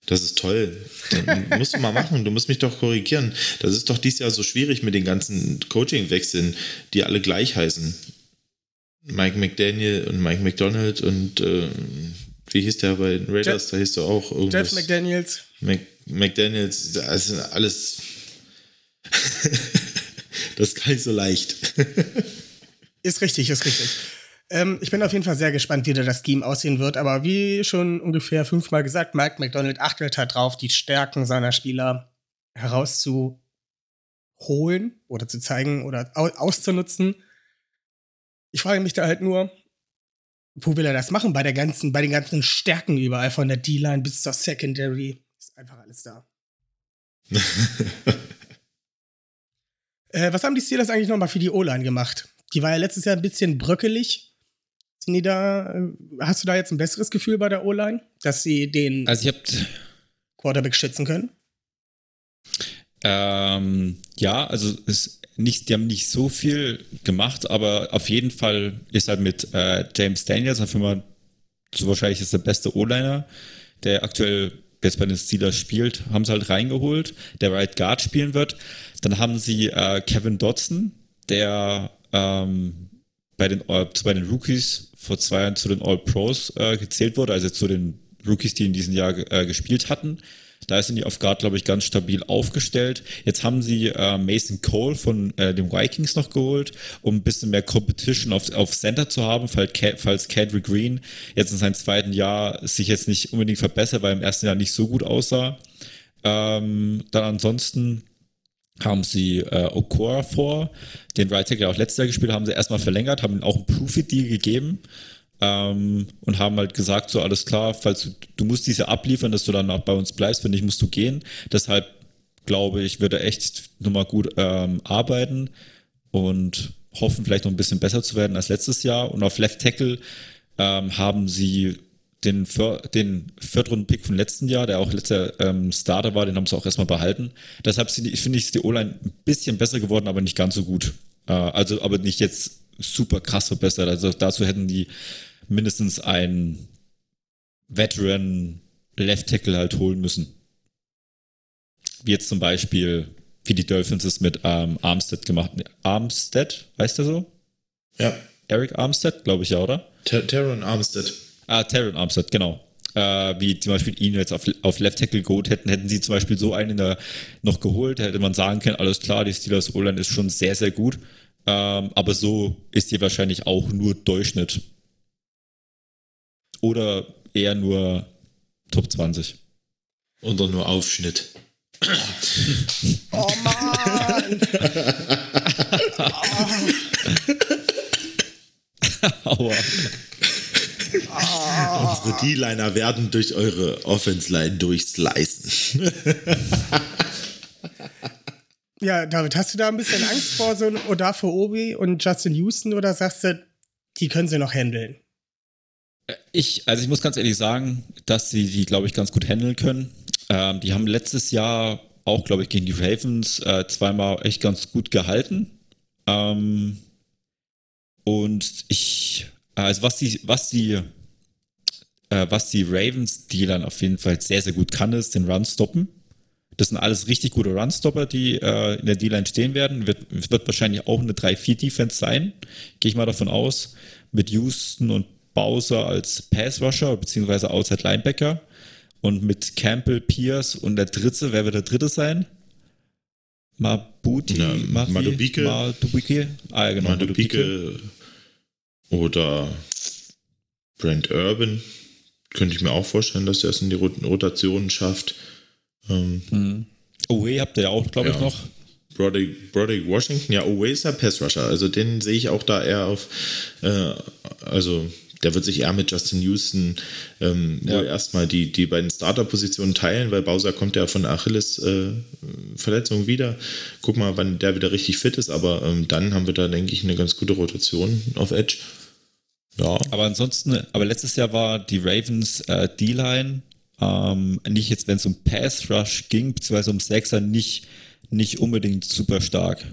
Das ist toll. Dann musst du mal machen. Du musst mich doch korrigieren. Das ist doch dieses Jahr so schwierig mit den ganzen Coaching-Wechseln, die alle gleich heißen. Mike McDaniel und Mike McDonald und äh, wie hieß der bei den Raiders? Jeff, da hieß du auch irgendwas. Jeff McDaniels. Mc, McDaniels, das ist alles. Das ist gar nicht so leicht. ist richtig, ist richtig. Ähm, ich bin auf jeden Fall sehr gespannt, wie das Scheme aussehen wird. Aber wie schon ungefähr fünfmal gesagt, Mike McDonald achtet halt drauf, die Stärken seiner Spieler herauszuholen oder zu zeigen oder auszunutzen. Ich frage mich da halt nur, wo will er das machen? Bei der ganzen, bei den ganzen Stärken überall, von der D-Line bis zur Secondary. Ist einfach alles da. Äh, was haben die Steelers eigentlich nochmal für die O-Line gemacht? Die war ja letztes Jahr ein bisschen bröckelig. Sind die da, äh, hast du da jetzt ein besseres Gefühl bei der O-Line, dass sie den also Quarterback schützen können? Ähm, ja, also ist nicht, die haben nicht so viel gemacht, aber auf jeden Fall ist halt mit äh, James Daniels auf einmal so wahrscheinlich ist der beste O-Liner, der aktuell jetzt bei den Steelers spielt, haben sie halt reingeholt, der Right Guard spielen wird. Dann haben sie äh, Kevin Dodson, der ähm, bei, den, äh, bei den Rookies vor zwei Jahren zu den All-Pros äh, gezählt wurde, also zu den Rookies, die in diesem Jahr äh, gespielt hatten. Da sind die auf Guard, glaube ich, ganz stabil aufgestellt. Jetzt haben sie äh, Mason Cole von äh, den Vikings noch geholt, um ein bisschen mehr Competition auf, auf Center zu haben, falls, falls Kendrick Green jetzt in seinem zweiten Jahr sich jetzt nicht unbedingt verbessert, weil im ersten Jahr nicht so gut aussah. Ähm, dann ansonsten haben sie äh, Okora vor, den Right Tackle auch letztes Jahr gespielt, haben sie erstmal verlängert, haben auch einen Profit-Deal gegeben ähm, und haben halt gesagt, so alles klar, falls du, du musst diese abliefern, dass du dann auch bei uns bleibst, wenn nicht, musst du gehen. Deshalb glaube ich, wird er echt nochmal gut ähm, arbeiten und hoffen vielleicht noch ein bisschen besser zu werden als letztes Jahr. Und auf Left Tackle ähm, haben sie den, den Viertrunden-Pick vom letzten Jahr, der auch letzter ähm, Starter war, den haben sie auch erstmal behalten. Deshalb finde ich, ist die O-Line ein bisschen besser geworden, aber nicht ganz so gut. Äh, also, aber nicht jetzt super krass verbessert. Also dazu hätten die mindestens einen Veteran Left Tackle halt holen müssen. Wie jetzt zum Beispiel, wie die Dolphins es mit ähm, Armstead gemacht haben. Armstead, weißt du so? Ja. Eric Armstead, glaube ich ja, oder? Ter Terran Armstead. Ah, Terran Armstead, genau. Äh, wie zum Beispiel ihn jetzt auf, auf Left Tackle geholt hätten, hätten sie zum Beispiel so einen der noch geholt, hätte man sagen können, alles klar, die Steelers O-Line ist schon sehr, sehr gut. Ähm, aber so ist die wahrscheinlich auch nur Durchschnitt. Oder eher nur Top 20. Oder nur Aufschnitt. oh Mann! Aua. Unsere D-Liner werden durch eure Offense-Line durchslicen. ja, David, hast du da ein bisschen Angst vor so Odafe Obi und Justin Houston oder sagst du, die können sie noch handeln? Ich, also ich muss ganz ehrlich sagen, dass sie die, glaube ich, ganz gut handeln können. Ähm, die haben letztes Jahr auch, glaube ich, gegen die Ravens äh, zweimal echt ganz gut gehalten. Ähm, und ich, also was die, was die, äh, was die Ravens, die dann auf jeden Fall sehr, sehr gut kann, ist den Run stoppen. Das sind alles richtig gute Runstopper, die äh, in der D-Line stehen werden. Wird, wird wahrscheinlich auch eine 3-4-Defense sein, gehe ich mal davon aus. Mit Houston und Bowser als Pass-Rusher bzw. Outside Linebacker und mit Campbell, Pierce und der dritte, wer wird der dritte sein? Mabuti, Na, Mafi, Madubike. Madubike. Ah, ja, genau. Madubike oder Brent Urban. Könnte ich mir auch vorstellen, dass er es in die Rotationen schafft. Ähm, Mhm. Away habt ihr ja auch, glaube ich, Ja. noch. Broderick, Broderick Washington, ja, Oway ist ja Pass Rusher. Also den sehe ich auch da eher auf, äh, also der wird sich eher mit Justin Houston ähm, Ja. wohl erstmal die, die beiden Starter-Positionen teilen, weil Bowser kommt ja von Achilles-Verletzung wieder. Guck mal, wann der wieder richtig fit ist, aber ähm, dann haben wir da, denke ich, eine ganz gute Rotation auf Edge. Ja, Aber ansonsten, aber letztes Jahr war die Ravens äh, D-Line ähm, nicht jetzt, wenn es um Pass Rush ging, beziehungsweise um Sechser, nicht, nicht unbedingt super stark.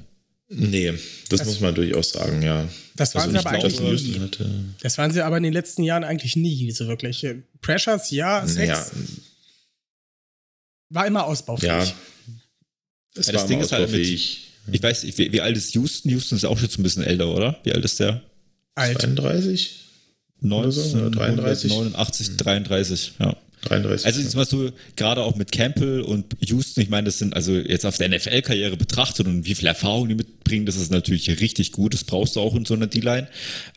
nee, das, muss man durchaus sagen, ja. Das waren Also sie ich aber Justin eigentlich nie. hatte, Das waren sie aber in den letzten Jahren eigentlich nie so wirklich. Pressures, ja, Sex, ja, war immer ausbaufähig. ja. Es Ja, war das Ding ist halt mit-. Ich weiß nicht, wie, wie alt ist Houston? Houston ist auch schon ein bisschen älter, oder? Wie alt ist der? Alt. 32? Oder so, oder 33? 89, 33, ja. 33. Also jetzt mal so, gerade auch mit Campbell und Houston, ich meine, das sind also jetzt auf der NFL-Karriere betrachtet und wie viel Erfahrung die mitbringen, das ist natürlich richtig gut, das brauchst du auch in so einer D-Line.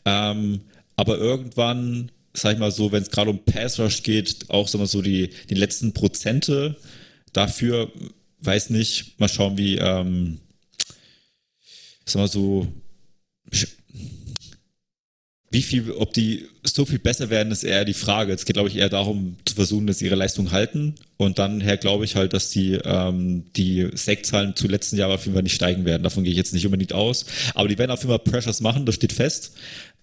Ähm, aber irgendwann, sag ich mal so, wenn es gerade um Pass Rush geht, auch sag mal so die, die letzten Prozente dafür, weiß nicht, mal schauen, wie, ähm, sag mal so, wie viel, ob die so viel besser werden, ist eher die Frage. Es geht, glaube ich, eher darum, zu versuchen, dass sie ihre Leistung halten. Und dann her glaube ich halt, dass die, ähm, die Sektzahlen zu letzten Jahr auf jeden Fall nicht steigen werden. Davon gehe ich jetzt nicht unbedingt aus. Aber die werden auf jeden Fall Pressures machen, das steht fest.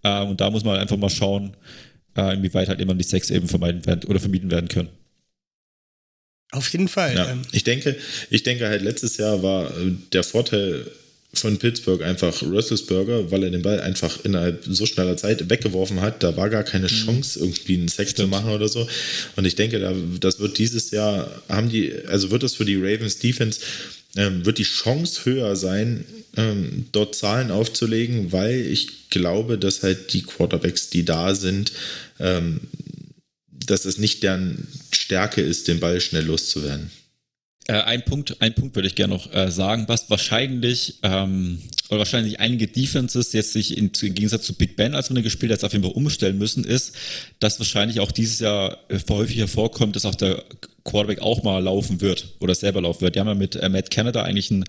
Ähm, und da muss man einfach mal schauen, äh, inwieweit halt immer die Sex eben vermeiden werden oder vermieden werden können. Auf jeden Fall. ja, Ähm, ich denke, ich denke halt letztes Jahr war äh, der Vorteil von Pittsburgh einfach Roethlisberger, weil er den Ball einfach innerhalb so schneller Zeit weggeworfen hat. Da war gar keine Chance, irgendwie einen Sack zu machen oder so. Und ich denke, da, das wird dieses Jahr, haben die, also wird es für die Ravens Defense, ähm, wird die Chance höher sein, ähm, dort Zahlen aufzulegen, weil ich glaube, dass halt die Quarterbacks, die da sind, ähm, dass es nicht deren Stärke ist, den Ball schnell loszuwerden. Äh, ein Punkt, ein Punkt würde ich gerne noch äh, sagen, was wahrscheinlich ähm, oder wahrscheinlich einige Defenses jetzt sich in, im Gegensatz zu Big Ben, als wir gespielt jetzt auf jeden Fall umstellen müssen, ist, dass wahrscheinlich auch dieses Jahr äh, häufiger vorkommt, dass auch der Quarterback auch mal laufen wird oder selber laufen wird. Die haben ja mit äh, Matt Canada eigentlich einen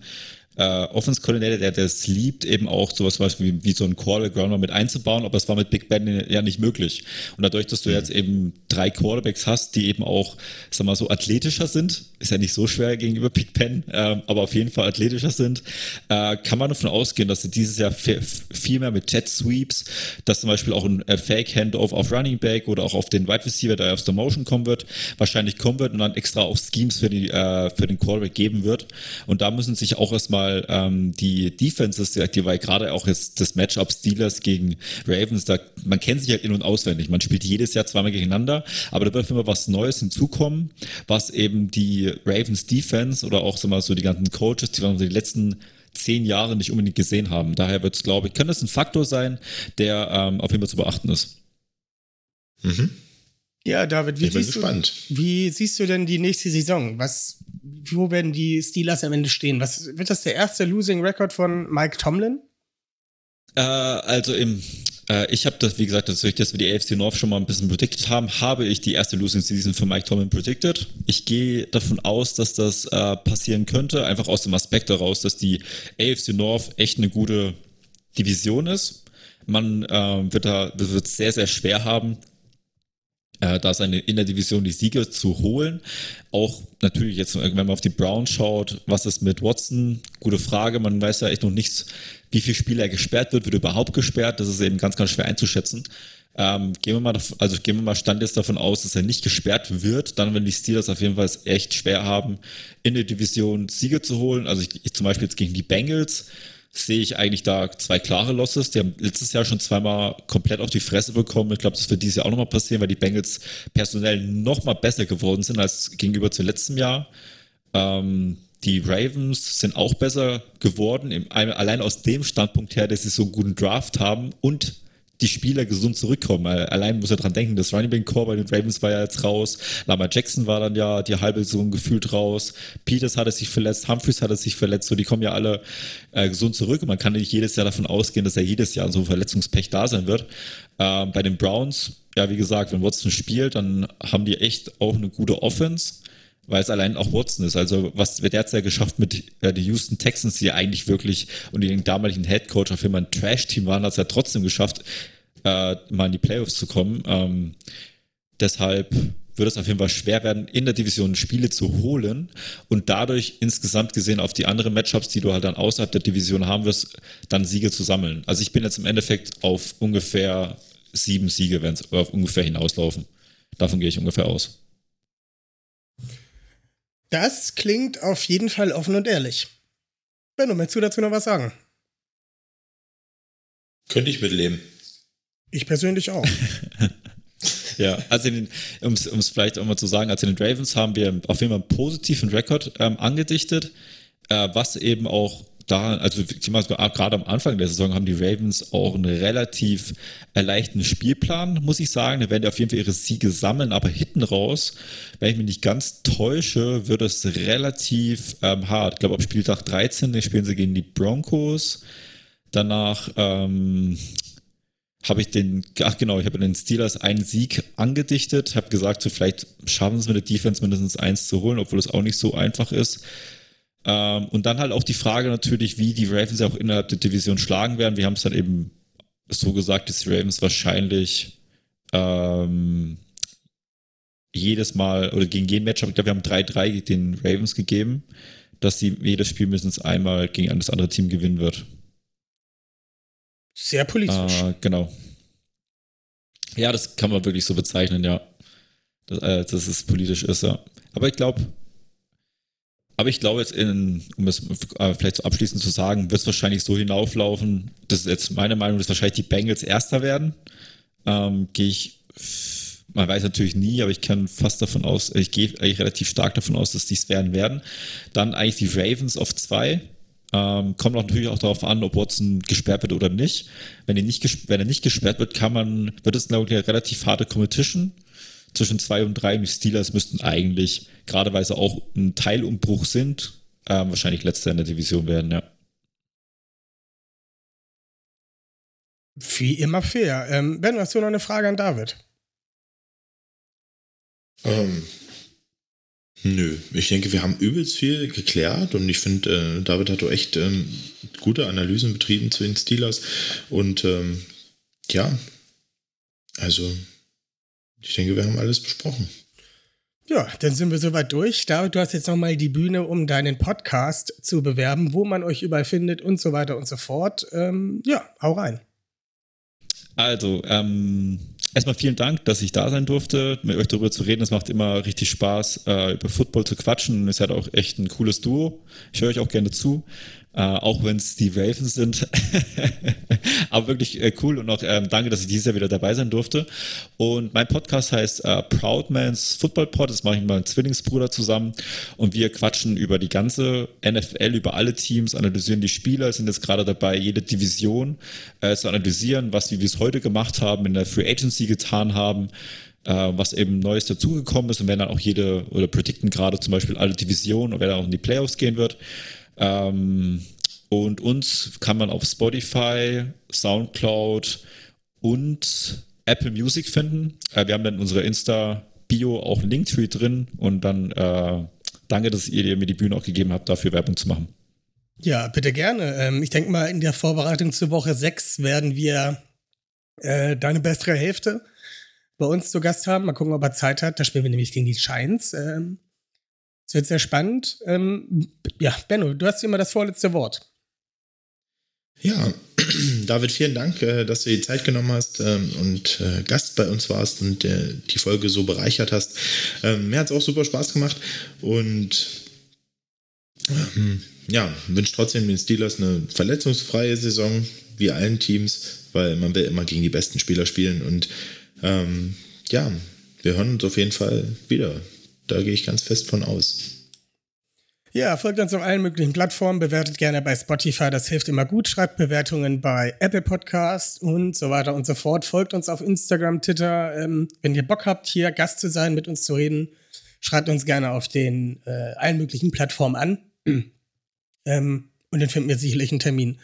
äh, Offense-Koordinator, der das liebt, eben auch sowas wie, wie so ein Quarterback-Grounder mit einzubauen, aber es war mit Big Ben ja nicht möglich. Und dadurch, dass du mhm. jetzt eben drei Quarterbacks hast, die eben auch, sag mal so, athletischer sind, ist ja nicht so schwer gegenüber Big Ben, äh, aber auf jeden Fall athletischer sind, äh, kann man davon ausgehen, dass sie dieses Jahr viel mehr mit Jet Sweeps, dass zum Beispiel auch ein Fake Handoff auf Running Back oder auch auf den Wide Receiver, der aus der Motion kommen wird, wahrscheinlich kommen wird und dann extra auch Schemes für, die, äh, für den Quarterback geben wird. Und da müssen sich auch erstmal mal ähm, die Defenses, die weil gerade auch jetzt das Matchup Steelers gegen Ravens, da man kennt sich halt in- und auswendig. Man spielt jedes Jahr zweimal gegeneinander, aber da wird immer was Neues hinzukommen, was eben die Ravens Defense oder auch so mal so die ganzen Coaches, die wir die letzten zehn Jahre nicht unbedingt gesehen haben. Daher wird es, glaube ich, kann das ein Faktor sein, der ähm, auf jeden Fall zu beachten ist. Mhm. Ja, David, wie siehst, du, wie siehst du denn die nächste Saison? Was, wo werden die Steelers am Ende stehen? Was, wird das der erste Losing Record von Mike Tomlin? Äh, also im, äh, ich habe das, wie gesagt, dadurch, dass wir die AFC North schon mal ein bisschen predicted haben, habe ich die erste Losing Season für Mike Tomlin predicted. Ich gehe davon aus, dass das äh, passieren könnte, einfach aus dem Aspekt daraus, dass die AFC North echt eine gute Division ist. Man äh, wird da wird sehr, sehr schwer haben, äh, da seine in der Division die Siege zu holen. Auch natürlich jetzt, wenn man auf die Browns schaut, was ist mit Watson? Gute Frage. Man weiß ja echt noch nichts, wie viel Spieler gesperrt wird, wird überhaupt gesperrt. Das ist eben ganz, ganz schwer einzuschätzen. Ähm, gehen wir mal, also gehen wir mal Stand jetzt davon aus, dass er nicht gesperrt wird. Dann, wenn die Steelers auf jeden Fall echt schwer haben, in der Division Siege zu holen. Also ich, ich zum Beispiel jetzt gegen die Bengals sehe ich eigentlich da zwei klare Losses. Die haben letztes Jahr schon zweimal komplett auf die Fresse bekommen. Ich glaube, das wird dieses Jahr auch nochmal passieren, weil die Bengals personell nochmal besser geworden sind als gegenüber zu letztem Jahr. Ähm, die Ravens sind auch besser geworden, allein aus dem Standpunkt her, dass sie so einen guten Draft haben und die Spieler gesund zurückkommen. Allein muss er dran denken, das Running Back Core bei den Ravens war ja jetzt raus. Lama Jackson war dann ja die halbe Saison gefühlt raus. Peters hatte sich verletzt, Humphreys hatte sich verletzt. So, die kommen ja alle äh, gesund zurück. Und man kann nicht jedes Jahr davon ausgehen, dass er jedes Jahr so Verletzungspech da sein wird. Ähm, bei den Browns, ja, wie gesagt, wenn Watson spielt, dann haben die echt auch eine gute Offense weil es allein auch Watson ist. Also was wird derzeit geschafft mit äh, die Houston Texans, die eigentlich wirklich und den damaligen Head Coach auf Fall ein Trash-Team waren, hat es ja trotzdem geschafft, äh, mal in die Playoffs zu kommen. Ähm, deshalb wird es auf jeden Fall schwer werden, in der Division Spiele zu holen und dadurch insgesamt gesehen auf die anderen Matchups, die du halt dann außerhalb der Division haben wirst, dann Siege zu sammeln. Also ich bin jetzt im Endeffekt auf ungefähr sieben Siege, wenn es auf ungefähr hinauslaufen. Davon gehe ich ungefähr aus. Das klingt auf jeden Fall offen und ehrlich. Benno, möchtest du dazu noch was sagen? Könnte ich mitleben. Ich persönlich auch. ja, also um es vielleicht auch mal zu sagen, also in den Ravens haben wir auf jeden Fall einen positiven Rekord ähm, angedichtet, äh, was eben auch da, also gerade am Anfang der Saison haben die Ravens auch einen relativ erleichterten Spielplan, muss ich sagen. Da werden die auf jeden Fall ihre Siege sammeln, aber hinten raus, wenn ich mich nicht ganz täusche, wird es relativ ähm, hart. Ich glaube, ab Spieltag 13 spielen sie gegen die Broncos. Danach ähm, habe ich den, ach genau, ich habe den Steelers einen Sieg angedichtet, habe gesagt, so vielleicht schaffen sie mit der Defense mindestens eins zu holen, obwohl es auch nicht so einfach ist. Ähm, und dann halt auch die Frage natürlich, wie die Ravens auch innerhalb der Division schlagen werden. Wir haben es dann eben so gesagt, dass die Ravens wahrscheinlich ähm, jedes Mal oder gegen jeden Matchup, ich glaube, wir haben 3-3 den Ravens gegeben, dass sie jedes Spiel mindestens einmal gegen das andere Team gewinnen wird. Sehr politisch. Äh, genau. Ja, das kann man wirklich so bezeichnen, ja. Das, äh, dass es politisch ist, ja. Aber ich glaube, aber ich glaube jetzt, in, um es äh, vielleicht so abschließend zu sagen, wird es wahrscheinlich so hinauflaufen, das ist jetzt meine Meinung, dass wahrscheinlich die Bengals Erster werden. Ähm, gehe ich, man weiß natürlich nie, aber ich kann fast davon aus, ich gehe eigentlich relativ stark davon aus, dass dies werden werden. Dann eigentlich die Ravens auf zwei, ähm, kommt auch natürlich auch darauf an, ob Watson gesperrt wird oder nicht. Wenn er nicht, wenn er nicht gesperrt wird, kann man, wird es, glaube ich, eine relativ harte Competition zwischen zwei und drei. Die Steelers müssten eigentlich, gerade weil sie auch ein Teilumbruch sind, äh, wahrscheinlich letzter in der Division werden, ja. Wie immer fair. Ähm, ben, hast du noch eine Frage an David? Ähm, nö, ich denke, wir haben übelst viel geklärt und ich finde, äh, David hat doch echt ähm, gute Analysen betrieben zu den Steelers und ähm, ja, also ich denke, wir haben alles besprochen. Ja, dann sind wir soweit durch. David, du hast jetzt nochmal die Bühne, um deinen Podcast zu bewerben, wo man euch überall findet und so weiter und so fort. Ähm, ja, hau rein. Also, ähm, erstmal vielen Dank, dass ich da sein durfte, mit euch darüber zu reden. Es macht immer richtig Spaß, äh, über Football zu quatschen. Ihr seid auch echt ein cooles Duo. Ich höre euch auch gerne zu. Äh, auch wenn es die Ravens sind. Aber wirklich äh, cool und auch ähm, danke, dass ich dieses Jahr wieder dabei sein durfte. Und mein Podcast heißt äh, Proud Man's Football Pod. Das mache ich mit meinem Zwillingsbruder zusammen. Und wir quatschen über die ganze NFL, über alle Teams, analysieren die Spieler, sind jetzt gerade dabei, jede Division äh, zu analysieren, was wir es heute gemacht haben, in der Free Agency getan haben äh, was eben Neues dazugekommen ist und werden dann auch jede oder predikten gerade zum Beispiel alle Divisionen und wer dann auch in die Playoffs gehen wird. Ähm, und uns kann man auf Spotify, Soundcloud und Apple Music finden. Äh, wir haben dann unsere Insta-Bio auch Linktree drin und dann äh, danke, dass ihr mir die Bühne auch gegeben habt, dafür Werbung zu machen. Ja, bitte gerne. Ähm, ich denke mal, in der Vorbereitung zur Woche 6 werden wir äh, deine bessere Hälfte bei uns zu Gast haben. Mal gucken, ob er Zeit hat. Da spielen wir nämlich gegen die Giants. Ähm, es wird sehr spannend. Ähm, ja, Benno, du hast immer das vorletzte Wort. Ja, David, vielen Dank, äh, dass du die Zeit genommen hast ähm, und äh, Gast bei uns warst und äh, die Folge so bereichert hast. Ähm, mir hat es auch super Spaß gemacht und ähm, ja, wünsche trotzdem den Steelers eine verletzungsfreie Saison, wie allen Teams, weil man will immer gegen die besten Spieler spielen und ähm, ja, wir hören uns auf jeden Fall wieder. Da gehe ich ganz fest von aus. Ja, folgt uns auf allen möglichen Plattformen, bewertet gerne bei Spotify, das hilft immer gut, schreibt Bewertungen bei Apple Podcast und so weiter und so fort. Folgt uns auf Instagram, Twitter. Ähm, wenn ihr Bock habt, hier Gast zu sein, mit uns zu reden, schreibt uns gerne auf den äh, allen möglichen Plattformen an. ähm, und dann finden wir sicherlich einen Termin.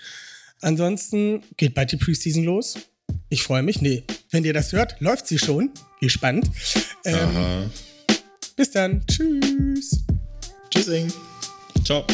Ansonsten geht bald die Preseason los. Ich freue mich. Nee, wenn ihr das hört, läuft sie schon. Gespannt. Ähm, bis dann. Tschüss. Tschüssing. Ciao.